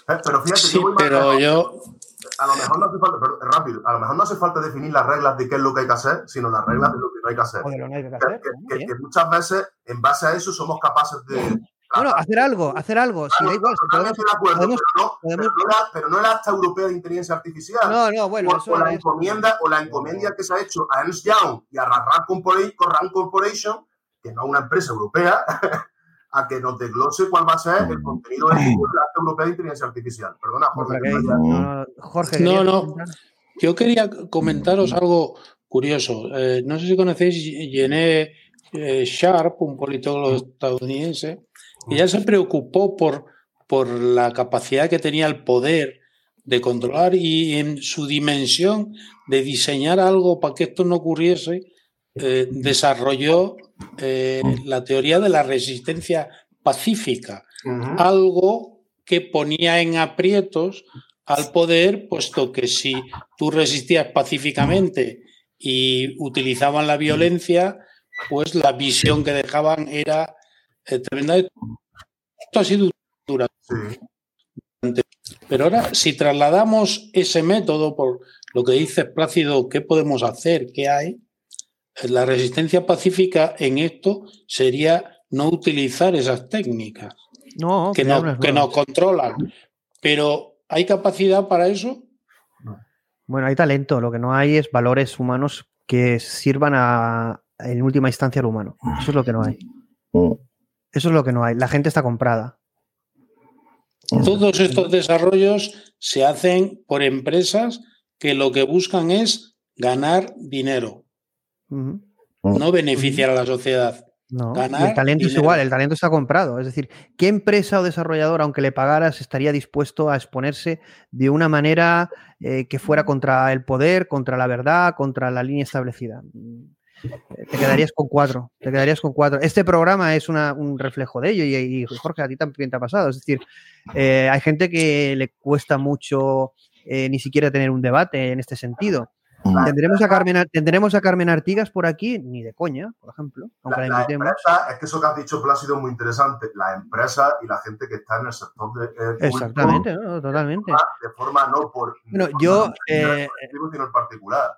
Eh, Pero fíjate, Sí, yo pero lejos. yo, A lo mejor no hace falta, perdón, rápido, a lo mejor no hace falta definir las reglas de qué es lo que hay que hacer, sino las reglas de lo que no hay que hacer. No hay que hacer, que muchas veces, en base a eso, somos capaces de. Bueno, hacer algo, hacer algo. Si da igual, podemos, Totalmente de acuerdo, podemos- pero, no, podemos- pero, no la, pero no el acta europea de inteligencia artificial. No, no, bueno, o, eso o la es- encomienda, o la encomienda que se ha hecho a Ernst Young y a Rand Corpora- Rand Corporation, que no es una empresa europea, a que nos desglose cuál va a ser el contenido ético de la acta europea de inteligencia artificial. Perdona, Jorge. No, no, Jorge, no, ¿querías no. Yo quería comentaros algo curioso. Eh, no sé si conocéis Jeanne eh, Sharp, un politólogo estadounidense, ya se preocupó por, por la capacidad que tenía el poder de controlar y en su dimensión de diseñar algo para que esto no ocurriese, eh, desarrolló eh, la teoría de la resistencia pacífica, algo que ponía en aprietos al poder, puesto que si tú resistías pacíficamente y utilizaban la violencia, pues la visión que dejaban era eh, tremenda. Esto ha sido durante. Pero ahora, si trasladamos ese método por lo que dice Plácido, ¿qué podemos hacer? ¿Qué hay? La resistencia pacífica en esto sería no utilizar esas técnicas No, que, crear no- unas que nos controlan. Pero ¿hay capacidad para eso? Bueno, hay talento, lo que no hay es valores humanos que sirvan a, en última instancia al humano. Eso es lo que no hay. Eso es lo que no hay. La gente está comprada. Todos estos desarrollos se hacen por empresas que lo que buscan es ganar dinero, no beneficiar a la sociedad. No, ganar el talento es dinero. igual, el talento está comprado. Es decir, ¿qué empresa o desarrollador, aunque le pagaras, estaría dispuesto a exponerse de una manera eh, que fuera contra el poder, contra la verdad, contra la línea establecida? Te quedarías con cuatro, te quedarías con cuatro. Este programa es una- un reflejo de ello y, y, Jorge, a ti también te ha pasado. Es decir, eh, hay gente que le cuesta mucho eh, ni siquiera tener un debate en este sentido. ¿Tendremos a, Carmen, ¿Tendremos a Carmen Artigas por aquí? Ni de coña, por ejemplo. Aunque La, empresa, es que eso que has dicho, Plácido, es muy interesante. La empresa y la gente que está en el sector de, eh, público, Exactamente, ¿no? totalmente. de forma no por. Bueno, yo, no eh, colectivo, sino en particular.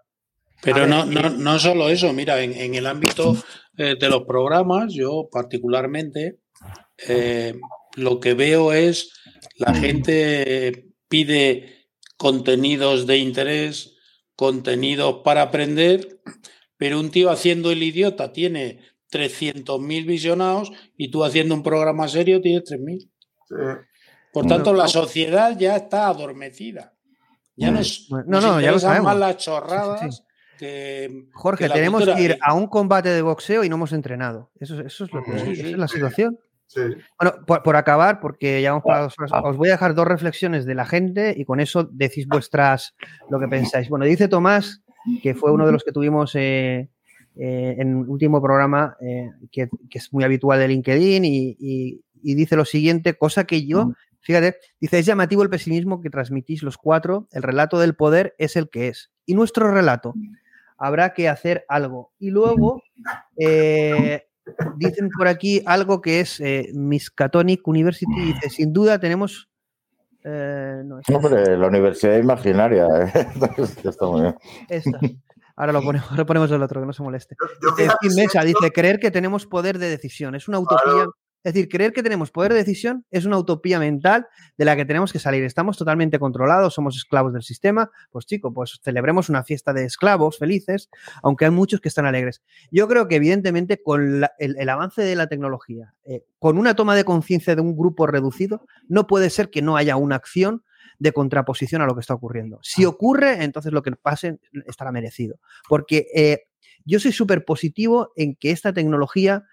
Pero no, no, no solo eso, mira, en, en el ámbito eh, de los programas, yo particularmente eh, lo que veo es la gente pide contenidos de interés, contenidos para aprender, pero un tío haciendo el idiota tiene 300.000 visionados y tú haciendo un programa serio tienes 3.000. Sí. Por tanto, la sociedad ya está adormecida. Ya nos, Bueno, nos no, no, ya lo sabemos. más las Sí, chorradas sí, sí. Que. Jorge, que tenemos cultura. que ir a un combate de boxeo y no hemos entrenado. Eso, es- eso es lo que Sí, sí. es la situación. Sí. Bueno, por, por acabar, porque ya vamos para dos horas, os voy a dejar dos reflexiones de la gente y con eso decís vuestras lo que pensáis. Bueno, dice Tomás, que fue uno de los que tuvimos eh, eh, en el último programa, eh, que, que es muy habitual de LinkedIn, y, y- y dice lo siguiente, cosa que yo, fíjate, dice, es llamativo el pesimismo que transmitís los cuatro, el relato del poder es el que es. Y nuestro relato, habrá que hacer algo. Y luego, eh, dicen por aquí algo que es eh, Miskatonic University, dice, sin duda tenemos... eh, no, esta- Hombre, la universidad imaginaria. ¿eh? Está muy bien. esta. Ahora lo ponemos, ahora ponemos el otro, que no se moleste. Yo sí, Mesa yo- dice, creer que tenemos poder de decisión es una utopía. Claro. Es decir, creer que tenemos poder de decisión es una utopía mental de la que tenemos que salir. Estamos totalmente controlados, somos esclavos del sistema. Pues chico, pues celebremos una fiesta de esclavos felices, aunque hay muchos que están alegres. Yo creo que evidentemente con la- el, el avance de la tecnología, eh, con una toma de conciencia de un grupo reducido, no puede ser que no haya una acción de contraposición a lo que está ocurriendo. Si ocurre, entonces lo que pase estará merecido. Porque eh, yo soy súper positivo en que esta tecnología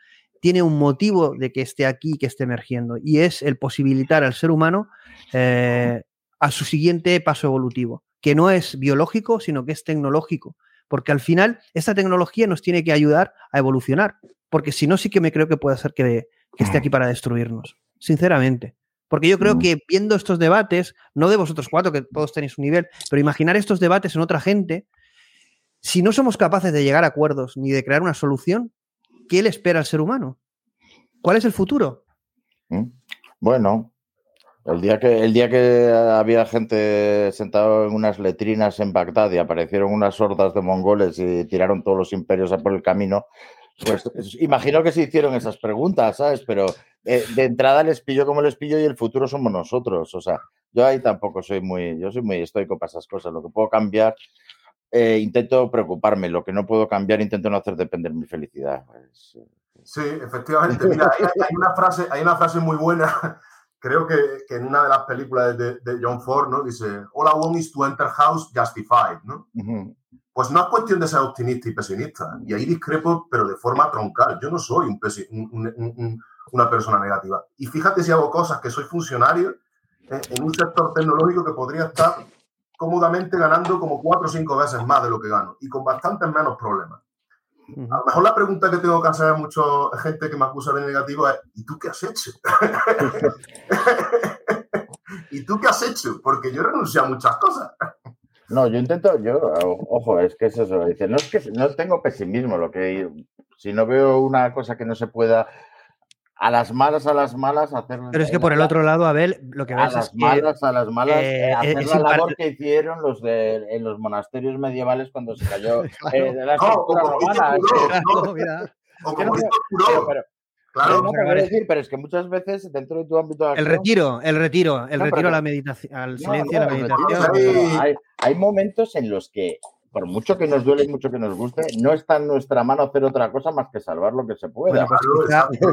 tiene un motivo de que esté aquí, que esté emergiendo, y es el posibilitar al ser humano eh, a su siguiente paso evolutivo, que no es biológico, sino que es tecnológico. Porque al final esta tecnología nos tiene que ayudar a evolucionar, porque si no sí que me creo que puede ser que, que esté aquí para destruirnos, sinceramente. Porque yo creo que viendo estos debates, no de vosotros cuatro, que todos tenéis un nivel, pero imaginar estos debates en otra gente, si no somos capaces de llegar a acuerdos ni de crear una solución, ¿qué le espera al ser humano? ¿Cuál es el futuro? ¿Mm? Bueno, el día que el día que había gente sentado en unas letrinas en Bagdad y aparecieron unas hordas de mongoles y tiraron todos los imperios por el camino, pues es- imagino que se hicieron esas preguntas, ¿sabes? Pero eh, de entrada les pillo como les pillo y el futuro somos nosotros. O sea, yo ahí tampoco soy muy, yo soy muy estoico para esas cosas. Lo que puedo cambiar, eh, intento preocuparme. Lo que no puedo cambiar, intento no hacer depender mi felicidad. Es, eh, Sí, efectivamente. Mira, hay, hay una frase, hay una frase muy buena, creo que, que en una de las películas de, de John Ford, ¿no? Dice, All I want is to enter house justified, ¿no? ujú. Pues no es cuestión de ser optimista y pesimista. Y ahí discrepo, pero de forma troncal. Yo no soy un un- un- un- una persona negativa. Y fíjate si hago cosas que soy funcionario eh, en un sector tecnológico que podría estar cómodamente ganando como cuatro o cinco veces más de lo que gano y con bastantes menos problemas. A lo mejor la pregunta que tengo que hacer a mucha gente que me acusa de negativo es ¿y tú qué has hecho? ¿Y tú qué has hecho? Porque yo renuncié a muchas cosas. No, yo intento, yo, ojo, es que es eso, dice, no es que no tengo pesimismo, lo que si no veo una cosa que no se pueda a las malas, a las malas, hacer Pero es que por el otro lado, Abel, lo que a ves las es que... malas, a las malas, eh, eh, hacer es la labor que hicieron los de en los monasterios medievales cuando se cayó eh, de la No, es Claro. O como no- pero- claro, no, decir, es que muchas veces dentro de tu ámbito de El retiro, el retiro, el No, retiro a la meditación, al No, silencio y a no, la meditación. no, no, no. Hay, hay momentos en los que, por mucho que nos duele y mucho que nos guste, no está en nuestra mano hacer otra cosa más que salvar lo que se pueda. Bueno, pues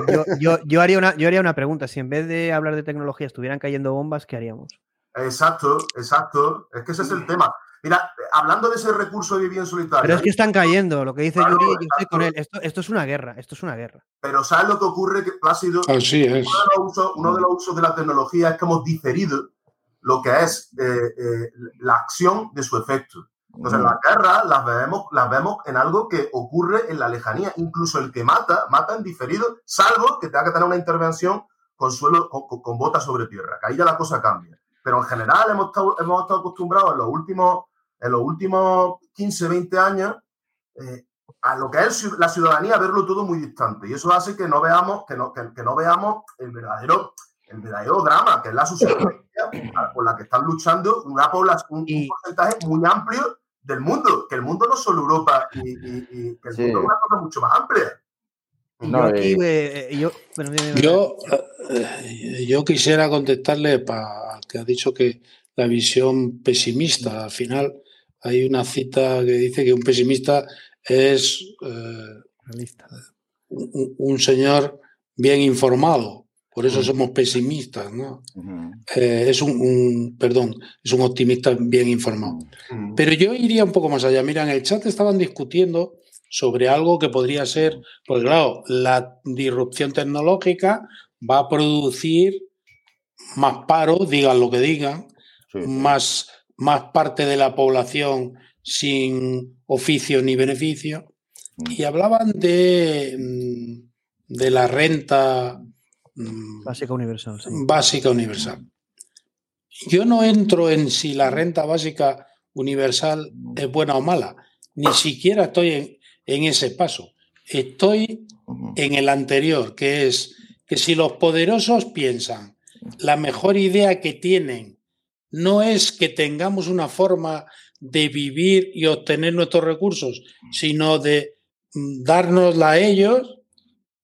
yo, yo- yo haría una, yo haría una pregunta. Si en vez de hablar de tecnología estuvieran cayendo bombas, ¿qué haríamos? Exacto, exacto. Es que ese es el tema. Mira, hablando de ese recurso de vivir en solitario. Pero es que están cayendo, lo que dice Claro, Yuri, yo estoy con él. Esto, esto es una guerra, esto es una guerra. Pero ¿sabes lo que ocurre? Que ha sido Así es. uno, de los usos, uno de los usos de la tecnología es que hemos diferido lo que es eh, eh, la acción de su efecto. Entonces, las guerras las vemos, las vemos en algo que ocurre en la lejanía. Incluso el que mata, mata en diferido, salvo que tenga que tener una intervención con suelo, con, con- botas sobre tierra, que ahí ya la cosa cambia. Pero en general hemos estado, hemos estado acostumbrados en los últimos, en los últimos 15, 20 años eh, a lo que es la ciudadanía verlo todo muy distante. Y eso hace que no veamos, que no, que, que no veamos el verdadero, el verdadero drama, que es la subsistencia por la que están luchando una población, un, un porcentaje muy amplio del mundo, que el mundo no es solo Europa y, y- y que el Sí. mundo es una cosa mucho más amplia. No, yo aquí, eh, yo, bueno. Yo, yo quisiera contestarle para que ha dicho que la visión pesimista, al final hay una cita que dice que un pesimista es eh, un, un señor bien informado, por eso somos pesimistas, ¿no? Eh, es un, un- perdón, es un optimista bien informado. Pero yo iría un poco más allá. Mira, en el chat estaban discutiendo sobre algo que podría ser, pues claro, la disrupción tecnológica va a producir más paro, digan lo que digan, más, más parte de la población sin oficio ni beneficio. Y hablaban de, mm, de la renta mm, Básica universal. sí. básica universal. Yo no entro en si la renta básica universal es buena o mala. Ni siquiera estoy en, en ese paso. Estoy en el anterior, que es que si los poderosos piensan la mejor idea que tienen no es que tengamos una forma de vivir y obtener nuestros recursos, sino de mm, dárnosla a ellos,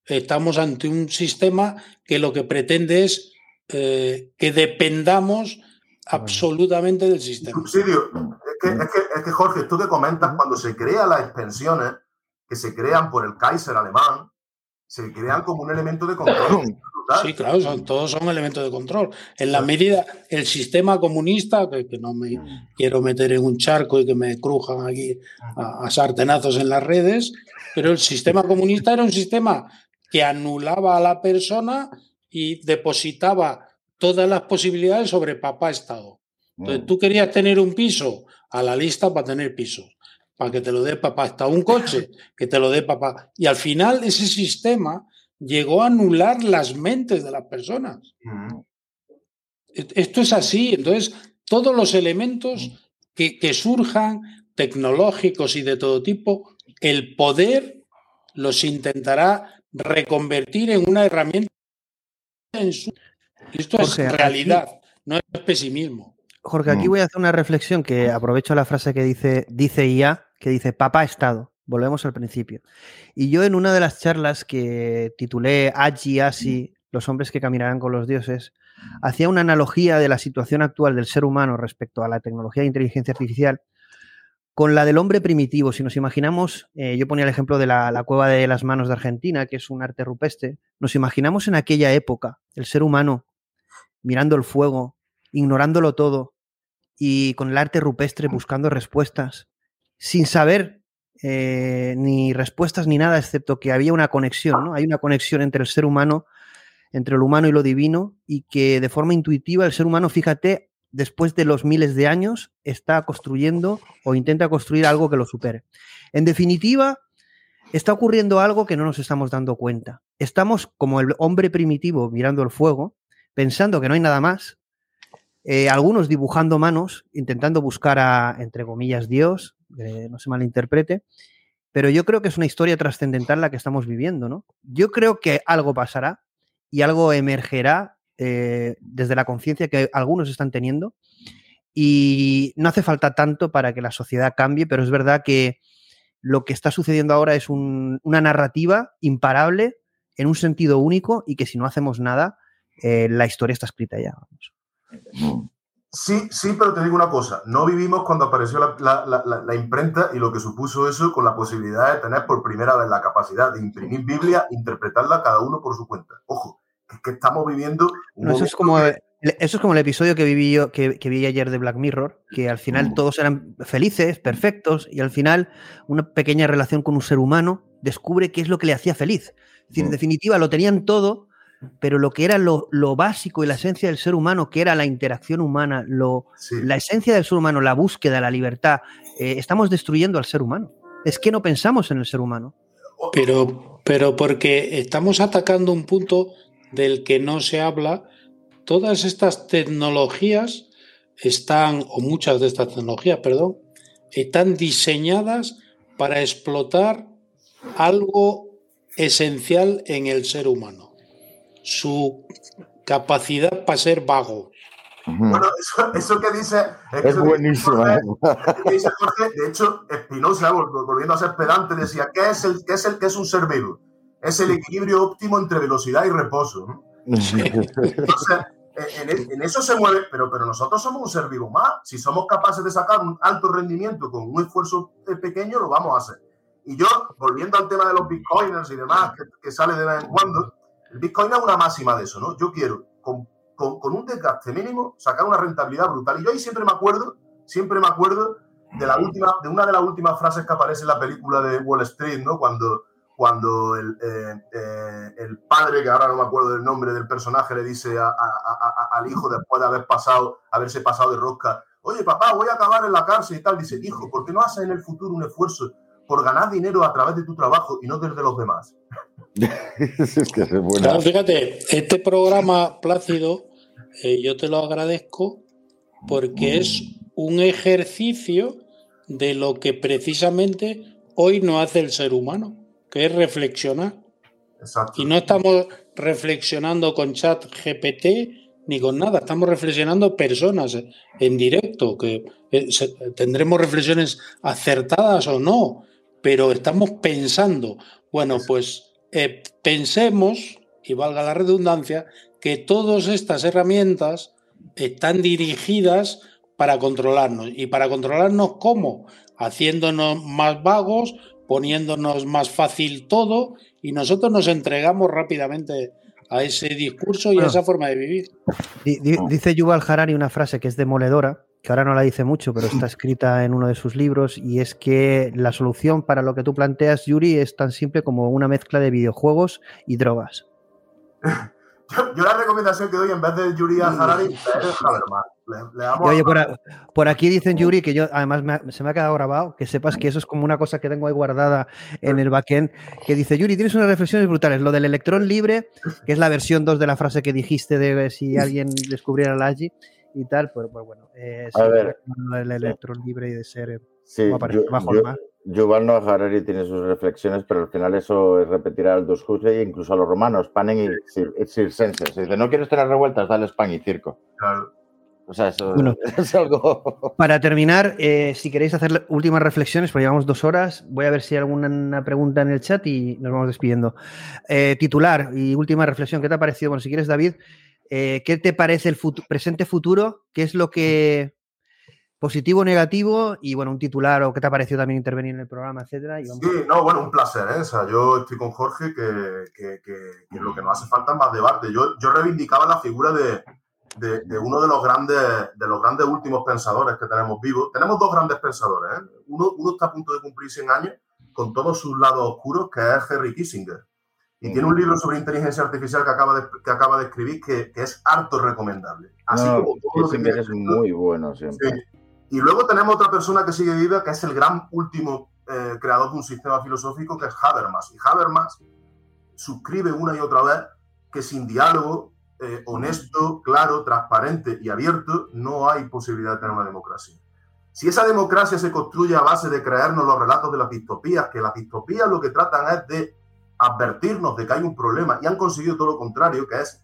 estamos ante un sistema que lo que pretende es eh, que dependamos absolutamente del sistema. Subsidio. Es que, es, que, es que, Jorge, tú que comentas, cuando se crean las pensiones, que se crean por el Kaiser alemán, se crean como un elemento de control. Sí, claro, son, todos son elementos de control. En la medida, el sistema comunista, que, que no me quiero meter en un charco y que me crujan aquí a, a sartenazos en las redes, pero el sistema comunista era un sistema que anulaba a la persona y depositaba todas las posibilidades sobre papá Estado. Entonces, tú querías tener un piso a la lista para tener pisos, para que te lo dé papá Estado, un coche que te lo dé papá. Y al final ese sistema llegó a anular las mentes de las personas. Esto es así. Entonces, todos los elementos que, que surjan, tecnológicos y de todo tipo, el poder los intentará reconvertir en una herramienta en su... Esto Jorge, es aquí- realidad, no es pesimismo. Jorge, aquí voy a hacer una reflexión que aprovecho la frase que dice, dice IA, que dice papá Estado. Volvemos al principio. Y yo en una de las charlas que titulé Agi Asi, los hombres que caminarán con los dioses, hacía una analogía de la situación actual del ser humano respecto a la tecnología de inteligencia artificial con la del hombre primitivo. Si nos imaginamos, eh, yo ponía el ejemplo de la, la cueva de las manos de Argentina, que es un arte rupestre, nos imaginamos en aquella época el ser humano mirando el fuego, ignorándolo todo y con el arte rupestre buscando respuestas, sin saber eh, ni respuestas ni nada, excepto que había una conexión, ¿no? Hay una conexión entre el ser humano, entre lo humano y lo divino, y que de forma intuitiva el ser humano, fíjate, después de los miles de años, está construyendo o intenta construir algo que lo supere. En definitiva, está ocurriendo algo que no nos estamos dando cuenta. Estamos como el hombre primitivo mirando el fuego, pensando que no hay nada más, eh, algunos dibujando manos, intentando buscar a, entre comillas, Dios, no se malinterprete, pero yo creo que es una historia trascendental la que estamos viviendo, ¿no? Yo creo que algo pasará y algo emergerá eh, desde la conciencia que algunos están teniendo y no hace falta tanto para que la sociedad cambie, pero es verdad que lo que está sucediendo ahora es un- una narrativa imparable en un sentido único y que si no hacemos nada, eh, la historia está escrita ya. vamos. Sí, sí, pero te digo una cosa. No vivimos cuando apareció la, la- la- la- imprenta y lo que supuso eso con la posibilidad de tener por primera vez la capacidad de imprimir Biblia, interpretarla cada uno por su cuenta. Ojo, es que estamos viviendo un No, eso es como, que- Eso es como el episodio que viví yo, que, que, vi ayer de Black Mirror, que al final Mm. todos eran felices, perfectos, y al final una pequeña relación con un ser humano descubre qué es lo que le hacía feliz. Es decir, en Mm. definitiva, lo tenían todo, pero lo que era lo, lo básico y la esencia del ser humano, que era la interacción humana, lo, la esencia del ser humano, la búsqueda, la libertad, eh, estamos destruyendo al ser humano. Es que no pensamos en el ser humano. Pero, pero porque estamos atacando un punto del que no se habla. Todas estas tecnologías están, o muchas de estas tecnologías, perdón, están diseñadas para explotar algo esencial en el ser humano. Su capacidad para ser vago. Bueno, eso, eso que dice Es que buenísimo. dice ¿eh? Jorge, que dice Jorge, de hecho, Spinoza, vol- volviendo a ser pedante, decía, ¿qué es el qué es el que es un ser vivo? Es el equilibrio óptimo entre velocidad y reposo. ¿no? Entonces, en, eso se mueve, pero, pero nosotros somos un ser vivo más. Si somos capaces de sacar un alto rendimiento con un esfuerzo eh, pequeño, lo vamos a hacer. Y yo, volviendo al tema de los bitcoiners y demás, que, que sale de vez en cuando, el bitcoin es una máxima de eso, ¿no? Yo quiero, con, con- con un desgaste mínimo, sacar una rentabilidad brutal. Y yo ahí siempre me acuerdo, siempre me acuerdo de, la última, de una de las últimas frases que aparece en la película de Wall Street, ¿no? Cuando, cuando el, eh, eh, el padre, que ahora no me acuerdo del nombre del personaje, le dice a- a- a- a- al hijo después de haber pasado, haberse pasado de rosca, oye papá, voy a acabar en la cárcel y tal. Dice, hijo, ¿por qué no haces en el futuro un esfuerzo por ganar dinero a través de tu trabajo y no desde los demás? es que es buena. Claro, fíjate, este programa Plácido, eh, yo te lo agradezco porque es un ejercicio de lo que precisamente hoy no hace el ser humano, que es reflexionar. Exacto. Y no estamos reflexionando con chat GPT ni con nada, estamos reflexionando personas en directo, que eh, tendremos reflexiones acertadas o no, pero estamos pensando, bueno, pues eh, pensemos, y valga la redundancia, que todas estas herramientas están dirigidas para controlarnos. ¿Y para controlarnos cómo? Haciéndonos más vagos, poniéndonos más fácil todo y nosotros nos entregamos rápidamente a ese discurso y a esa forma de vivir. Di- di- Dice Yuval Harari una frase que es demoledora, que ahora no la dice mucho, pero está escrita en uno de sus libros, y es que la solución para lo que tú planteas, Yuri, es tan simple como una mezcla de videojuegos y drogas. Yo, yo la recomendación que doy en vez de Yuri Harari es Habermas. Le, le Y damos oye, a- por, a- por aquí dicen Yuri que yo, además me ha- se me ha quedado grabado, que sepas que eso es como una cosa que tengo ahí guardada en el backend, que dice Yuri, tienes unas reflexiones brutales. Lo del electrón libre, que es la versión 2 de la frase que dijiste de si alguien descubriera la AGI y tal, pues, pues bueno, eh, sí, A ver, del electrón libre y de ser Sí, Yu- bajo el mar. Yuval Noah Harari tiene sus reflexiones, pero al final eso es repetir al dos Huxley e incluso a los romanos, panem y cir- y circenses. Dice, no quieres tener revueltas, dale pan y circo. Claro. O sea, eso Bueno. es algo... Para terminar, eh, si queréis hacer últimas reflexiones, porque llevamos dos horas, voy a ver si hay alguna pregunta en el chat y nos vamos despidiendo. Eh, titular y última reflexión, ¿qué te ha parecido? Bueno, si quieres, David, eh, ¿qué te parece el presente futuro? ¿Qué es lo que positivo o negativo? Y bueno, un titular o qué te ha parecido también intervenir en el programa, etcétera. Y vamos. Sí, no, bueno, un placer. ¿eh? O sea, yo estoy con Jorge que, que- que- que lo que nos hace falta es más debate. Yo, yo reivindicaba la figura de, de- de uno de los grandes de los grandes últimos pensadores que tenemos vivos. Tenemos dos grandes pensadores. ¿eh? Uno, uno está a punto de cumplir 100 años con todos sus lados oscuros, que es Henry Kissinger. Y tiene un libro sobre inteligencia artificial que acaba de, que acaba de escribir que, que es harto recomendable. Así No, como todo lo que es muy bueno siempre. Sí. Y luego tenemos otra persona que sigue viva, que es el gran último eh, creador de un sistema filosófico, que es Habermas. Y Habermas suscribe una y otra vez que sin diálogo eh, honesto, claro, transparente y abierto, no hay posibilidad de tener una democracia. Si esa democracia se construye a base de creernos los relatos de las distopías, que las distopías lo que tratan es de advertirnos de que hay un problema y han conseguido todo lo contrario, que es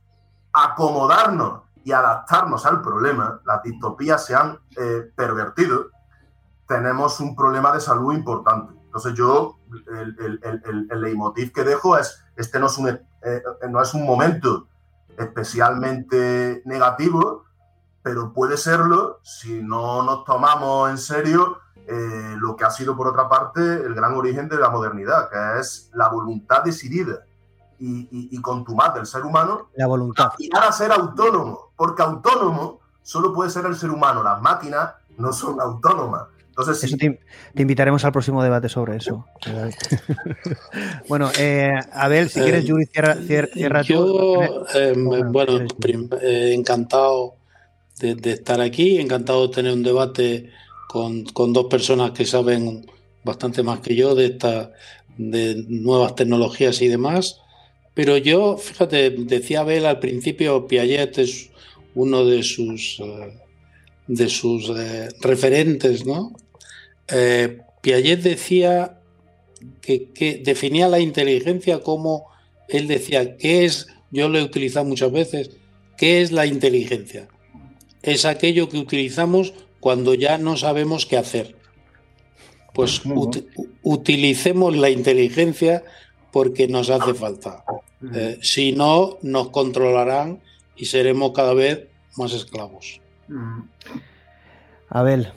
acomodarnos y adaptarnos al problema, las distopías se han eh, pervertido, tenemos un problema de salud importante. Entonces yo, el, leitmotiv que dejo es, este no es un, eh, no es un momento especialmente negativo, pero puede serlo si no nos tomamos en serio eh, lo que ha sido, por otra parte, el gran origen de la modernidad, que es la voluntad decidida y, y, y contumaz del ser humano La voluntad. aspirar a ser autónomo, porque autónomo solo puede ser el ser humano, las máquinas no son autónomas. Entonces, Eso te, te invitaremos al próximo debate sobre eso. bueno, eh, Abel, si quieres, Eh, Yuri, cierra, cier- cierra tú. Yo, eh, bueno, prim- eh, encantado de, de estar aquí, encantado de tener un debate con, con dos personas que saben bastante más que yo de esta, de nuevas tecnologías y demás. Pero yo, fíjate, decía Abel al principio, Piaget es uno de sus, eh, de sus eh, referentes, ¿no? Eh, Piaget decía que, que definía la inteligencia como él decía, ¿qué es? Yo lo he utilizado muchas veces. ¿Qué es la inteligencia? Es aquello que utilizamos cuando ya no sabemos qué hacer. Pues ut- utilicemos la inteligencia porque nos hace falta. Eh, si no, nos controlarán y seremos cada vez más esclavos. Abel.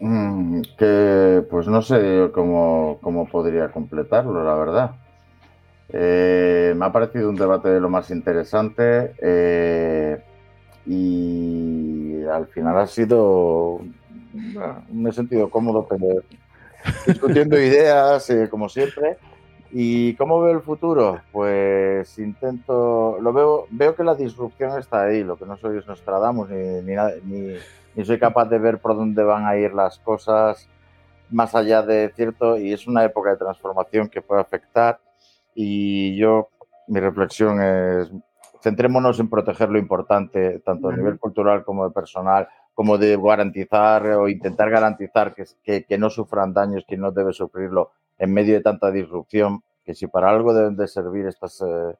Mm, que pues no sé cómo, cómo podría completarlo, la verdad. Eh, me ha parecido un debate de lo más interesante eh, y al final ha sido, bueno, me he sentido cómodo pero discutiendo ideas, eh, como siempre. ¿Y cómo veo el futuro? Pues intento, lo veo, veo que la disrupción está ahí, lo que no soy es Nostradamus ni, ni, ni, ni soy capaz de ver por dónde van a ir las cosas más allá de cierto, y es una época de transformación que puede afectar. Y yo, mi reflexión es, centrémonos en proteger lo importante, tanto a nivel cultural como de personal, como de garantizar o intentar garantizar que, que, que no sufran daños quien no debe sufrirlo en medio de tanta disrupción, que si para algo deben de servir estas eh,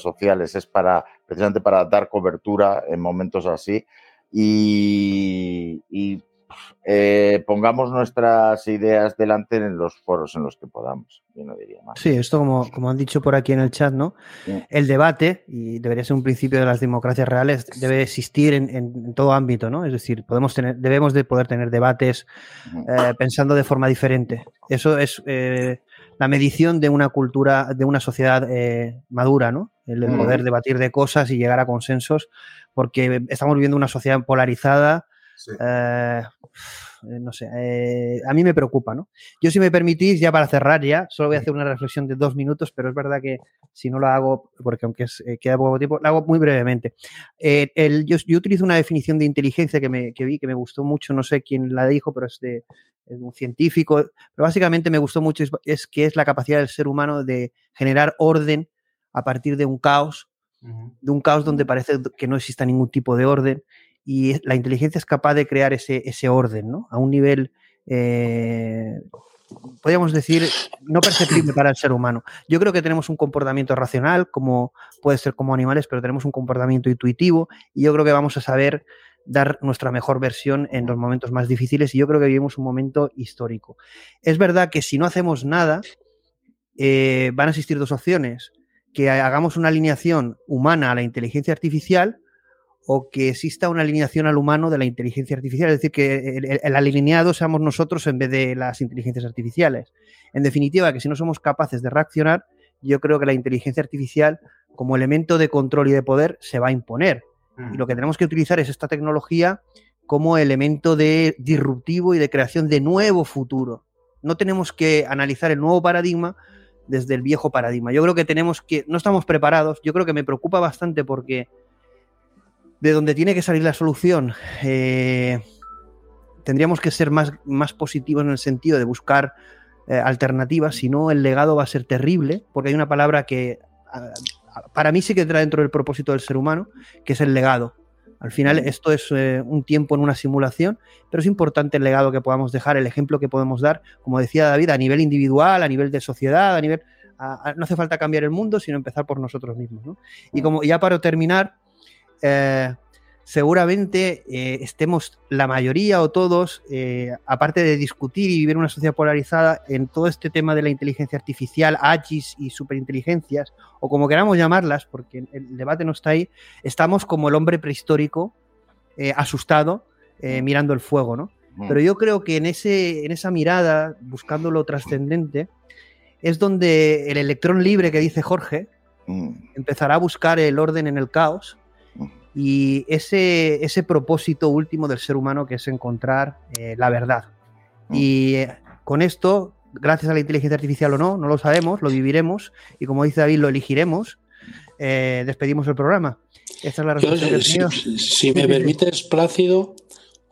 sociales es para precisamente para dar cobertura en momentos así. Y, eh, pongamos nuestras ideas delante en los foros en los que podamos, yo no diría más. Sí, esto como, como han dicho por aquí en el chat, ¿no? Sí. El debate, y debería ser un principio de las democracias reales, debe existir en, todo ámbito, ¿no? Es decir, podemos tener, debemos de poder tener debates eh, pensando de forma diferente. Eso es eh, la medición de una cultura, de una sociedad madura, ¿no? El de Mm. poder debatir de cosas y llegar a consensos, porque estamos viviendo una sociedad polarizada. Eh, no sé, eh, a mí me preocupa, ¿no? Yo, si me permitís, ya para cerrar ya, solo voy a hacer una reflexión de dos minutos, pero es verdad que si no lo hago, porque aunque es- eh, queda poco tiempo, lo hago muy brevemente. Eh, el- yo, yo utilizo una definición de inteligencia que, me, que vi, que me gustó mucho, no sé quién la dijo, pero es de, es de un científico, pero básicamente me gustó mucho, es, es que es la capacidad del ser humano de generar orden a partir de un caos, de un caos donde parece que no exista ningún tipo de orden y la inteligencia es capaz de crear ese, ese orden, ¿no? A un nivel, eh, podríamos decir, no perceptible para el ser humano. Yo creo que tenemos un comportamiento racional, como puede ser como animales, pero tenemos un comportamiento intuitivo y yo creo que vamos a saber dar nuestra mejor versión en los momentos más difíciles y yo creo que vivimos un momento histórico. Es verdad que si no hacemos nada, eh, van a existir dos opciones, que hagamos una alineación humana a la inteligencia artificial o que exista una alineación al humano de la inteligencia artificial, es decir, que el, el- alineado seamos nosotros en vez de las inteligencias artificiales. En definitiva, que si no somos capaces de reaccionar, yo creo que la inteligencia artificial como elemento de control y de poder se va a imponer. Y lo que tenemos que utilizar es esta tecnología como elemento de disruptivo y de creación de nuevo futuro. No tenemos que analizar el nuevo paradigma desde el viejo paradigma. Yo creo que tenemos que, no estamos preparados, yo creo que me preocupa bastante porque de donde tiene que salir la solución, eh, tendríamos que ser más, más positivos en el sentido de buscar eh, alternativas, si no el legado va a ser terrible, porque hay una palabra que para mí sí que entra dentro del propósito del ser humano, que es el legado. Al final esto es eh, un tiempo en una simulación, pero es importante el legado que podamos dejar, el ejemplo que podemos dar, como decía David, a nivel individual, a nivel de sociedad, a nivel... a- no hace falta cambiar el mundo, sino empezar por nosotros mismos. ¿no? Y como ya para terminar, eh, seguramente eh, estemos la mayoría o todos, eh, aparte de discutir y vivir una sociedad polarizada, en todo este tema de la inteligencia artificial, AGIs y superinteligencias, o como queramos llamarlas, porque el debate no está ahí, estamos como el hombre prehistórico, eh, asustado, eh, mirando el fuego, ¿no? Mm. Pero yo creo que en, ese, en esa mirada, buscando lo trascendente, es donde el electrón libre que dice Jorge Mm. empezará a buscar el orden en el caos y ese, ese propósito último del ser humano que es encontrar eh, la verdad. Y eh, con esto, gracias a la inteligencia artificial o no, no lo sabemos, lo viviremos y como dice David, lo elegiremos, eh, despedimos el programa. Esta es la Yo, respuesta que si, tenido. si- si me permites, Plácido,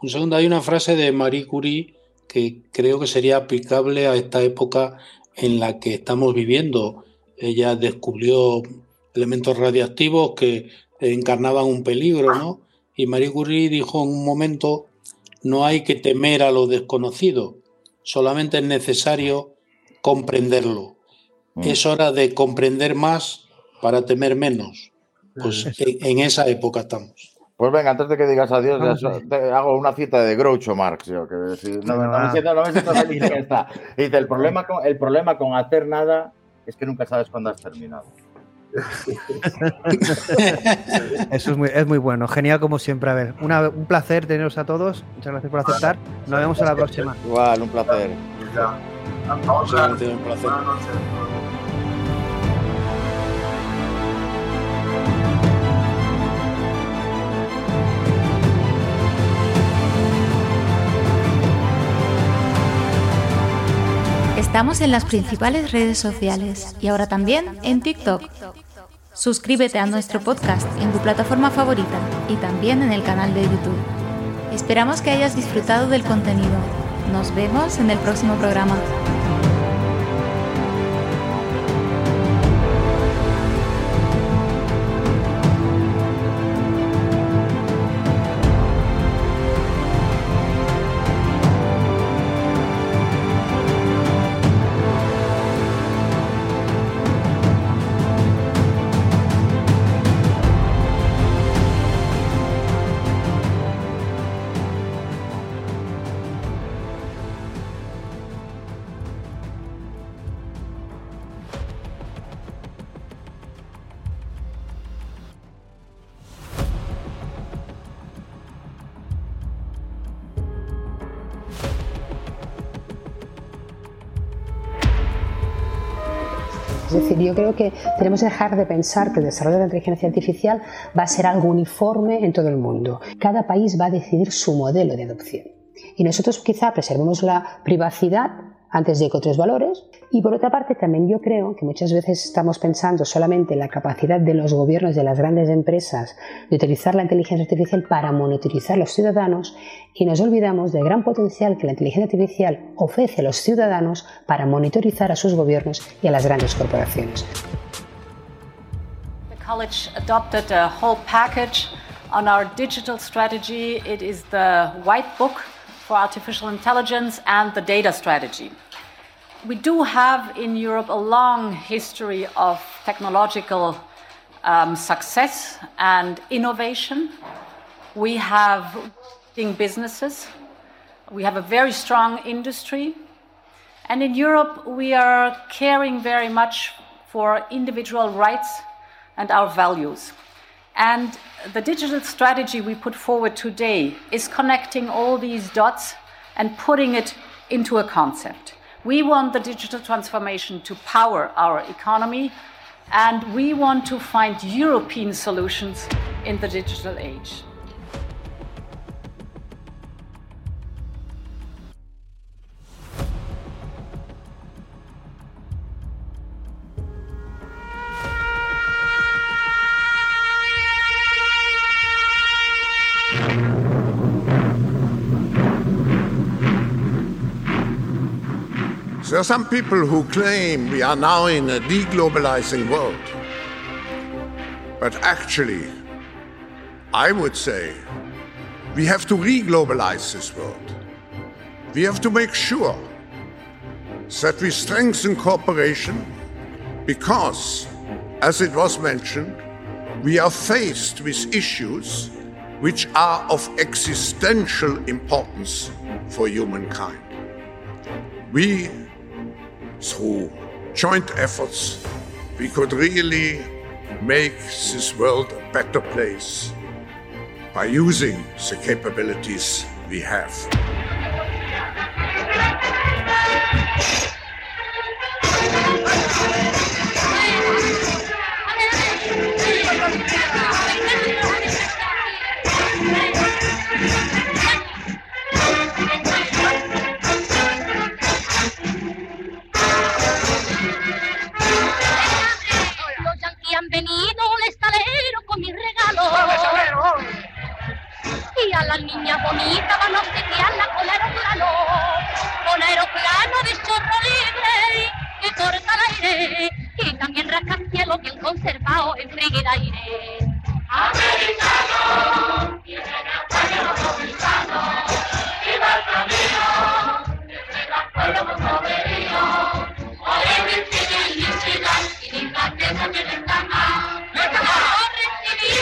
un segundo, hay una frase de Marie Curie que creo que sería aplicable a esta época en la que estamos viviendo. Ella descubrió elementos radiactivos que encarnaban un peligro, ¿no? Y Marie Curie dijo en un momento, no hay que temer a lo desconocido, solamente es necesario comprenderlo. Es hora de comprender más para temer menos. Pues en, en esa época estamos. Pues venga, antes de que digas adiós, te hago una cita de Groucho Marx. Yo, que si- no, me- no me siento, no me siento feliz. Y Dice, el problema, con, el problema con hacer nada es que nunca sabes cuándo has terminado. Eso es muy, es muy bueno, genial como siempre. A ver, una- un placer teneros a todos. Muchas gracias por aceptar. Nos vemos a la próxima. Igual, un placer. Vamos a un placer. Buenas noches. Estamos en las principales redes sociales y ahora también en TikTok. Suscríbete a nuestro podcast en tu plataforma favorita y también en el canal de YouTube. Esperamos que hayas disfrutado del contenido. Nos vemos en el próximo programa. Yo creo que tenemos que dejar de pensar que el desarrollo de la inteligencia artificial va a ser algo uniforme en todo el mundo. Cada país va a decidir su modelo de adopción. Y nosotros quizá preservemos la privacidad antes de que otros valores. Y por otra parte, también yo creo que muchas veces estamos pensando solamente en la capacidad de los gobiernos, de las grandes empresas, de utilizar la inteligencia artificial para monitorizar a los ciudadanos y nos olvidamos del gran potencial que la inteligencia artificial ofrece a los ciudadanos para monitorizar a sus gobiernos y a las grandes corporaciones. The college adopted a whole package on our digital strategy. It is the white book for artificial intelligence and the data strategy. We do have in Europe a long history of technological um, success and innovation. We have businesses. We have a very strong industry. And in Europe, we are caring very much for individual rights and our values. And the digital strategy we put forward today is connecting all these dots and putting it into a concept. We want the digital transformation to power our economy, and we want to find European solutions in the digital age. There are some people who claim we are now in a deglobalizing world. But actually, I would say we have to reglobalize this world. We have to make sure that we strengthen cooperation because, as it was mentioned, we are faced with issues which are of existential importance for humankind. We, through joint efforts, we could really make this world a better place by using the capabilities we have. A las niñas bonitas van a obsequiarla con aeroplano, con aeroplano de chorro libre que corta el aire y también rascacielos bien conservado en frígida aire. Americano, el el la y y están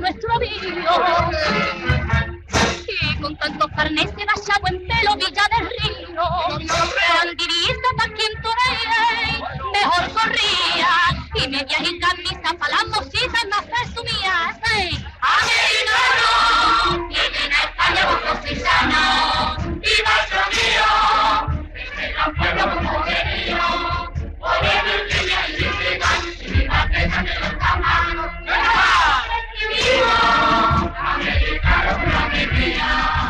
nuestro río. Que con tantos carnes de Bachagua en pelo Villa del Río, con divisa para quien mejor corría, y medias y camisas para las mositas más presumidas. En España mío! La el y ¡Y también. Amerika, Amerika, Amerika,